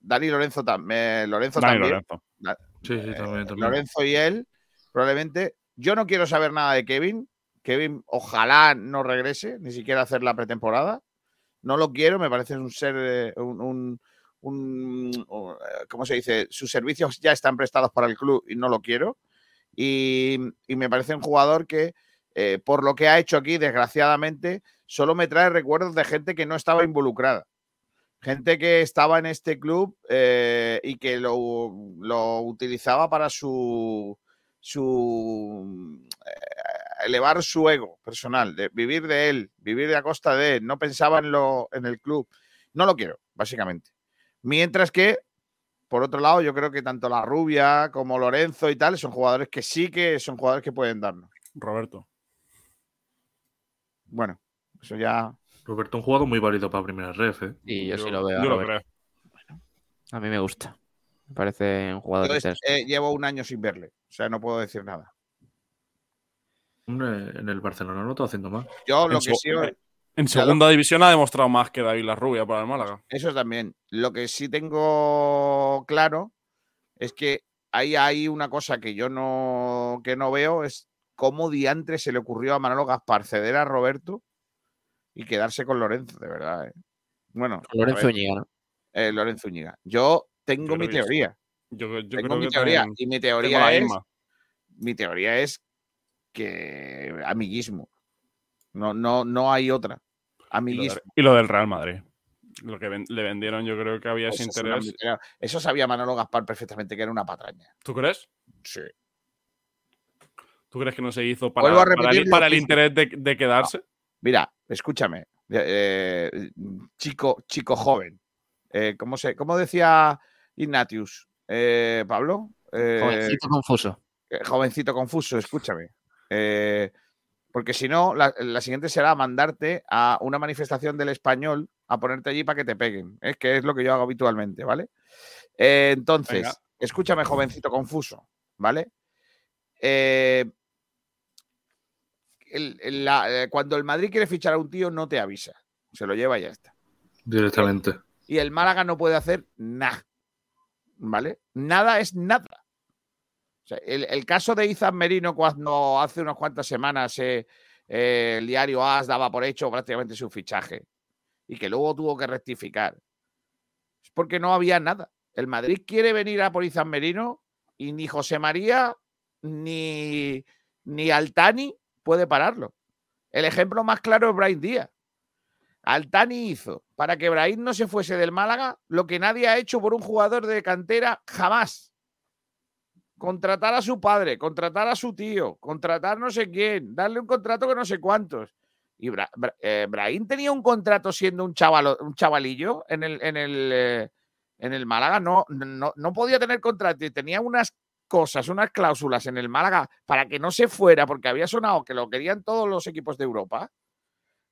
Dani Lorenzo, tam- eh, Lorenzo Dani también. Lorenzo. Da- Sí, sí, eh, también, también. Lorenzo y él, probablemente. Yo no quiero saber nada de Kevin. Kevin, ojalá no regrese, ni siquiera hacer la pretemporada. No lo quiero, me parece un ser, eh, un, un- un- ¿cómo se dice? Sus servicios ya están prestados para el club y no lo quiero. Y, y me parece un jugador que, eh, por lo que ha hecho aquí, desgraciadamente, solo me trae recuerdos de gente que no estaba involucrada. Gente que estaba en este club eh, y que lo, lo utilizaba para su, su eh, elevar su ego personal, de vivir de él, vivir de a costa de él, no pensaba en, lo, en el club. No lo quiero, básicamente. Mientras que, por otro lado, yo creo que tanto la Rubia como Lorenzo y tal son jugadores que sí que son jugadores que pueden darnos. Roberto. Bueno, eso ya. Roberto, un jugador muy válido para primera ref, ¿eh? Y yo, sí lo veo. a Yo lo Roberto. A mí me gusta. Me parece un jugador Yo es- interesante. eh, llevo un año sin verle, o sea, no puedo decir nada. Hombre, en el Barcelona no está haciendo más. Yo lo En que sí. En lo- segunda división ha demostrado más que David La Rubia para el Málaga. Eso también. Lo que sí tengo claro es que ahí hay una cosa que yo no, que no veo, es cómo diantre se le ocurrió a Manolo Gaspar ceder a Roberto y quedarse con Lorenzo, de verdad. ¿eh? Bueno, Lorenzo Úñiga, ¿no? eh, Lorenzo Úñiga. Yo tengo Yo mi teoría. Yo, yo tengo creo mi que teoría. también Y mi teoría es. misma. Mi teoría es que amiguismo. No, no, no hay otra. Y lo, de- Amiguismo. y lo del Real Madrid. Lo que ven- le vendieron, yo creo que había ese Eso, es una interés. Eso sabía Manolo Gaspar perfectamente que era una patraña. ¿Tú crees? Sí. ¿Tú crees que no se hizo Vuelvo a para, para, repetir el, para el interés de, de quedarse? Mira, escúchame. eh, eh, chico, chico joven. Eh, ¿cómo, se, ¿Cómo decía Ignatius? Eh, ¿Pablo? Jovencito confuso. jovencito confuso, escúchame. Porque si no, la, la siguiente será mandarte a una manifestación del español a ponerte allí para que te peguen. Es que es lo que yo hago habitualmente, ¿vale? Entonces, Venga. escúchame, jovencito confuso, ¿vale? Eh, el- el- la- eh, cuando el Madrid quiere fichar a un tío, no te avisa. Se lo lleva y ya está. Directamente. Y el Málaga no puede hacer nada. ¿Vale? Nada es nada. O sea, el, el caso de Izan Merino, cuando hace unas cuantas semanas eh, eh, el diario AS daba por hecho prácticamente su fichaje y que luego tuvo que rectificar, es porque no había nada. El Madrid quiere venir a por Izan Merino y ni José María ni, ni Altani puede pararlo. El ejemplo más claro es Brian Díaz. Altani hizo para que Brahim no se fuese del Málaga lo que nadie ha hecho por un jugador de cantera jamás. Contratar a su padre, contratar a su tío, contratar no sé quién, darle un contrato que no sé cuántos. Y Bra- eh, tenía un contrato siendo un, chavalo- un chavalillo en el, en el, eh, en el Málaga. No, no, no podía tener contrato y tenía unas cosas, unas cláusulas en el Málaga para que no se fuera porque había sonado que lo querían todos los equipos de Europa.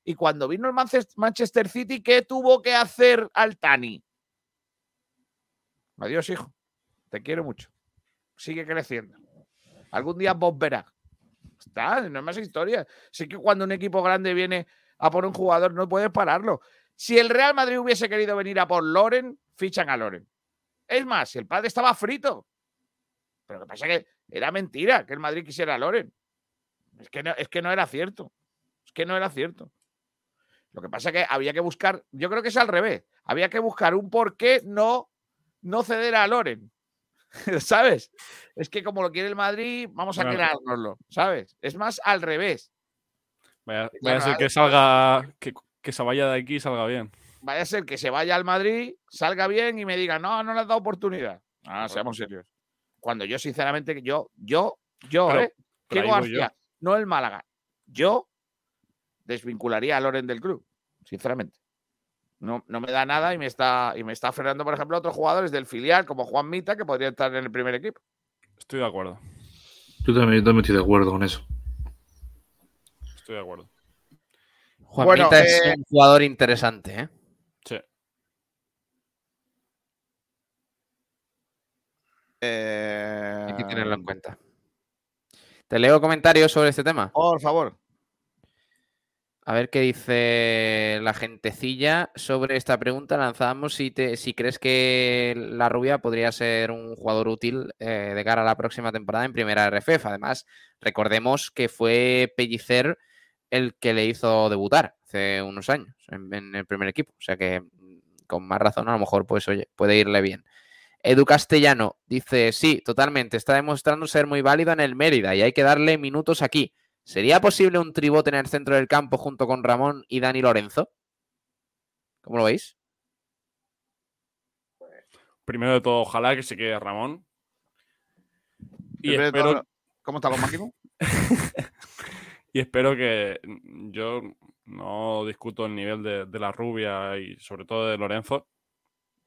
Y cuando vino el Manchester City, ¿qué tuvo que hacer Altani? Adiós, hijo. Te quiero mucho. Sigue creciendo. Algún día vos verás. Está, no hay más historia. Sí que cuando un equipo grande viene a por un jugador, no puedes pararlo. Si el Real Madrid hubiese querido venir a por Loren, fichan a Loren. Es más, el padre estaba frito. Pero lo que pasa es que era mentira que el Madrid quisiera a Loren. Es que no, es que no era cierto. Es que no era cierto. Lo que pasa es que había que buscar, yo creo que es al revés. Había que buscar un por qué no, no ceder a Loren. ¿Sabes? Es que como lo quiere el Madrid, vamos a quedárnoslo. ¿Sabes? Es más al revés. Vaya, vaya a ser que salga, que, que se vaya de aquí y salga bien. Vaya a ser que se vaya al Madrid, salga bien y me diga, no, no le has dado oportunidad. Ah, seamos serios. Cuando yo, sinceramente, yo, yo, yo, Pero- ¿eh? Diego yo. No el Málaga. Yo desvincularía a Loren del club, sinceramente. No, no me da nada y me está y me está frenando, por ejemplo, otros jugadores del filial, como Juan Mita, que podría estar en el primer equipo. Estoy de acuerdo. Yo también, yo también estoy de acuerdo con eso. Estoy de acuerdo. Juanmita Bueno, es eh, un jugador interesante, ¿eh? Sí. Eh, Hay que tenerlo en cuenta. Te leo comentarios sobre este tema. Por favor. A ver qué dice la gentecilla sobre esta pregunta. Lanzamos si, te, si crees que la rubia podría ser un jugador útil eh, de cara a la próxima temporada en primera RFF. Además, recordemos que fue Pellicer el que le hizo debutar hace hace unos años en, en el primer equipo. O sea que mm, con más razón a lo mejor pues oye, puede irle bien. Edu Castellano dice, sí, totalmente, está demostrando ser muy válido en el Mérida y hay que darle minutos aquí. ¿Sería posible un tribote en el centro del campo junto con Ramón y Dani Lorenzo? ¿Cómo lo veis? Primero de todo, ojalá que se quede Ramón. Y Primero de espero, todo, ¿Cómo están los máquinas? y espero que yo no discuto el nivel de, de la rubia y sobre todo de Lorenzo,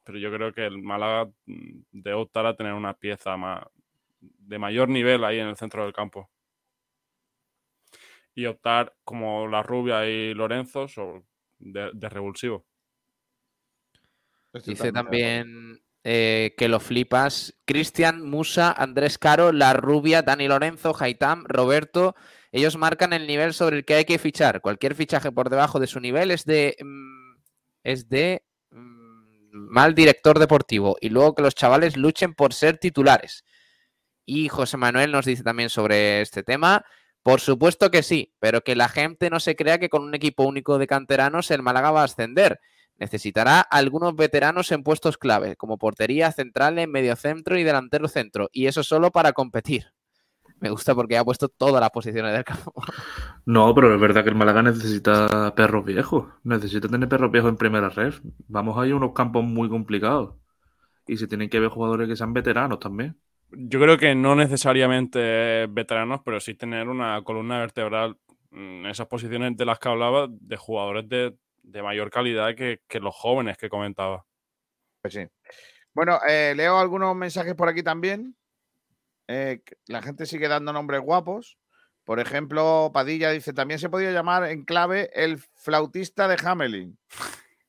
pero yo creo que el Málaga mm, debe optar a tener una pieza más, de mayor nivel ahí en el centro del campo. Y optar como la rubia y Lorenzo so- de, de revulsivo. Dice también eh, que lo flipas. Cristian, Musa, Andrés Caro, La Rubia, Dani Lorenzo, Haitam, Roberto. Ellos marcan el nivel sobre el que hay que fichar. Cualquier fichaje por debajo de su nivel es de. mm, es de. Mal director deportivo. Y luego que los chavales luchen por ser titulares. Y José Manuel nos dice también sobre este tema. Por supuesto que sí, pero que la gente no se crea que con un equipo único de canteranos el Málaga va a ascender. Necesitará algunos veteranos en puestos clave, como portería, centrales, mediocentro y delantero centro, y eso solo para competir. Me gusta porque ha puesto todas las posiciones del campo. No, pero es verdad que el Málaga necesita perros viejos. Necesita tener perros viejos en primera red. Vamos ahí a unos campos muy complicados. Y se tienen que ver jugadores que sean veteranos también. Yo creo que no necesariamente veteranos, pero sí tener una columna vertebral mm, en esas posiciones de las que hablaba de jugadores de, de mayor calidad que, que los jóvenes que comentaba. Pues sí. Bueno, eh, leo algunos mensajes por aquí también. Eh, la gente sigue dando nombres guapos. Por ejemplo, Padilla dice, también se podía llamar en clave el flautista de Hamelin.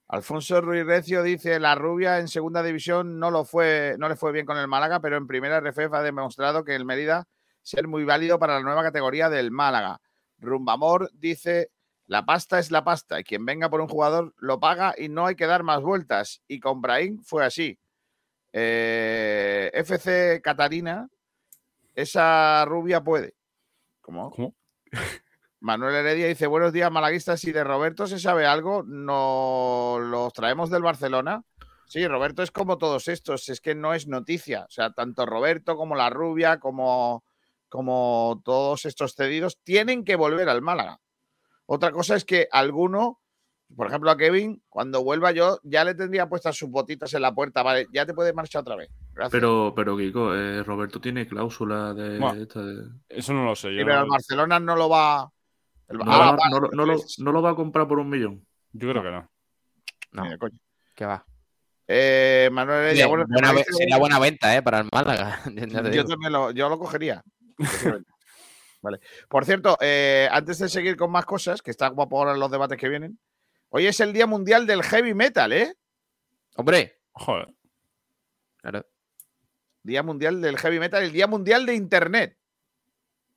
Alfonso Ruiz Recio dice, la rubia en segunda división no, lo fue, no le fue bien con el Málaga, pero en primera RFF ha demostrado que el Mérida ser muy válido para la nueva categoría del Málaga. Rumbamor dice, la pasta es la pasta y quien venga por un jugador lo paga y no hay que dar más vueltas. Y con Brahim fue así. Eh, FC Catarina, esa rubia puede. ¿Cómo? Manuel Heredia dice, buenos días, malaguistas. Si de Roberto se sabe algo, ¿nos los traemos del Barcelona? Sí, Roberto es como todos estos, es que no es noticia. O sea, tanto Roberto como la rubia, como, como todos estos cedidos, tienen que volver al Málaga. Otra cosa es que alguno, por ejemplo a Kevin, cuando vuelva yo, ya le tendría puestas sus botitas en la puerta. Vale, ya te puedes marchar otra vez. Gracias. Pero, pero Kiko, eh, Roberto tiene cláusula de, Bueno, esta de- Eso no lo sé. Sí, Yo, pero el Barcelona no lo va. el- No, Ah, no lo- no lo, entonces- no lo va a comprar por un millón. yo creo que no. No, Mira, coño. que va. Eh, Manuel Heredia, bueno, buena ve- dice- sería buena venta ¿eh? para el Málaga. Yo también lo, yo lo cogería. vale. Por cierto, eh, antes de seguir con más cosas, que está guapo ahora los debates que vienen, hoy es el Día Mundial del Heavy Metal, ¿eh? Hombre, Joder. claro. Día Mundial del Heavy Metal, el Día Mundial de Internet.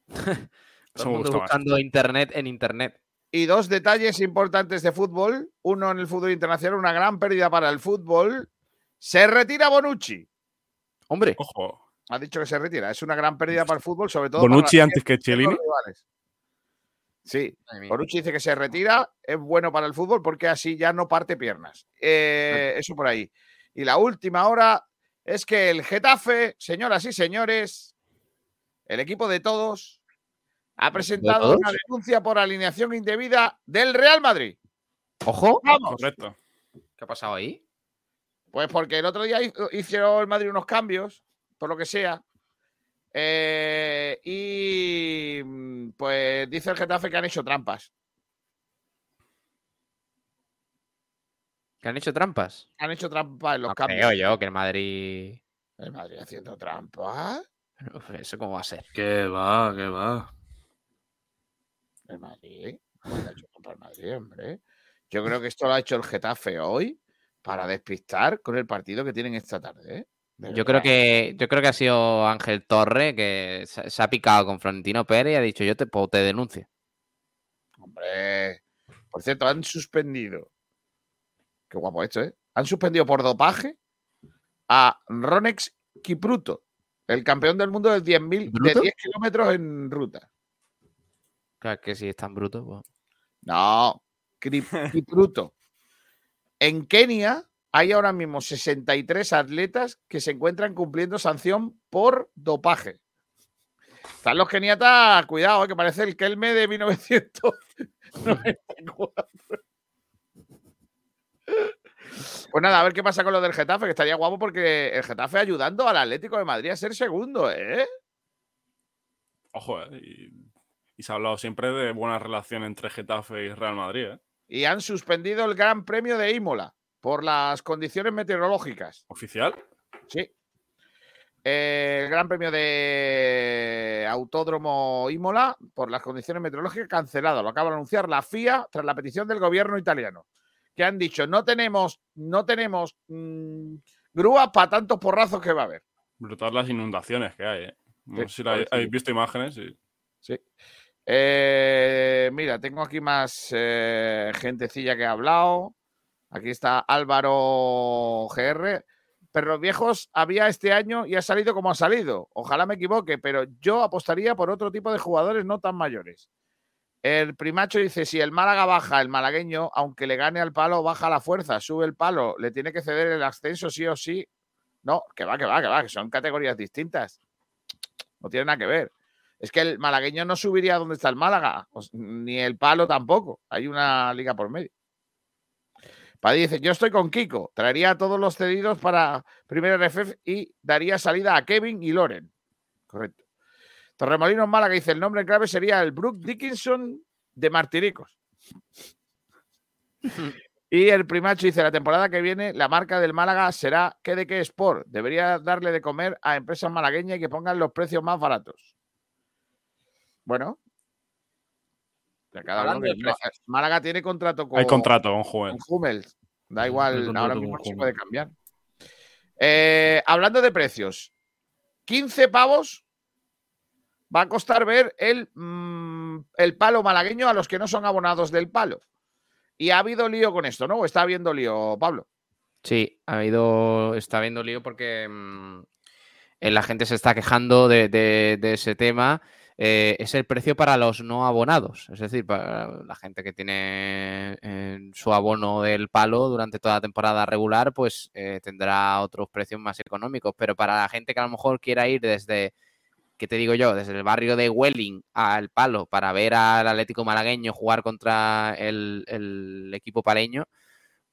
Todo el mundo más. buscando internet en internet. Y dos detalles importantes de fútbol. Uno en el fútbol internacional, una gran pérdida para el fútbol. Se retira Bonucci. Hombre, Ojo. Ha dicho que se retira. Es una gran pérdida para el fútbol, sobre todo. Bonucci para antes que rivales. Sí. Bonucci dice que se retira, es bueno para el fútbol porque así ya no parte piernas. Eh, eso por ahí. Y la última hora es que el Getafe, señoras y señores, el equipo de todos, ha presentado todos? una denuncia por alineación indebida del Real Madrid. ojo. Vamos. Correcto. ¿Qué ha pasado ahí? Pues porque el otro día hicieron el Madrid unos cambios, por lo que sea. eh, y mm, pues dice el Getafe que han hecho trampas. ¿Que han hecho trampas? Han hecho trampas en los No cambios. creo yo que el Madrid. El Madrid haciendo trampas. ¿Eso cómo va a ser? Que va, que va. El Madrid. ¿Cuándo ha hecho trampas el Madrid, hombre? Yo creo que esto lo ha hecho el Getafe hoy para despistar con el partido que tienen esta tarde. ¿eh? Yo creo que yo creo que ha sido Ángel Torre que se, se ha picado con Florentino Pérez y ha dicho yo te, pues, te denuncio. Hombre. Por cierto, han suspendido. Qué guapo esto, ¿eh? Han suspendido por dopaje a Ronex Kipruto, el campeón del mundo de 10.000 de ¿Bruto? 10 kilómetros en ruta. Claro que si es tan bruto, pues. No, Kipruto. En Kenia hay ahora mismo 63 atletas que se encuentran cumpliendo sanción por dopaje. Están los keniatas, cuidado, eh, que parece el Kelme de 1994. Pues nada, a ver qué pasa con lo del Getafe, que estaría guapo porque el Getafe ayudando al Atlético de Madrid a ser segundo, ¿eh? Ojo, ¿eh? Y, y se ha hablado siempre de buena relación entre Getafe y Real Madrid, ¿eh? Y han suspendido el Gran Premio de Imola por las condiciones meteorológicas. ¿Oficial? Sí. Eh, el Gran Premio de Autódromo Imola por las condiciones meteorológicas cancelado. Lo acaba de anunciar la FIA tras la petición del gobierno italiano. Que han dicho, no tenemos, no tenemos mm, grúas para tantos porrazos que va a haber. Brutal las inundaciones que hay, ¿eh? No Sí, sé si la- habéis visto imágenes. y- Sí. Eh, mira, tengo aquí más eh, gentecilla que ha hablado. Aquí está Álvaro GR. Perros viejos había este año y ha salido como ha salido. Ojalá me equivoque, pero yo apostaría por otro tipo de jugadores no tan mayores. El primacho dice: si el Málaga baja, el malagueño, aunque le gane al palo, baja la fuerza, sube el palo, le tiene que ceder el ascenso sí o sí. No, que va, que va, que va, que son categorías distintas. No tiene nada que ver. Es que el malagueño no subiría donde está el Málaga, ni el palo tampoco. Hay una liga por medio. Paddy dice, yo estoy con Kiko, traería a todos los cedidos para primera RFF y daría salida a Kevin y Loren. Correcto. Torremolinos Málaga dice, el nombre clave sería el Brook Dickinson de Martiricos. Y el primacho dice, la temporada que viene la marca del Málaga será que de qué Sport. Debería darle de comer a empresas malagueñas y que pongan los precios más baratos. Bueno. cada uno que- no. Málaga tiene contrato con, Hay contrato con Hummels. con Hummels. Da igual, ahora mismo se puede cambiar. Eh, hablando de precios, 15 pavos va a costar ver el, mm, el palo malagueño a los que no son abonados del palo. Y ha habido lío con esto, ¿no? ¿O está habiendo lío, Pablo? Sí, ha habido, está habiendo lío porque mm, eh, la gente se está quejando de, de- ese tema. Eh, es el precio para los no abonados, es decir, para la gente que tiene eh, su abono del palo durante toda la temporada regular, pues tendrá otros precios más económicos. Pero para la gente que a lo mejor quiera ir desde, ¿qué te digo yo? Desde el barrio de Welling al palo para ver al Atlético Malagueño jugar contra el, el equipo paleño,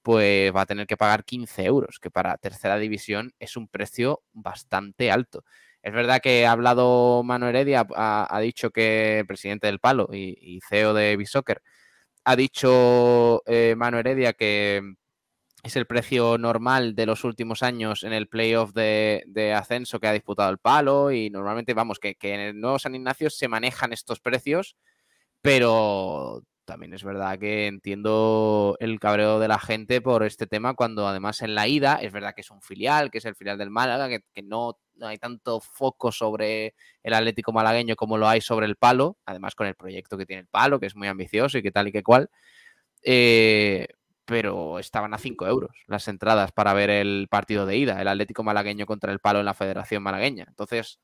pues va a tener que pagar 15 euros, que para tercera división es un precio bastante alto. Es verdad que ha hablado Manu Heredia, ha, dicho que el presidente del Palo y, CEO de Bisoccer, ha dicho eh, Manu Heredia que es el precio normal de los últimos años en el playoff de, ascenso que ha disputado el Palo y normalmente, vamos, que, que en el nuevo San Ignacio se manejan estos precios, pero también es verdad que entiendo el cabreo de la gente por este tema cuando además en la ida es verdad que es un filial, que es el filial del Málaga, que, que no, no hay tanto foco sobre el Atlético malagueño como lo hay sobre el Palo, además con el proyecto que tiene el Palo, que es muy ambicioso y que tal y que cual. Eh, pero estaban a 5 euros las entradas para ver el partido de ida, el Atlético malagueño contra el Palo en la Federación Malagueña. Entonces,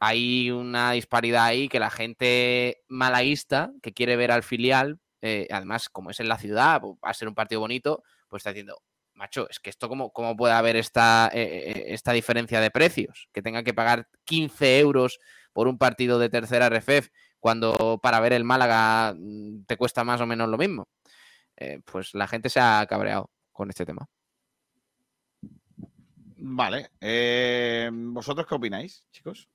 hay una disparidad ahí que la gente malaguista que quiere ver al filial, eh, además, como es en la ciudad, pues, va a ser un partido bonito, pues está diciendo, macho, es que esto, ¿cómo, cómo puede haber esta, eh, eh, esta diferencia de precios? Que tengan que pagar 15 euros por un partido de tercera RFF cuando para ver el Málaga mm, te cuesta más o menos lo mismo. Eh, pues la gente se ha cabreado con este tema. Vale. eh, ¿Vosotros qué opináis, chicos?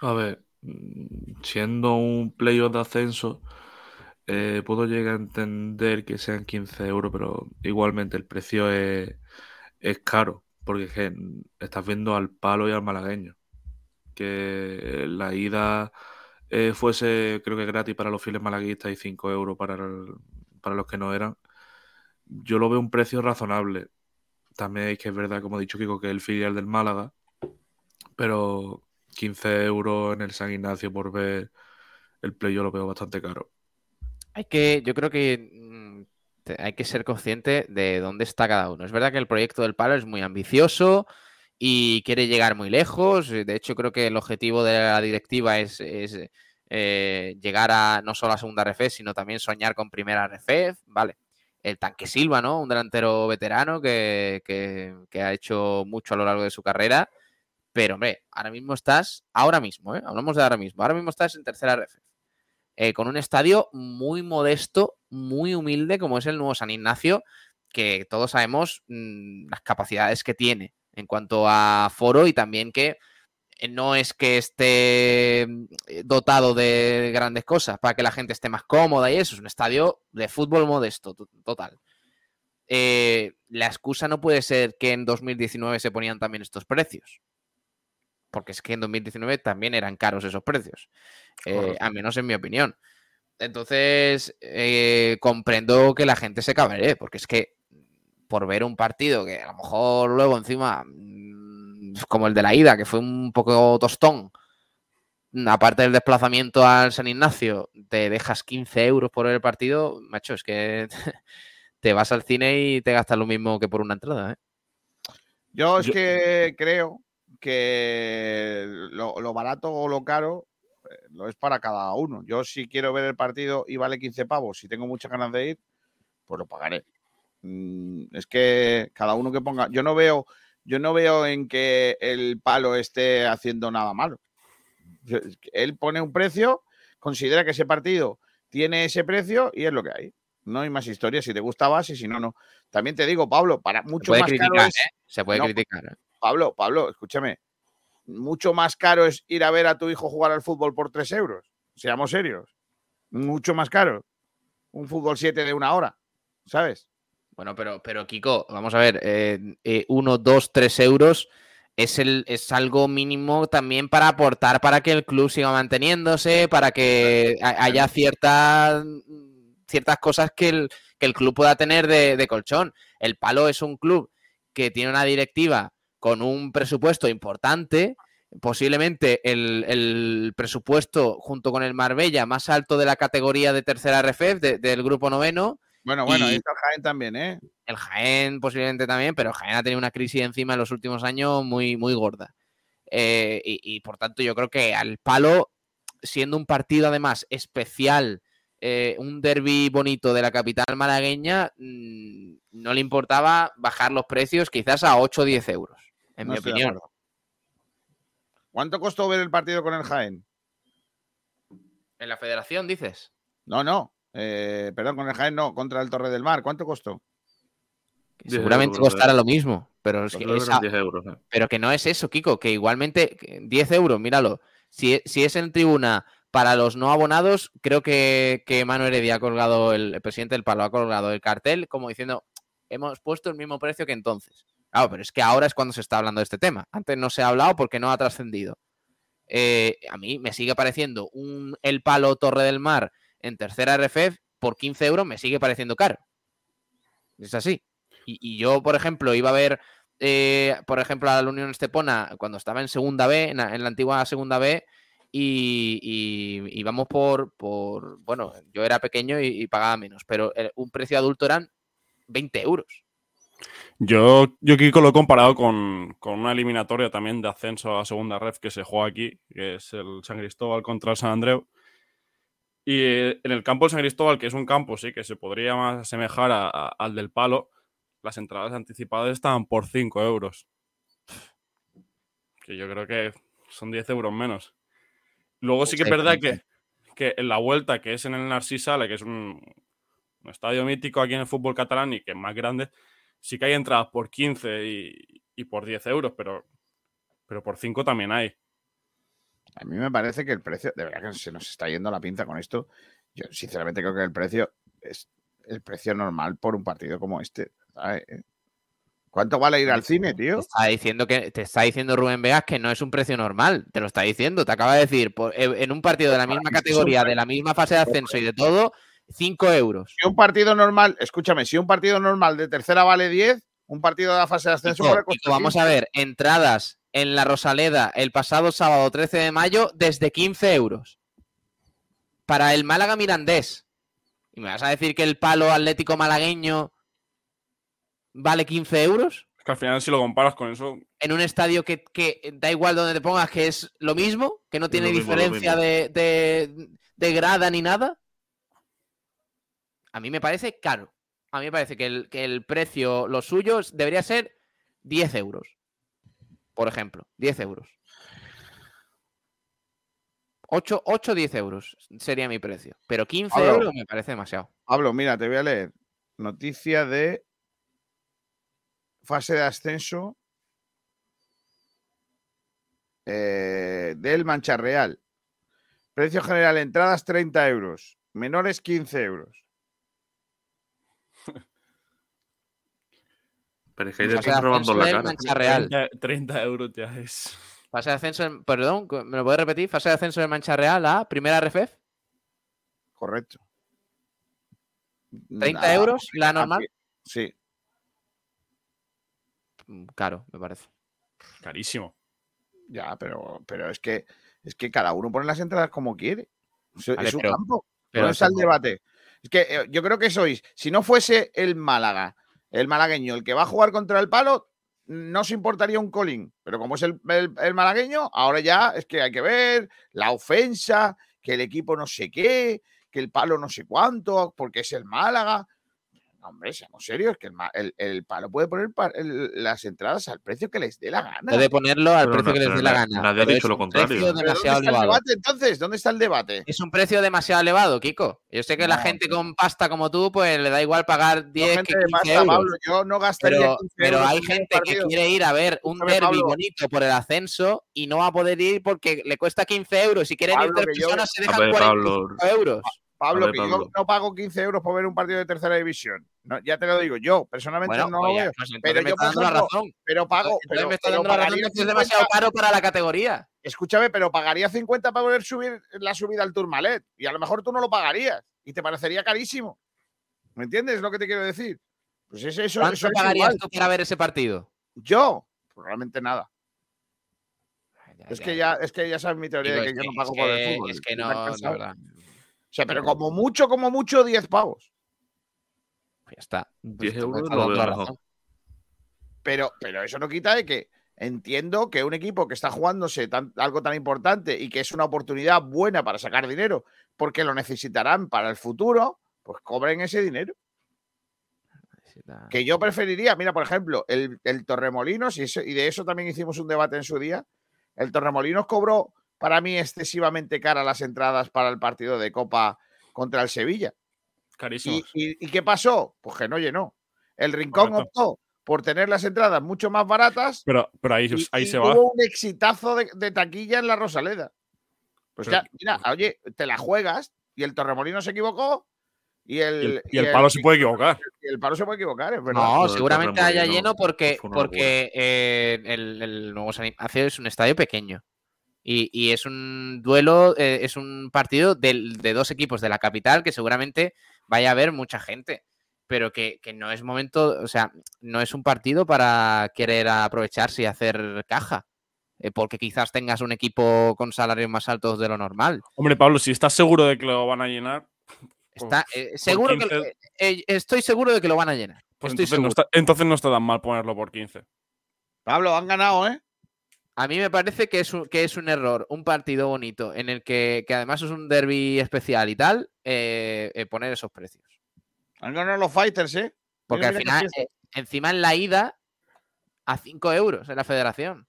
A ver, mm, siendo un playoff de ascenso, eh, puedo llegar a entender que sean 15 euros, pero igualmente el precio es, es caro, porque es que mm, estás viendo al palo y al malagueño. Que la ida eh, fuese, creo que gratis para los fieles malaguistas y 5 euros para, el- para los que no eran. Yo lo veo un precio razonable. También es que es verdad, como ha dicho Kiko, que es el filial del Málaga, pero 15 euros en el San Ignacio por ver el play yo lo veo bastante caro. Hay que, yo creo que mm, hay que ser consciente de dónde está cada uno. Es verdad que el proyecto del palo es muy ambicioso y quiere llegar muy lejos. De hecho, creo que el objetivo de la directiva es, eh, llegar a no solo a segunda RF, sino también soñar con primera RF, vale. El tanque Silva, ¿no? Un delantero veterano que, que- ha hecho mucho a lo largo de su carrera. Pero, hombre, ahora mismo estás, ahora mismo, ¿eh? Hablamos de ahora mismo. Ahora mismo estás en tercera RF. eh, con un estadio muy modesto, muy humilde, como es el nuevo San Ignacio, que todos sabemos mm, las capacidades que tiene en cuanto a foro y también que no es que esté mm, dotado de grandes cosas para que la gente esté más cómoda y eso, es un estadio de fútbol modesto, to- total. Eh, la excusa no puede ser que en 2019 se ponían también estos precios, porque es que en 2019 también eran caros esos precios, eh, al menos en mi opinión. Entonces, eh, comprendo que la gente se cabree, porque es que por ver un partido que a lo mejor luego encima, mm, como el de la ida, que fue un poco tostón, aparte del desplazamiento al San Ignacio, te dejas 15 euros por el partido, macho, es que te vas al cine y te gastas lo mismo que por una entrada, ¿eh? Yo es Yo- que creo que lo, lo barato o lo caro eh, lo es para cada uno. Yo si quiero ver el partido y vale 15 pavos, si tengo muchas ganas de ir, pues lo pagaré. Mm, Es que cada uno que ponga, yo no veo, yo no veo en que el palo esté haciendo nada malo. Él pone un precio, considera que ese partido tiene ese precio y es lo que hay. No hay más historia. Si te gusta vas y si no, no. También te digo, Pablo, para mucho más caro criticar, es- ¿eh? Se puede No, criticar. ¿eh? Pablo, Pablo, escúchame. Mucho más caro es ir a ver a tu hijo jugar al fútbol por 3 euros. Seamos serios. Mucho más caro. Un fútbol 7 de una hora. ¿Sabes? Bueno, pero, pero Kiko, vamos a ver, eh, eh, uno, dos, tres euros es, el, es algo mínimo también para aportar para que el club siga manteniéndose, para que ha- haya ciertas, ciertas cosas que el, que el club pueda tener de, de colchón. El Palo es un club que tiene una directiva con un presupuesto importante, posiblemente el, el presupuesto junto con el Marbella más alto de la categoría de tercera RFF, de- del grupo noveno. Bueno, bueno, y- está el Jaén también, ¿eh? el Jaén posiblemente también, pero el Jaén ha tenido una crisis encima en los últimos años muy, muy gorda. Eh, y, y, por tanto yo creo que al palo, siendo un partido además especial, eh, un derby bonito de la capital malagueña, mm, no le importaba bajar los precios quizás a 8 o 10 euros, en No mi opinión. ¿Cuánto costó ver el partido con el Jaén? ¿En la federación dices? No, no. Eh, perdón, con el Jaén no, contra el Torre del Mar. ¿Cuánto costó? Seguramente costará lo mismo, pero es que Creo que es eran a- 10 euros. ¿eh? Pero que no es eso, Kiko, que igualmente que 10 euros, míralo. Si, e- si es en tribuna para los no abonados, creo que, que Manu Heredia ha colgado, el, el presidente del Palo ha colgado el cartel como diciendo, hemos puesto el mismo precio que entonces. Claro, pero es que ahora es cuando se está hablando de este tema. Antes no se ha hablado porque no ha trascendido. Eh, a mí me sigue pareciendo un El Palo Torre del Mar en tercera RFF por 15 euros, me sigue pareciendo caro. Es así. Y, yo, por ejemplo, iba a ver, eh, por ejemplo, a la Unión Estepona cuando estaba en segunda B, en la, antigua segunda B, y, y por, por, bueno, yo era pequeño y, pagaba menos, pero un precio adulto eran 20 euros. Yo, yo Kiko, lo he comparado con, con una eliminatoria también de ascenso a segunda ref que se juega aquí, que es el San Cristóbal contra el San Andreu. Y eh, en el campo del San Cristóbal, que es un campo, sí, que se podría más asemejar a- a- al del Palo, las entradas anticipadas estaban por 5 euros. Que yo creo que son 10 euros menos. Luego sí que es verdad que, que en la vuelta, que es en el Narcís Sala, que es un, un estadio mítico aquí en el fútbol catalán y que es más grande, sí que hay entradas por 15 y, y por 10 euros, pero, pero por 5 también hay. A mí me parece que el precio, de verdad que se nos está yendo la pinza con esto. Yo sinceramente creo que el precio es el precio normal por un partido como este. ¿sabes? ¿Cuánto vale ir al cine, tío? Te está diciendo que te está diciendo Rubén Vegas que no es un precio normal. Te lo está diciendo, te acaba de decir. por- eh, en un partido de la misma categoría, de la misma fase de ascenso y de todo, 5 euros. Si un partido normal, escúchame, si un partido normal de tercera vale 10, un partido de la fase de ascenso vale vamos a 15. ver, entradas en la Rosaleda el pasado sábado 13 de mayo desde 15 euros. Para el Málaga Mirandés. ¿Y me vas a decir que el palo atlético malagueño vale 15 euros? Es que al final, si lo comparas con eso, en un estadio que, que da igual donde te pongas, que es lo mismo, que no tiene mismo, diferencia de, de- de grada ni nada. A mí me parece caro. A mí me parece que el, que el precio, lo suyo, debería ser 10 euros. Por ejemplo, 10 euros. 8, 8 10 euros sería mi precio. Pero 15 Pablo. euros me parece demasiado. Pablo, mira, te voy a leer. Noticia de fase de ascenso eh, del Mancha Real. Precio general, entradas 30 euros. Menores 15 euros. Pero es que ahí te robando la cara. Mancha Real. 30, 30 euros ya es. Fase de ascenso, en- perdón, ¿me lo puedes repetir? Fase de ascenso de Mancha Real a primera RFF. Correcto. 30 Nah, euros, la aquí- normal. Sí. Mm, Caro, me parece. Carísimo. Ya, pero, pero es que es que cada uno pone las entradas como quiere. Vale, es un pero- campo. pero ¿Dónde está el debate? Es que eh, yo creo que sois, si no fuese el Málaga, el malagueño, el que va a jugar contra el palo, no se importaría un colín. Pero como es el, el- el malagueño, ahora ya es que hay que ver la ofensa, que el equipo no sé qué, que el palo no sé cuánto, porque es el Málaga. No, hombre, seamos serios, que el, ma- el- el palo puede poner el- las entradas al precio que les dé la gana. Puede ponerlo al Pero precio no- que les dé la na- gana. nadie ha dicho lo contrario. precio Pero ¿Pero demasiado ¿Dónde está el elevado. debate entonces? ¿Dónde está el debate? Es un precio demasiado elevado, Kiko. Yo sé que la No, gente con pasta como tú, pues le da igual pagar Yo, 10 gente que de 15 pasta, euros. Pablo, yo no gastaría Pero, 15 pero euros hay gente que quiere ir a ver un derby Pablo. bonito por el ascenso y no va a poder ir porque le cuesta 15 euros. Si quieren ir Pablo, tres que yo- personas, se dejan ver, 45 Pablo. euros. Pablo, A ver, que yo no pago 15 euros por ver un partido de tercera división. No, ya te lo digo, yo personalmente Bueno, no lo veo. pues entonces Pero yo, dando la razón. pero pago. Entonces Pero, me está pero dando la razón pagaría de que es 50 demasiado caro para la categoría. Escúchame, pero pagaría 50 para poder subir la subida al Tourmalet. Y a lo mejor tú no lo pagarías. Y te parecería carísimo. ¿Me entiendes lo que te quiero decir? Pues eso, eso, ¿Cuánto eso es pagarías igual. tú para ver ese partido? Yo, realmente nada. Ya, Es ya, que ya, es que ya sabes mi teoría de es que yo no pago es por el fútbol. Es que Estoy no, tan de cansado. verdad. O sea, pero como mucho, como mucho, 10 pavos. Pues ya está. 10 Pues euros lo veo. Pero, pero eso no quita de que entiendo que un equipo que está jugándose tan- algo tan importante y que es una oportunidad buena para sacar dinero, porque lo necesitarán para el futuro, pues cobren ese dinero. Que yo preferiría, mira, por ejemplo, el, el Torremolinos, y, eso- y de eso también hicimos un debate en su día, el Torremolinos cobró para mí excesivamente cara las entradas para el partido de Copa contra el Sevilla. ¿Y, Carísimos. y- y qué pasó? Pues que no llenó. El Rincón Correcto. optó por tener las entradas mucho más baratas Pero, pero ahí, y, ahí y se va. hubo un exitazo de, de taquilla en la Rosaleda. Pues Pero- ya, mira, oye, te la juegas y el Torremolino se equivocó y el, Y el, y el palo se puede equivocar. y el palo se puede equivocar, es verdad. No, seguramente haya lleno porque, porque eh, el, el nuevo San Ignacio es un estadio pequeño. Y, y es un duelo, eh, es un partido de dos equipos de la capital que seguramente vaya a haber mucha gente. Pero que, que no es momento, o sea, no es un partido para querer aprovecharse y hacer caja. eh, porque quizás tengas un equipo con salarios más altos de lo normal. Hombre, Pablo, si estás seguro de que lo van a llenar, Está, Pues, eh, por seguro que, 15 eh, estoy seguro de que lo van a llenar. pues estoy entonces, seguro. no está, entonces no está tan mal ponerlo por 15. Pablo, han ganado, ¿eh? A mí me parece que es un, que es un error, un partido bonito, en el que, que además es un derby especial y tal, eh, eh, poner esos precios. Han ganado los fighters, ¿eh? Porque Mira, al mira final, eh, encima en la ida, a 5 euros en la federación.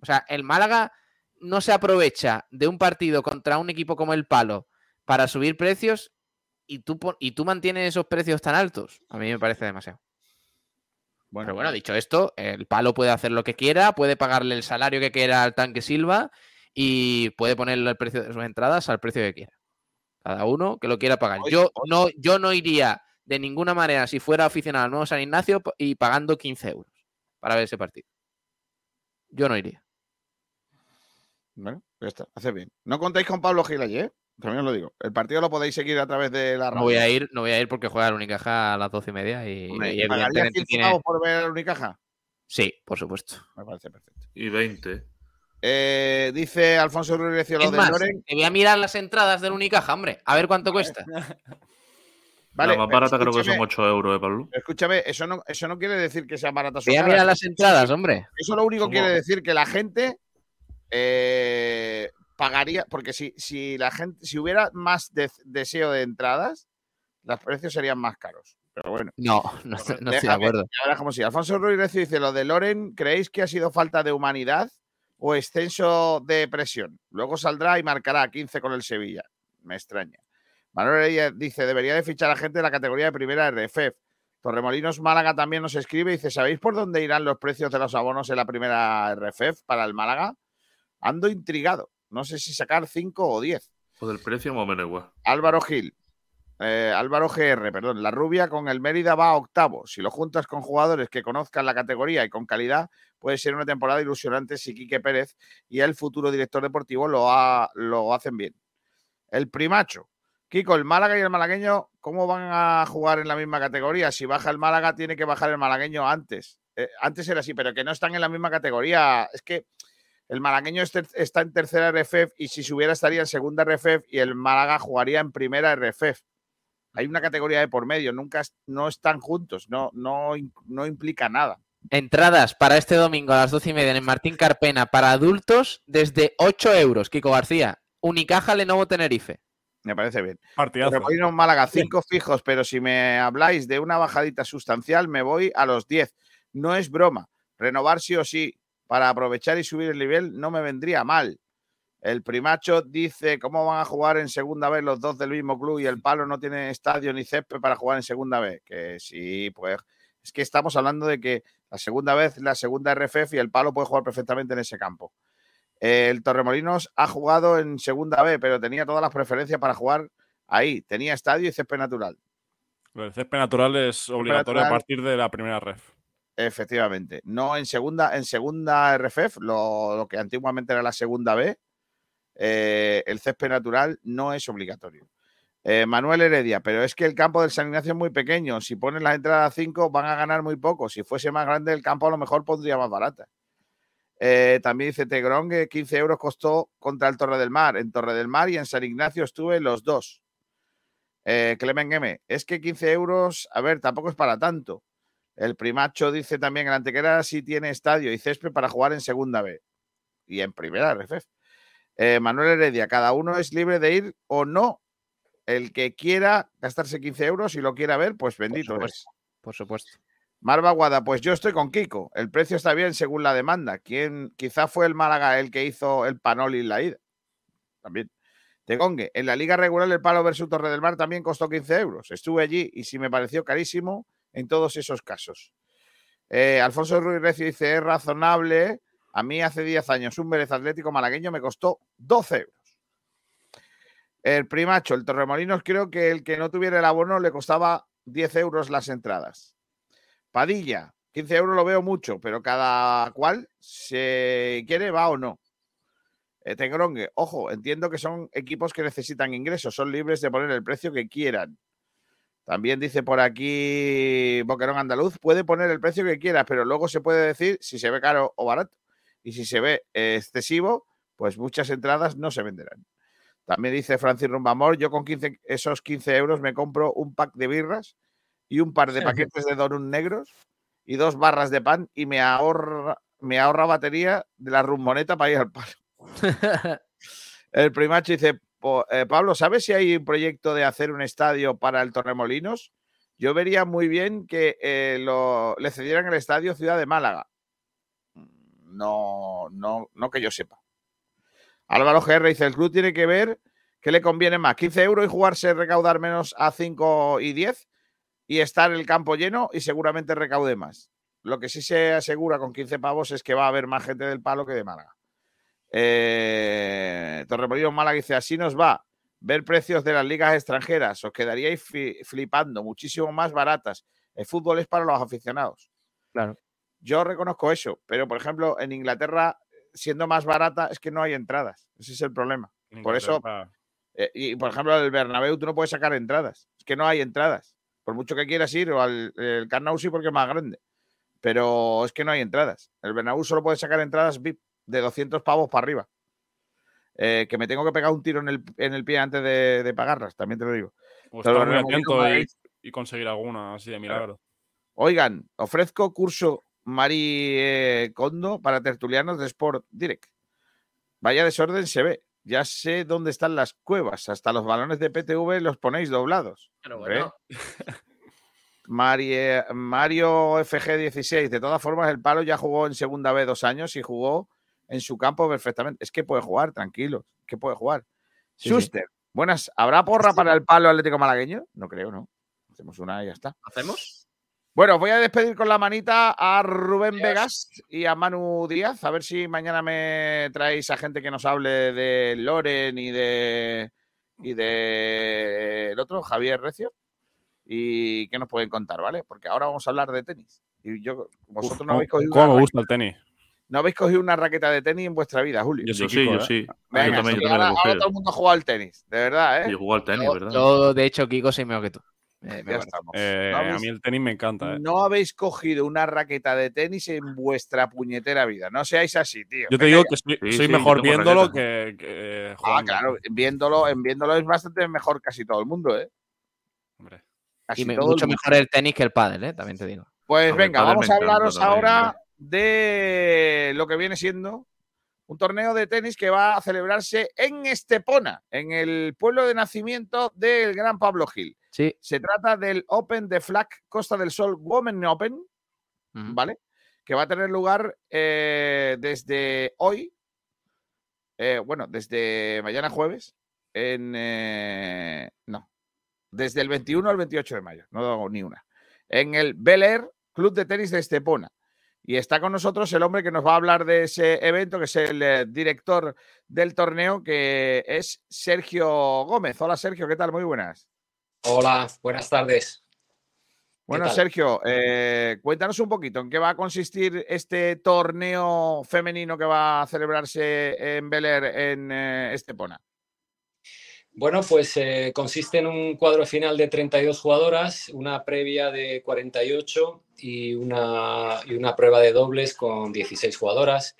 O sea, el Málaga no se aprovecha de un partido contra un equipo como el Palo para subir precios y tú, y tú mantienes esos precios tan altos. A mí me parece demasiado. Bueno, Pero bueno, dicho esto, el Palo puede hacer lo que quiera, puede pagarle el salario que quiera al tanque Silva y puede ponerle el precio de sus entradas al precio que quiera. Cada uno que lo quiera pagar. Yo no, yo no iría de ninguna manera, si fuera aficionado al nuevo San Ignacio, y pagando 15 euros para ver ese partido. Yo no iría. Bueno, ya está, hace bien. No contéis con Pablo Gil allí, ¿eh? También os lo digo. El partido lo podéis seguir a través de la radio. No voy a ir, no voy a ir porque juega el Unicaja a las 12 y media y, Hombre, y ¿Pagarías evidentemente 15 tiene... pavos por ver al Unicaja? Sí, por supuesto. Me parece perfecto. Y 20. Eh, dice Alfonso Ruiz lo de Loren. te voy a mirar las entradas del Unicaja, hombre, a ver cuánto cuesta. Vale, la más barata creo que son escúchame, 8 euros, ¿eh, Pablo? Escúchame, eso no, eso no quiere decir que sean baratas o Voy a mirar las entradas, hombre. Eso lo único Somos- quiere decir que la gente eh, pagaría, porque si, si la gente, si hubiera más de- deseo de entradas, los precios serían más caros. Pero bueno. No, no, no estoy de acuerdo. verás cómo sí. Alfonso Ruiz dice: Lo de Loren, ¿creéis que ha sido falta de humanidad o exceso de presión? Luego saldrá y marcará 15 con el Sevilla. Me extraña. Manuel dice: Debería de fichar a gente de la categoría de primera RFF. Torremolinos Málaga también nos escribe y dice: ¿Sabéis por dónde irán los precios de los abonos en la primera RFF para el Málaga? Ando intrigado. No sé si sacar 5 o 10. O del precio más o menos igual. Álvaro Gil. eh, Álvaro GR, perdón. La rubia con el Mérida va a octavo. Si lo juntas con jugadores que conozcan la categoría y con calidad, puede ser una temporada ilusionante si Quique Pérez y el futuro director deportivo lo, ha- lo hacen bien. El primacho. Kiko, el Málaga y el malagueño, ¿cómo van a jugar en la misma categoría? Si baja el Málaga, tiene que bajar el malagueño antes. Eh, antes era así, pero que no están en la misma categoría. Es que el malagueño es ter- está en tercera RFF y si subiera estaría en segunda RFF y el Málaga jugaría en primera RFF. Hay una categoría de por medio, nunca no están juntos, no, no, no implica nada. Entradas para este domingo a las 12 y media en el Martín Carpena para adultos desde 8 euros. Kiko García. Unicaja Lenovo Tenerife. Me parece bien. Partidazo. Remolinos Málaga, cinco fijos, pero si me habláis de una bajadita sustancial, me voy a los 10. No es broma. Renovar sí o sí, para aprovechar y subir el nivel, no me vendría mal. El primacho dice cómo van a jugar en segunda vez los dos del mismo club y el palo no tiene estadio ni césped para jugar en segunda vez. Que sí, pues es que estamos hablando de que la segunda vez, la segunda RFF y el palo puede jugar perfectamente en ese campo. El Torremolinos ha jugado en segunda B, pero tenía todas las preferencias para jugar ahí. Tenía estadio y césped natural. Del césped natural es obligatorio a partir de la primera ref. Efectivamente. No en segunda, en segunda RFF, lo, que antiguamente era la segunda B, eh, el césped natural no es obligatorio. Eh, Manuel Heredia, pero es que el campo del San Ignacio es muy pequeño. Si ponen las entradas a 5 van a ganar muy poco. Si fuese más grande el campo, a lo mejor pondría más barata. Eh, también dice Tegrón que 15 euros costó contra el Torre del Mar. En Torre del Mar y en San Ignacio estuve los dos. Clemen M, es que 15 euros, a ver, tampoco es para tanto. El primacho dice también que el Antequera sí tiene estadio y césped para jugar en segunda B y en primera RFF. Eh, Manuel Heredia, cada uno es libre de ir o no. El que quiera gastarse 15 euros y lo quiera ver, pues bendito es. Por supuesto. Marva Guada, pues yo estoy con Kiko. El precio está bien según la demanda. ¿Quién, quizá fue el Málaga el que hizo el Panoli en la ida. También. Tegongue, en la liga regular el Palo versus Torre del Mar también costó 15 euros. Estuve allí y sí me pareció carísimo en todos esos casos. Eh, Alfonso Ruiz Recio dice, es razonable. A mí hace 10 años un Vélez Atlético malagueño me costó 12 euros. El primacho, el Torremolinos, creo que el que no tuviera el abono le costaba 10 euros las entradas. Padilla, 15 euros lo veo mucho, pero cada cual se quiere va o no. Eh, Tengrongue, ojo, entiendo que son equipos que necesitan ingresos, son libres de poner el precio que quieran. También dice por aquí Boquerón Andaluz, puede poner el precio que quiera, pero luego se puede decir si se ve caro o barato. Y si se ve excesivo, pues muchas entradas no se venderán. También dice Francis Rumbamor, yo con 15, esos 15 euros me compro un pack de birras y un par de paquetes de donuts negros y dos barras de pan y me ahorra, me ahorra batería de la rumboneta para ir al palo. El primacho dice, "Po- eh, Pablo, ¿sabes si hay un proyecto de hacer un estadio para el Torremolinos? Yo vería muy bien que eh, le cedieran el estadio Ciudad de Málaga. No, no, no que yo sepa. Álvaro GR dice, el club tiene que ver qué le conviene más, 15 euros y jugarse recaudar menos a 5 y 10 y estar el campo lleno y seguramente recaude más. Lo que sí se asegura con 15 pavos es que va a haber más gente del palo que de Málaga. Eh, Torremolinos Málaga dice, así nos va. Ver precios de las ligas extranjeras, os quedaríais flipando, muchísimo más baratas. El fútbol es para los aficionados. Claro. Yo reconozco eso, pero por ejemplo, en Inglaterra, siendo más barata, es que no hay entradas. Ese es el problema. Por eso, eh, y por ejemplo, el Bernabéu tú no puedes sacar entradas. Es que no hay entradas. Por mucho que quieras ir, o al el Camp Nou sí porque es más grande. Pero es que no hay entradas. El Bernabéu solo puede sacar entradas VIP de 200 pavos para arriba. Eh, que me tengo que pegar un tiro en el, en el pie antes de, de pagarlas, también te lo digo. O Pero estar muy Remolinos atento Málaga y, conseguir alguna así de milagro. Oigan, ofrezco curso Mari Condo para tertulianos de Sport Direct. Vaya desorden se ve. Ya sé dónde están las cuevas. Hasta los balones de PTV los ponéis doblados. Pero bueno. Mari- eh, Mario FG16. De todas formas, el palo ya jugó en segunda B dos años y jugó en su campo perfectamente. Es que puede jugar, tranquilo. Es que puede jugar. Sí, sí. Schuster, buenas. ¿Habrá porra para el palo atlético malagueño? No creo, ¿no? Hacemos una y ya está. ¿Hacemos? Bueno, voy a despedir con la manita a Rubén Vegas y a Manu Díaz. A ver si mañana me traéis a gente que nos hable de Loren y de. y de. el otro, Javier Recio. Y qué nos pueden contar, ¿vale? Porque ahora vamos a hablar de tenis. Y yo, vosotros no ¿Cómo, habéis cogido. cómo me gusta el tenis? No habéis cogido una raqueta de tenis en vuestra vida, Julio. Yo sí, yo sí. Yo también, sí, yo también ahora, todo el mundo ha jugado al tenis, de verdad, ¿eh? Y jugó al tenis, Yo- ¿verdad? Yo, de hecho, Kiko, soy mejor que tú. Eh, Ya parece. estamos. Eh, No a mí el tenis me encanta. ¿eh? No habéis cogido una raqueta de tenis en vuestra puñetera vida. No seáis así, tío. Yo te digo que soy, Sí, soy sí, mejor yo viéndolo que, que, eh, Ah, jugando. claro, viéndolo, en viéndolo es bastante mejor casi todo el mundo, ¿eh? Hombre. Casi Y me- todo el mucho mejor el tenis que el pádel, ¿eh? También te digo. Pues Hombre, venga, vamos a hablaros también, ahora de lo que viene siendo un torneo de tenis que va a celebrarse en Estepona, en el pueblo de nacimiento del gran Pablo Gil. Sí. Se trata del Open de Flag Costa del Sol Women Open. ¿vale? Que va a tener lugar eh, desde hoy, eh, bueno, desde mañana jueves, en... eh, no, desde el 21 al 28 de mayo, no hago ni una, en el Bel Air Club de Tenis de Estepona. Y está con nosotros el hombre que nos va a hablar de ese evento, que es el eh, director del torneo, que es Sergio Gómez. Hola Sergio, ¿qué tal? Muy buenas. Hola, buenas tardes. Bueno, tal? Sergio, eh, cuéntanos un poquito en qué va a consistir este torneo femenino que va a celebrarse en Bel Air, en eh, Estepona. Bueno, pues eh, consiste en un cuadro final de 32 jugadoras, una previa de 48 y una, y una prueba de dobles con 16 jugadoras.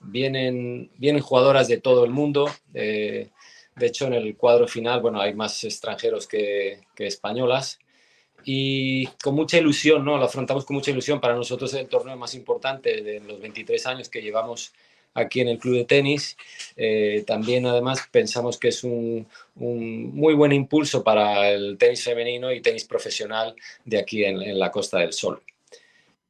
Vienen, vienen jugadoras de todo el mundo. eh, de hecho, en el cuadro final, bueno, hay más extranjeros que, que españolas. Y con mucha ilusión, ¿no? Lo afrontamos con mucha ilusión. Para nosotros es el torneo más importante de los 23 años que llevamos aquí en el club de tenis. Eh, también, además, pensamos que es un, muy buen impulso para el tenis femenino y tenis profesional de aquí en, la Costa del Sol.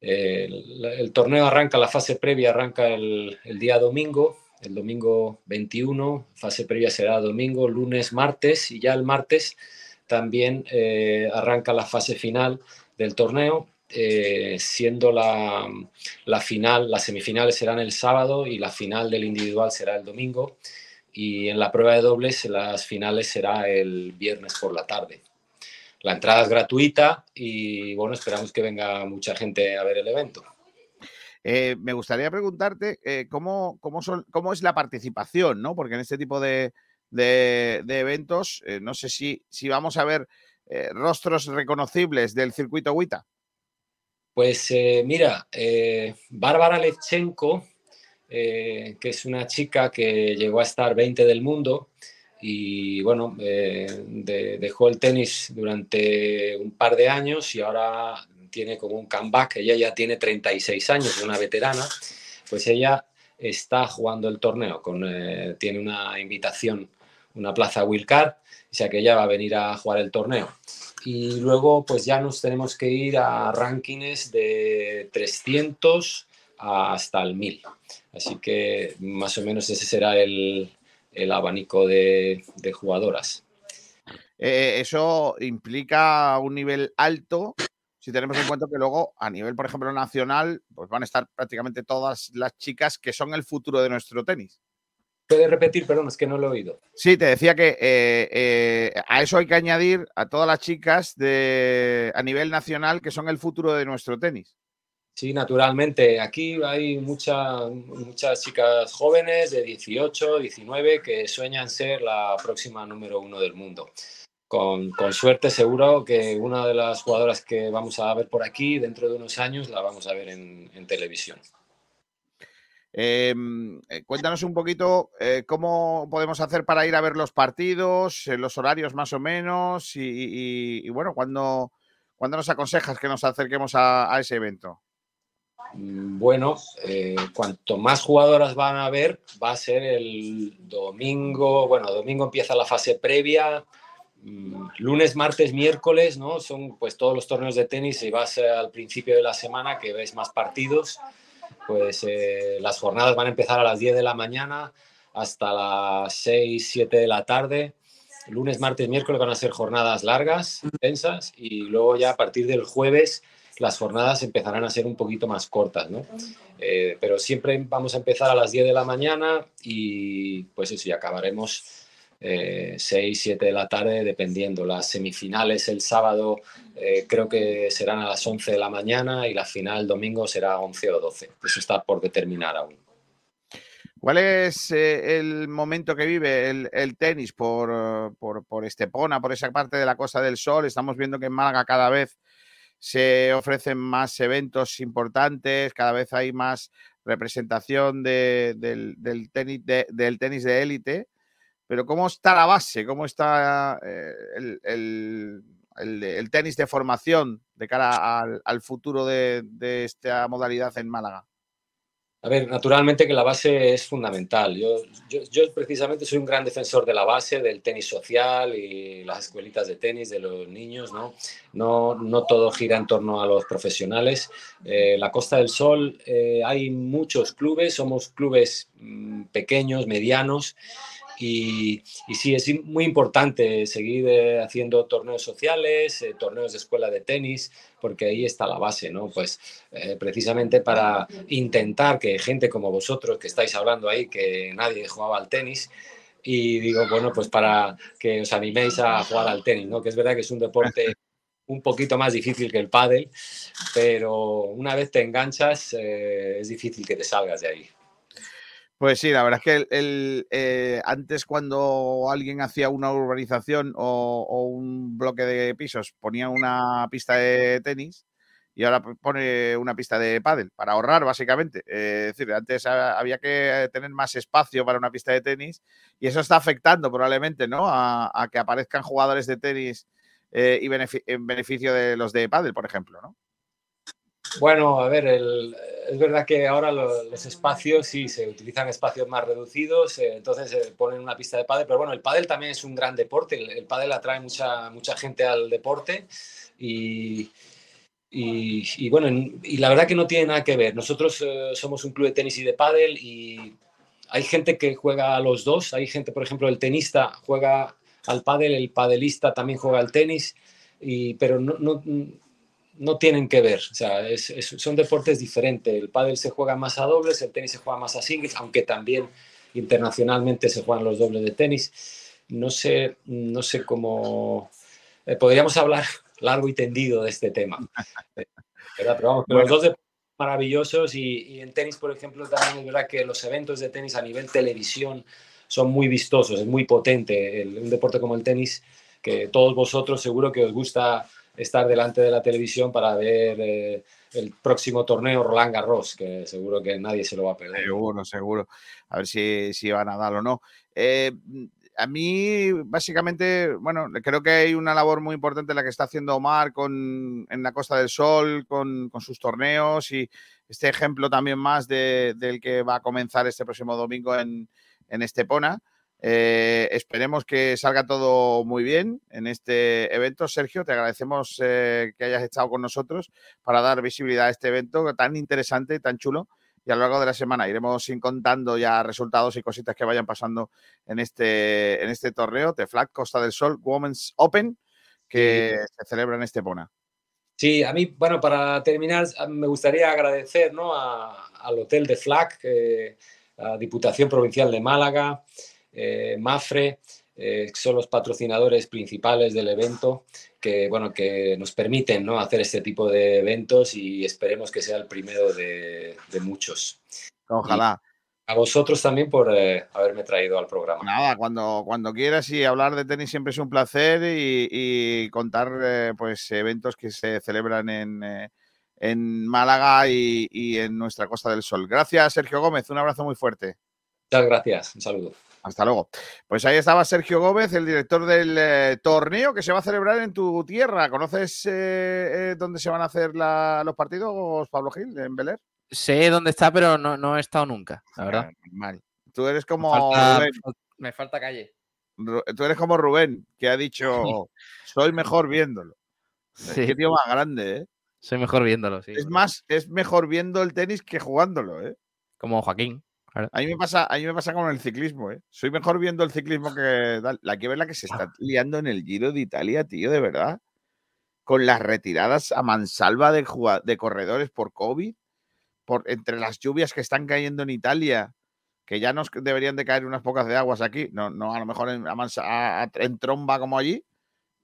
El, torneo arranca, la fase previa arranca el, el día domingo, el domingo 21, fase previa será domingo, lunes, martes y ya el martes también eh, arranca la fase final del torneo, eh, siendo la, la final, las semifinales serán el sábado y la final del individual será el domingo y en la prueba de dobles las finales será el viernes por la tarde. La entrada es gratuita y bueno, esperamos que venga mucha gente a ver el evento. Eh, me gustaría preguntarte eh, cómo, cómo, son, cómo es la participación, ¿no? Porque en este tipo de, de- eventos, no sé si, si vamos a ver rostros reconocibles del circuito WITA. Pues eh, mira, eh, Bárbara Levchenko, eh, que es una chica que llegó a estar 20 del mundo y bueno, eh, de- dejó el tenis durante un par de años y ahora tiene como un comeback. Ella ya tiene 36 años, es una veterana, pues ella está jugando el torneo, con, tiene una invitación, una plaza Wilcard, o sea que ella va a venir a jugar el torneo. Y luego pues ya nos tenemos que ir a rankings de 300 hasta el 1000. Así que más o menos ese será el, el abanico de, jugadoras. Eh, eso implica un nivel alto. Si tenemos en cuenta que luego, a nivel, por ejemplo, nacional, pues van a estar prácticamente todas las chicas que son el futuro de nuestro tenis. ¿Puedes repetir? Perdón, es que no lo he oído. Sí, te decía que eh, eh, a eso hay que añadir a todas las chicas de, a nivel nacional que son el futuro de nuestro tenis. Sí, naturalmente. Aquí hay mucha- muchas chicas jóvenes de 18, 19 que sueñan ser la próxima número uno del mundo. Con, con suerte, seguro que una de las jugadoras que vamos a ver por aquí dentro de unos años la vamos a ver en, en televisión. Eh, eh, cuéntanos un poquito eh, cómo podemos hacer para ir a ver los partidos, eh, los horarios más o menos y, bueno, cuando ¿Cuándo nos aconsejas que nos acerquemos a, ese evento? Mm, Bueno, cuanto más jugadoras van a haber, va a ser el domingo. Bueno, domingo empieza la fase previa. mm, Lunes, martes, miércoles, ¿no? Son pues todos los torneos de tenis y vas al principio de la semana que ves más partidos. Pues eh, las jornadas van a empezar a las 10 de la mañana hasta las 6, 7 de la tarde. Lunes, martes, miércoles van a ser jornadas largas, intensas, y luego ya a partir del jueves las jornadas empezarán a ser un poquito más cortas, ¿no? Eh, pero siempre vamos a empezar a las 10 de la mañana y pues eso, y acabaremos eh, 6, 7 de la tarde, dependiendo. Las semifinales el sábado eh, creo que serán a las 11 de la mañana y la final domingo será 11 o 12. Eso está por determinar aún. ¿Cuál es eh, el momento que vive el, el tenis por, por, por Estepona, por esa parte de la Costa del Sol? Estamos viendo que en Málaga cada vez se ofrecen más eventos importantes, cada vez hay más representación de- del, tenis de, del tenis de élite. Pero ¿cómo está la base? ¿Cómo está eh, el, tenis de formación de cara al, futuro de, de esta modalidad en Málaga? A ver, naturalmente que la base es fundamental. Yo, yo, yo precisamente soy un gran defensor de la base, del tenis social y las escuelitas de tenis de los niños, ¿no? No, no todo gira en torno a los profesionales. Eh, la Costa del Sol eh, hay muchos clubes, somos clubes mm, pequeños, medianos. Y, y sí, es muy importante seguir eh, haciendo torneos sociales, eh, torneos de escuela de tenis, porque ahí está la base, ¿no? Pues eh, precisamente para intentar que gente como vosotros, que estáis hablando ahí, que nadie jugaba al tenis, y digo, bueno, pues para que os animéis a jugar al tenis, ¿no? Que es verdad que es un deporte un poquito más difícil que el pádel, pero una vez te enganchas eh, es difícil que te salgas de ahí. Pues sí, la verdad es que el, eh, antes cuando alguien hacía una urbanización o, un bloque de pisos ponía una pista de tenis y ahora pone una pista de pádel para ahorrar básicamente. Eh, es decir, antes ha- había que tener más espacio para una pista de tenis y eso está afectando probablemente ¿no? a, a que aparezcan jugadores de tenis eh, y en beneficio de los de pádel, por ejemplo, ¿no? Bueno, a ver, es verdad que ahora lo- los espacios sí se utilizan espacios más reducidos, eh, entonces se ponen una pista de pádel, pero bueno, el pádel también es un gran deporte, el, el pádel atrae mucha, mucha gente al deporte y, y, bueno, en- y la verdad que no tiene nada que ver. Nosotros eh, somos un club de tenis y de pádel y hay gente que juega a los dos, hay gente, por ejemplo, el tenista juega al pádel, el padelista también juega al tenis, y, pero no, no tienen que ver. O sea, es- es- son deportes diferentes. El pádel se juega más a dobles, el tenis se juega más a singles, aunque también internacionalmente se juegan los dobles de tenis. No sé, no sé cómo... eh, podríamos hablar largo y tendido de este tema. los dos deportes maravillosos y, y en tenis, por ejemplo, también es verdad que los eventos de tenis a nivel televisión son muy vistosos, es muy potente. El- un deporte como el tenis, que todos vosotros seguro que os gusta estar delante de la televisión para ver eh, el próximo torneo Roland Garros, que seguro que nadie se lo va a perder. Seguro, seguro. A ver si, si va a Nadal o no. Eh, a mí, básicamente, bueno, creo que hay una labor muy importante la que está haciendo Omar con, en la Costa del Sol, con, con sus torneos y este ejemplo también más de- del que va a comenzar este próximo domingo en, en Estepona. Eh, esperemos que salga todo muy bien en este evento. Sergio, te agradecemos eh, que hayas estado con nosotros para dar visibilidad a este evento tan interesante y tan chulo. Y a lo largo de la semana iremos ir contando ya resultados y cositas que vayan pasando en este, en este torneo, The Flag Costa del Sol Women's Open, que se celebra en Estepona. Sí, a mí, bueno, para terminar, me gustaría agradecer ¿no? a- al Hotel de FLAC, eh, a Diputación Provincial de Málaga, eh, Mafre, eh, son los patrocinadores principales del evento, que, bueno, que nos permiten ¿no? hacer este tipo de eventos y esperemos que sea el primero de, de muchos. Ojalá. A vosotros también por eh, haberme traído al programa. Nada, cuando, cuando quieras y hablar de tenis siempre es un placer y, y contar eh, pues eventos que se celebran en, eh, en Málaga y, y en nuestra Costa del Sol. Gracias, Sergio Gómez. Un abrazo muy fuerte. Muchas gracias. Un saludo. Hasta luego. Pues ahí estaba Sergio Gómez, el director del eh, torneo que se va a celebrar en tu tierra. ¿Conoces eh, eh, dónde se van a hacer la- los partidos, Pablo Gil, en Beler? Sé dónde está, pero no, no he estado nunca, la verdad. Mal. Tú eres como Me falta, Rubén. me falta calle. Tú eres como Rubén, que ha dicho, soy mejor viéndolo. Sí. Qué tío más grande, ¿eh? Soy mejor viéndolo, sí. Es más, es mejor viendo el tenis que jugándolo, ¿eh? Como Joaquín. Claro. A mí me pasa, a mí me pasa con el ciclismo, ¿eh? Soy mejor viendo el ciclismo que. La que ver la que se está liando en el Giro de Italia, tío, de verdad. Con las retiradas a mansalva de, de corredores por COVID, por entre las lluvias que están cayendo en Italia, que ya nos deberían de caer unas pocas de aguas aquí, no, no a lo mejor en, a mansa- a- a- en tromba como allí,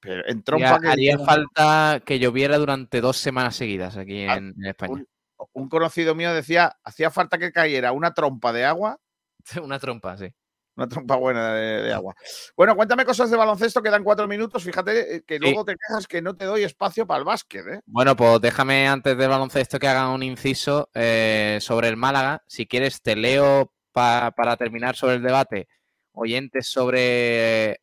pero en trompa que haría falta que lloviera durante dos semanas seguidas aquí en, en España. un conocido mío decía, hacía falta que cayera una trompa de agua Una trompa, sí. Una trompa buena de, de agua. Bueno, cuéntame cosas de baloncesto, quedan cuatro minutos. Fíjate eh, que luego te quejas que no te doy espacio para el básquet, ¿eh? Bueno, pues déjame antes del baloncesto que haga un inciso eh, sobre el Málaga. Si quieres, te leo pa- para terminar sobre el debate oyentes sobre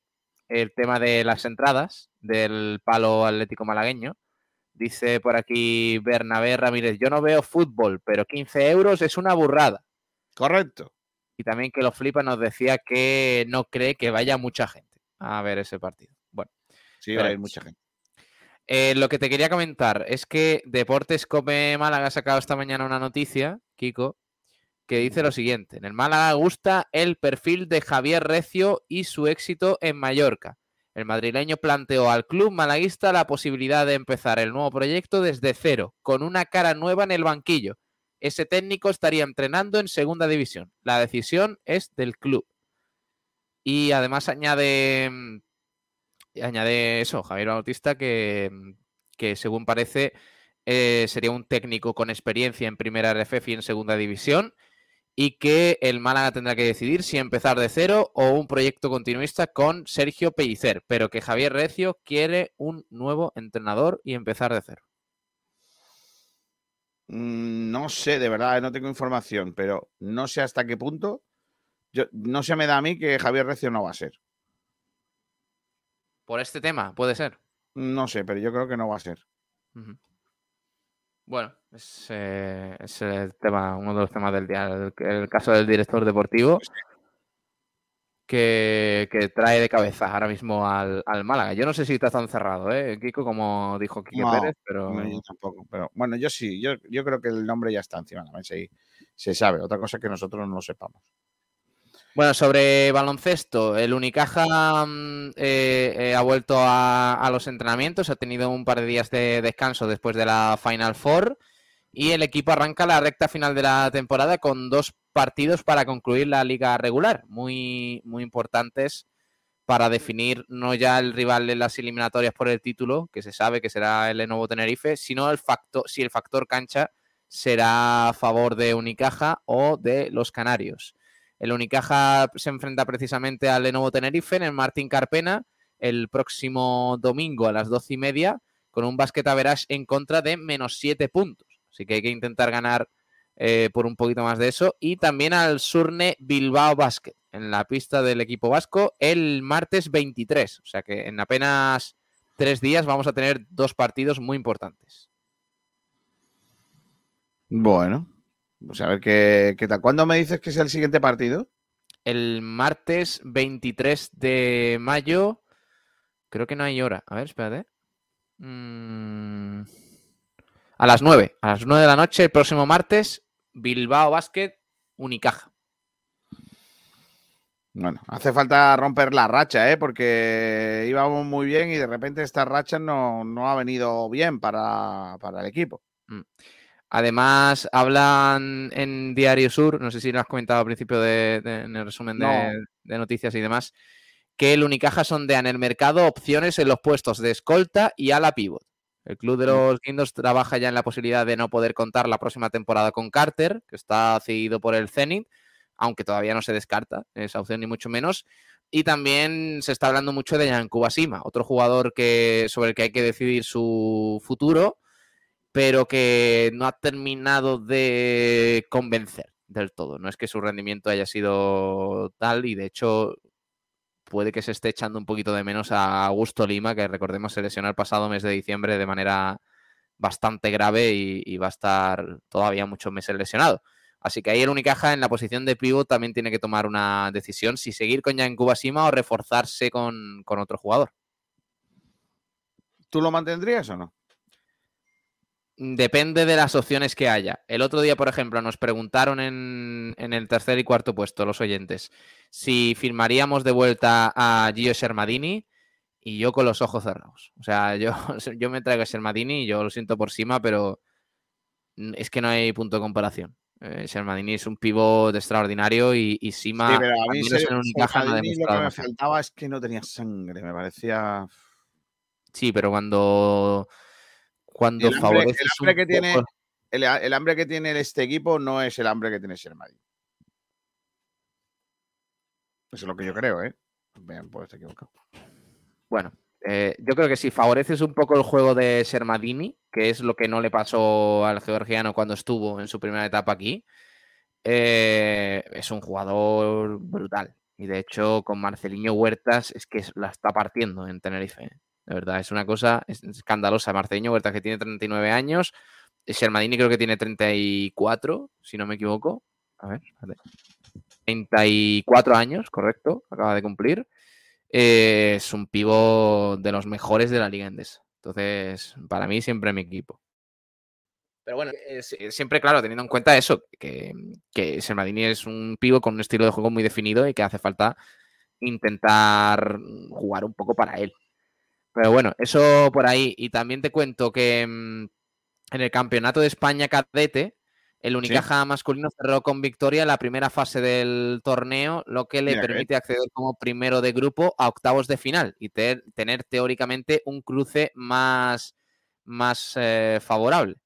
el tema de las entradas del palo atlético malagueño. Dice por aquí Bernabé Ramírez, yo no veo fútbol, pero 15 euros es una burrada. Correcto. Y también que lo flipa nos decía que no cree que vaya mucha gente a ver ese partido. Bueno, Sí, va a ir mucha gente. Eh, lo que te quería comentar es que Deportes Come Málaga ha sacado esta mañana una noticia, Kiko, que dice lo siguiente. En el Málaga gusta el perfil de Javier Recio y su éxito en Mallorca. El madrileño planteó al club malaguista la posibilidad de empezar el nuevo proyecto desde cero, con una cara nueva en el banquillo. Ese técnico estaría entrenando en segunda división. La decisión es del club. Y además añade, mm, añade eso, Javier Bautista, que, mm, que según parece eh, sería un técnico con experiencia en primera RFF y en segunda división y que el Málaga tendrá que decidir si empezar de cero o un proyecto continuista con Sergio Pellicer, pero que Javier Recio quiere un nuevo entrenador y empezar de cero. Mm, No sé, de verdad, no tengo información, pero no sé hasta qué punto. Yo, no se me da a mí que Javier Recio no va a ser. Por este tema, puede ser. No sé, pero yo creo que no va a ser. Bueno, es, eh, es el tema, uno de los temas del día, el, el caso del director deportivo que, que trae de cabeza ahora mismo al, al Málaga. Yo no sé si está tan cerrado, ¿eh, Kiko, como dijo Quique No, Pérez, pero no, yo tampoco. Pero bueno, yo sí, yo, yo creo que el nombre ya está encima de la mesa y se sabe. Otra cosa es que nosotros no lo sepamos. Bueno, sobre baloncesto, el Unicaja mm, eh, eh, ha vuelto a, los entrenamientos, ha tenido un par de días de descanso después de la Final Four y el equipo arranca la recta final de la temporada con dos partidos para concluir la liga regular, muy, muy importantes para definir no ya el rival en las eliminatorias por el título, que se sabe que será el Lenovo Tenerife, sino el factor, si el factor cancha será a favor de Unicaja o de los Canarios. El Unicaja se enfrenta precisamente al Lenovo Tenerife en el Martín Carpena el próximo domingo a las doce y media con un basket average en contra de menos siete puntos. Así que hay que intentar ganar eh, por un poquito más de eso. Y también al Surne Bilbao Basket en la pista del equipo vasco el martes 23. O sea que en apenas tres días vamos a tener dos partidos muy importantes. Bueno, pues a ver qué, qué tal. ¿Cuándo me dices que es el siguiente partido? El martes 23 de mayo. Creo que no hay hora. A ver, espérate. Mm, A las 9. A las 9 de la noche, el próximo martes, Bilbao Basket, Unicaja. Bueno, hace falta romper la racha, ¿eh? Porque íbamos muy bien y de repente esta racha no, no ha venido bien para, para el equipo. Mm. Además, hablan en Diario Sur, no sé si lo has comentado al principio de, de- en el resumen de, No. de noticias y demás, que el Unicaja sondea en el mercado opciones en los puestos de escolta y ala pivot. El club de los Guindos trabaja ya en la posibilidad de no poder contar la próxima temporada con Carter, que está cedido por el Zenit, aunque todavía no se descarta esa opción ni mucho menos. Y también se está hablando mucho de Yankuba Basima, otro jugador que, sobre el que hay que decidir su futuro, pero que no ha terminado de convencer del todo. No es que su rendimiento haya sido tal y de hecho puede que se esté echando un poquito de menos a Augusto Lima, que recordemos se lesionó el pasado mes de diciembre de manera bastante grave y, va a estar todavía muchos meses lesionado. Así que ahí el Unicaja en la posición de pivot también tiene que tomar una decisión si seguir con Jan Kubasima o reforzarse con otro jugador. ¿Tú lo mantendrías o no? Depende de las opciones que haya. El otro día, por ejemplo, nos preguntaron en, en el tercer y cuarto puesto los oyentes si firmaríamos de vuelta a Gio Shermadini y yo con los ojos cerrados. O sea, yo, yo me traigo a Shermadini y yo lo siento por Sima, pero es que no hay punto de comparación. Eh, Shermadini es un pivot extraordinario y, y Sima Sí, pero a mí al menos se- en Unicaja no ha lo que me faltaba es que no tenía sangre, me parecía... Sí, pero cuando, cuando El hambre, el hambre que tiene, poco- el, el hambre que tiene este equipo no es el hambre que tiene Shermadini. Eso es lo que yo creo, ¿eh? Puedo estar equivocado. Bueno, eh, yo creo que si favoreces un poco el juego de Shermadini, que es lo que no le pasó al georgiano cuando estuvo en su primera etapa aquí, eh, es un jugador brutal. Y de hecho, con Marceliño Huertas es que la está partiendo en Tenerife. ¿Eh? De verdad, es una cosa es- escandalosa. Marceliño Huertas que tiene 39 años, Shermadini creo que tiene 34, si no me equivoco. A ver, espérate. 34 años, correcto, acaba de cumplir. Eh, es un pivo de los mejores de la Liga Endesa. Entonces, para mí, siempre mi equipo. Pero bueno, es siempre, claro, teniendo en cuenta eso, que, que Sermadini es un pivo con un estilo de juego muy definido y que hace falta intentar jugar un poco para él. Pero bueno, eso por ahí. Y también te cuento que mm, en el Campeonato de España Cadete, el Unicaja masculino cerró con victoria la primera fase del torneo, lo que le Mira permite acceder como primero de grupo a octavos de final y te- tener teóricamente un cruce más, más eh, favorable.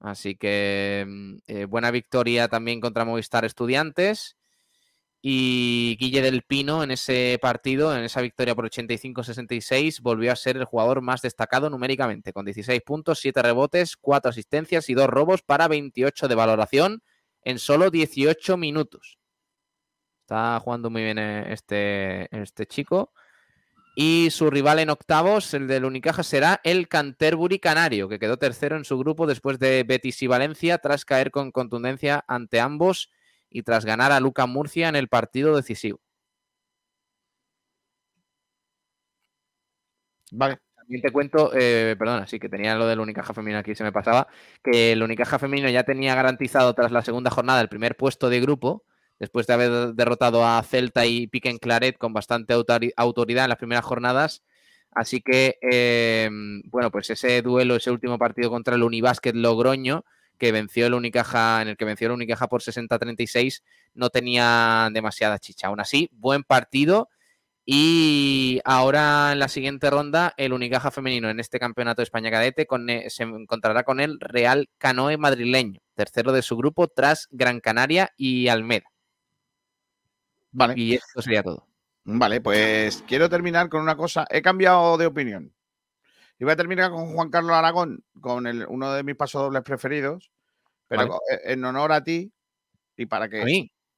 Así que mm, eh, buena victoria también contra Movistar Estudiantes. Y Guille del Pino en ese partido, en esa victoria por 85-66, volvió a ser el jugador más destacado numéricamente, con 16 puntos, 7 rebotes, 4 asistencias y 2 robos para 28 de valoración en solo 18 minutos. Está jugando muy bien eh, este, este chico. Y su rival en octavos, el del Unicaja, será el Canterbury Canario, que quedó tercero en su grupo después de Betis y Valencia, tras caer con contundencia ante ambos y tras ganar a Luca Murcia en el partido decisivo. Vale. También te cuento, eh, perdona, sí que tenía lo del Unicaja femenino aquí, se me pasaba, que el Unicaja femenino ya tenía garantizado tras la segunda jornada el primer puesto de grupo, después de haber derrotado a Celta y Piquen Claret con bastante autori- autoridad en las primeras jornadas. Así que, eh, bueno, pues ese duelo, ese último partido contra el Unibásquet Logroño, que venció el Unicaja, en el que venció el Unicaja por 60-36, no tenía demasiada chicha. Aún así, buen partido. Y ahora en la siguiente ronda, el Unicaja femenino en este campeonato de España cadete con, eh, se encontrará con el Real Canoe madrileño, tercero de su grupo tras Gran Canaria y Almeda. Vale. Y esto sería todo. Vale, pues quiero terminar con una cosa. He cambiado de opinión. Y voy a terminar con Juan Carlos Aragón, con el- uno de mis pasodobles preferidos, pero Vale. eh, en honor a ti y para que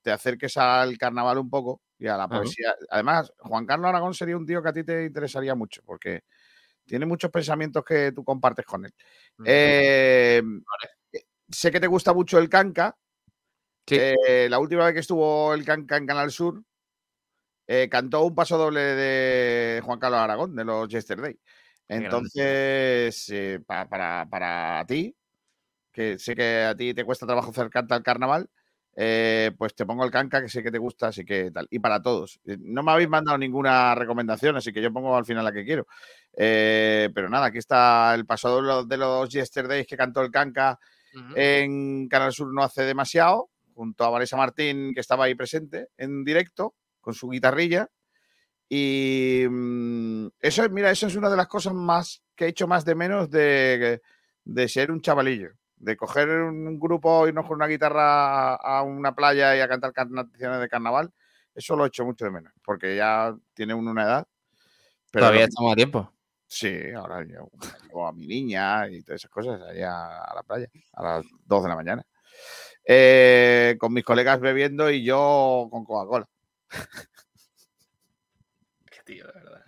te acerques al carnaval un poco y a la Ajá. poesía. Además, Juan Carlos Aragón sería un tío que a ti te interesaría mucho, porque tiene muchos pensamientos que tú compartes con él. Eh, sé que te gusta mucho el canca. Eh, la última vez que estuvo el canca en Canal Sur, eh, cantó un paso doble de Juan Carlos Aragón, de los Yesterday. Entonces, eh, pa- para, para ti, que sé que a ti te cuesta trabajo hacer canta al carnaval, eh, pues te pongo el canca, que sé que te gusta, así que tal. Y para todos. Eh, No me habéis mandado ninguna recomendación, así que yo pongo al final la que quiero. Eh, pero nada, aquí está el de los, de los Yesterdays que cantó el canca en Canal Sur no hace demasiado, junto a Vanessa Martín, que estaba ahí presente en directo con su guitarrilla. Y mm, eso, es- mira, eso es una de las cosas más que he hecho más de menos de, de ser un chavalillo. De coger un grupo, irnos con una guitarra a una playa y a cantar canciones de carnaval. Eso lo he hecho mucho de menos, porque ya tiene uno una edad. pero Todavía estamos a tiempo. Sí, ahora yo llevo a mi niña y todas esas cosas allá a la playa a las 2 de la mañana. eh, con mis colegas bebiendo y yo con Coca-Cola. Qué tío, de verdad.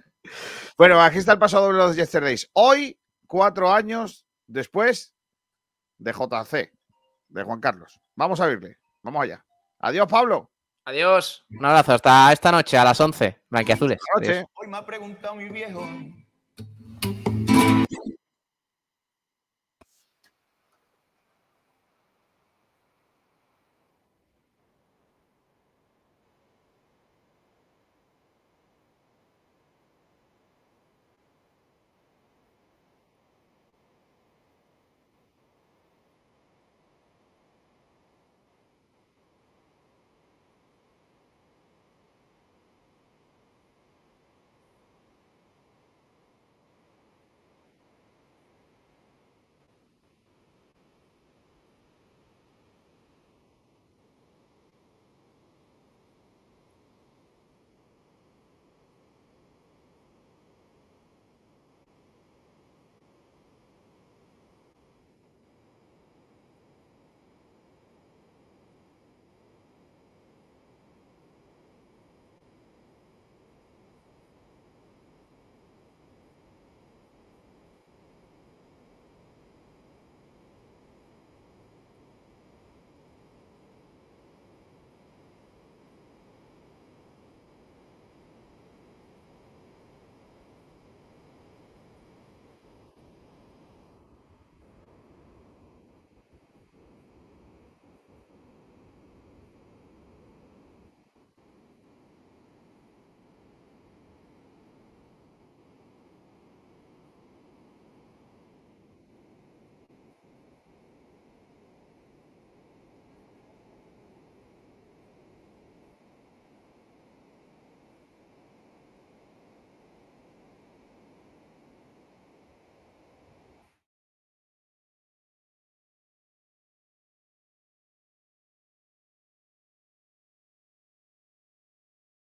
Bueno, aquí está el pasado de los Yesterdays. Hoy, cuatro años después de JC, de Juan Carlos. Vamos a verle. Vamos allá. Adiós, Pablo. Adiós. Un abrazo. Hasta esta noche a las 11. Blanquiazules. Hoy me ha preguntado mi viejo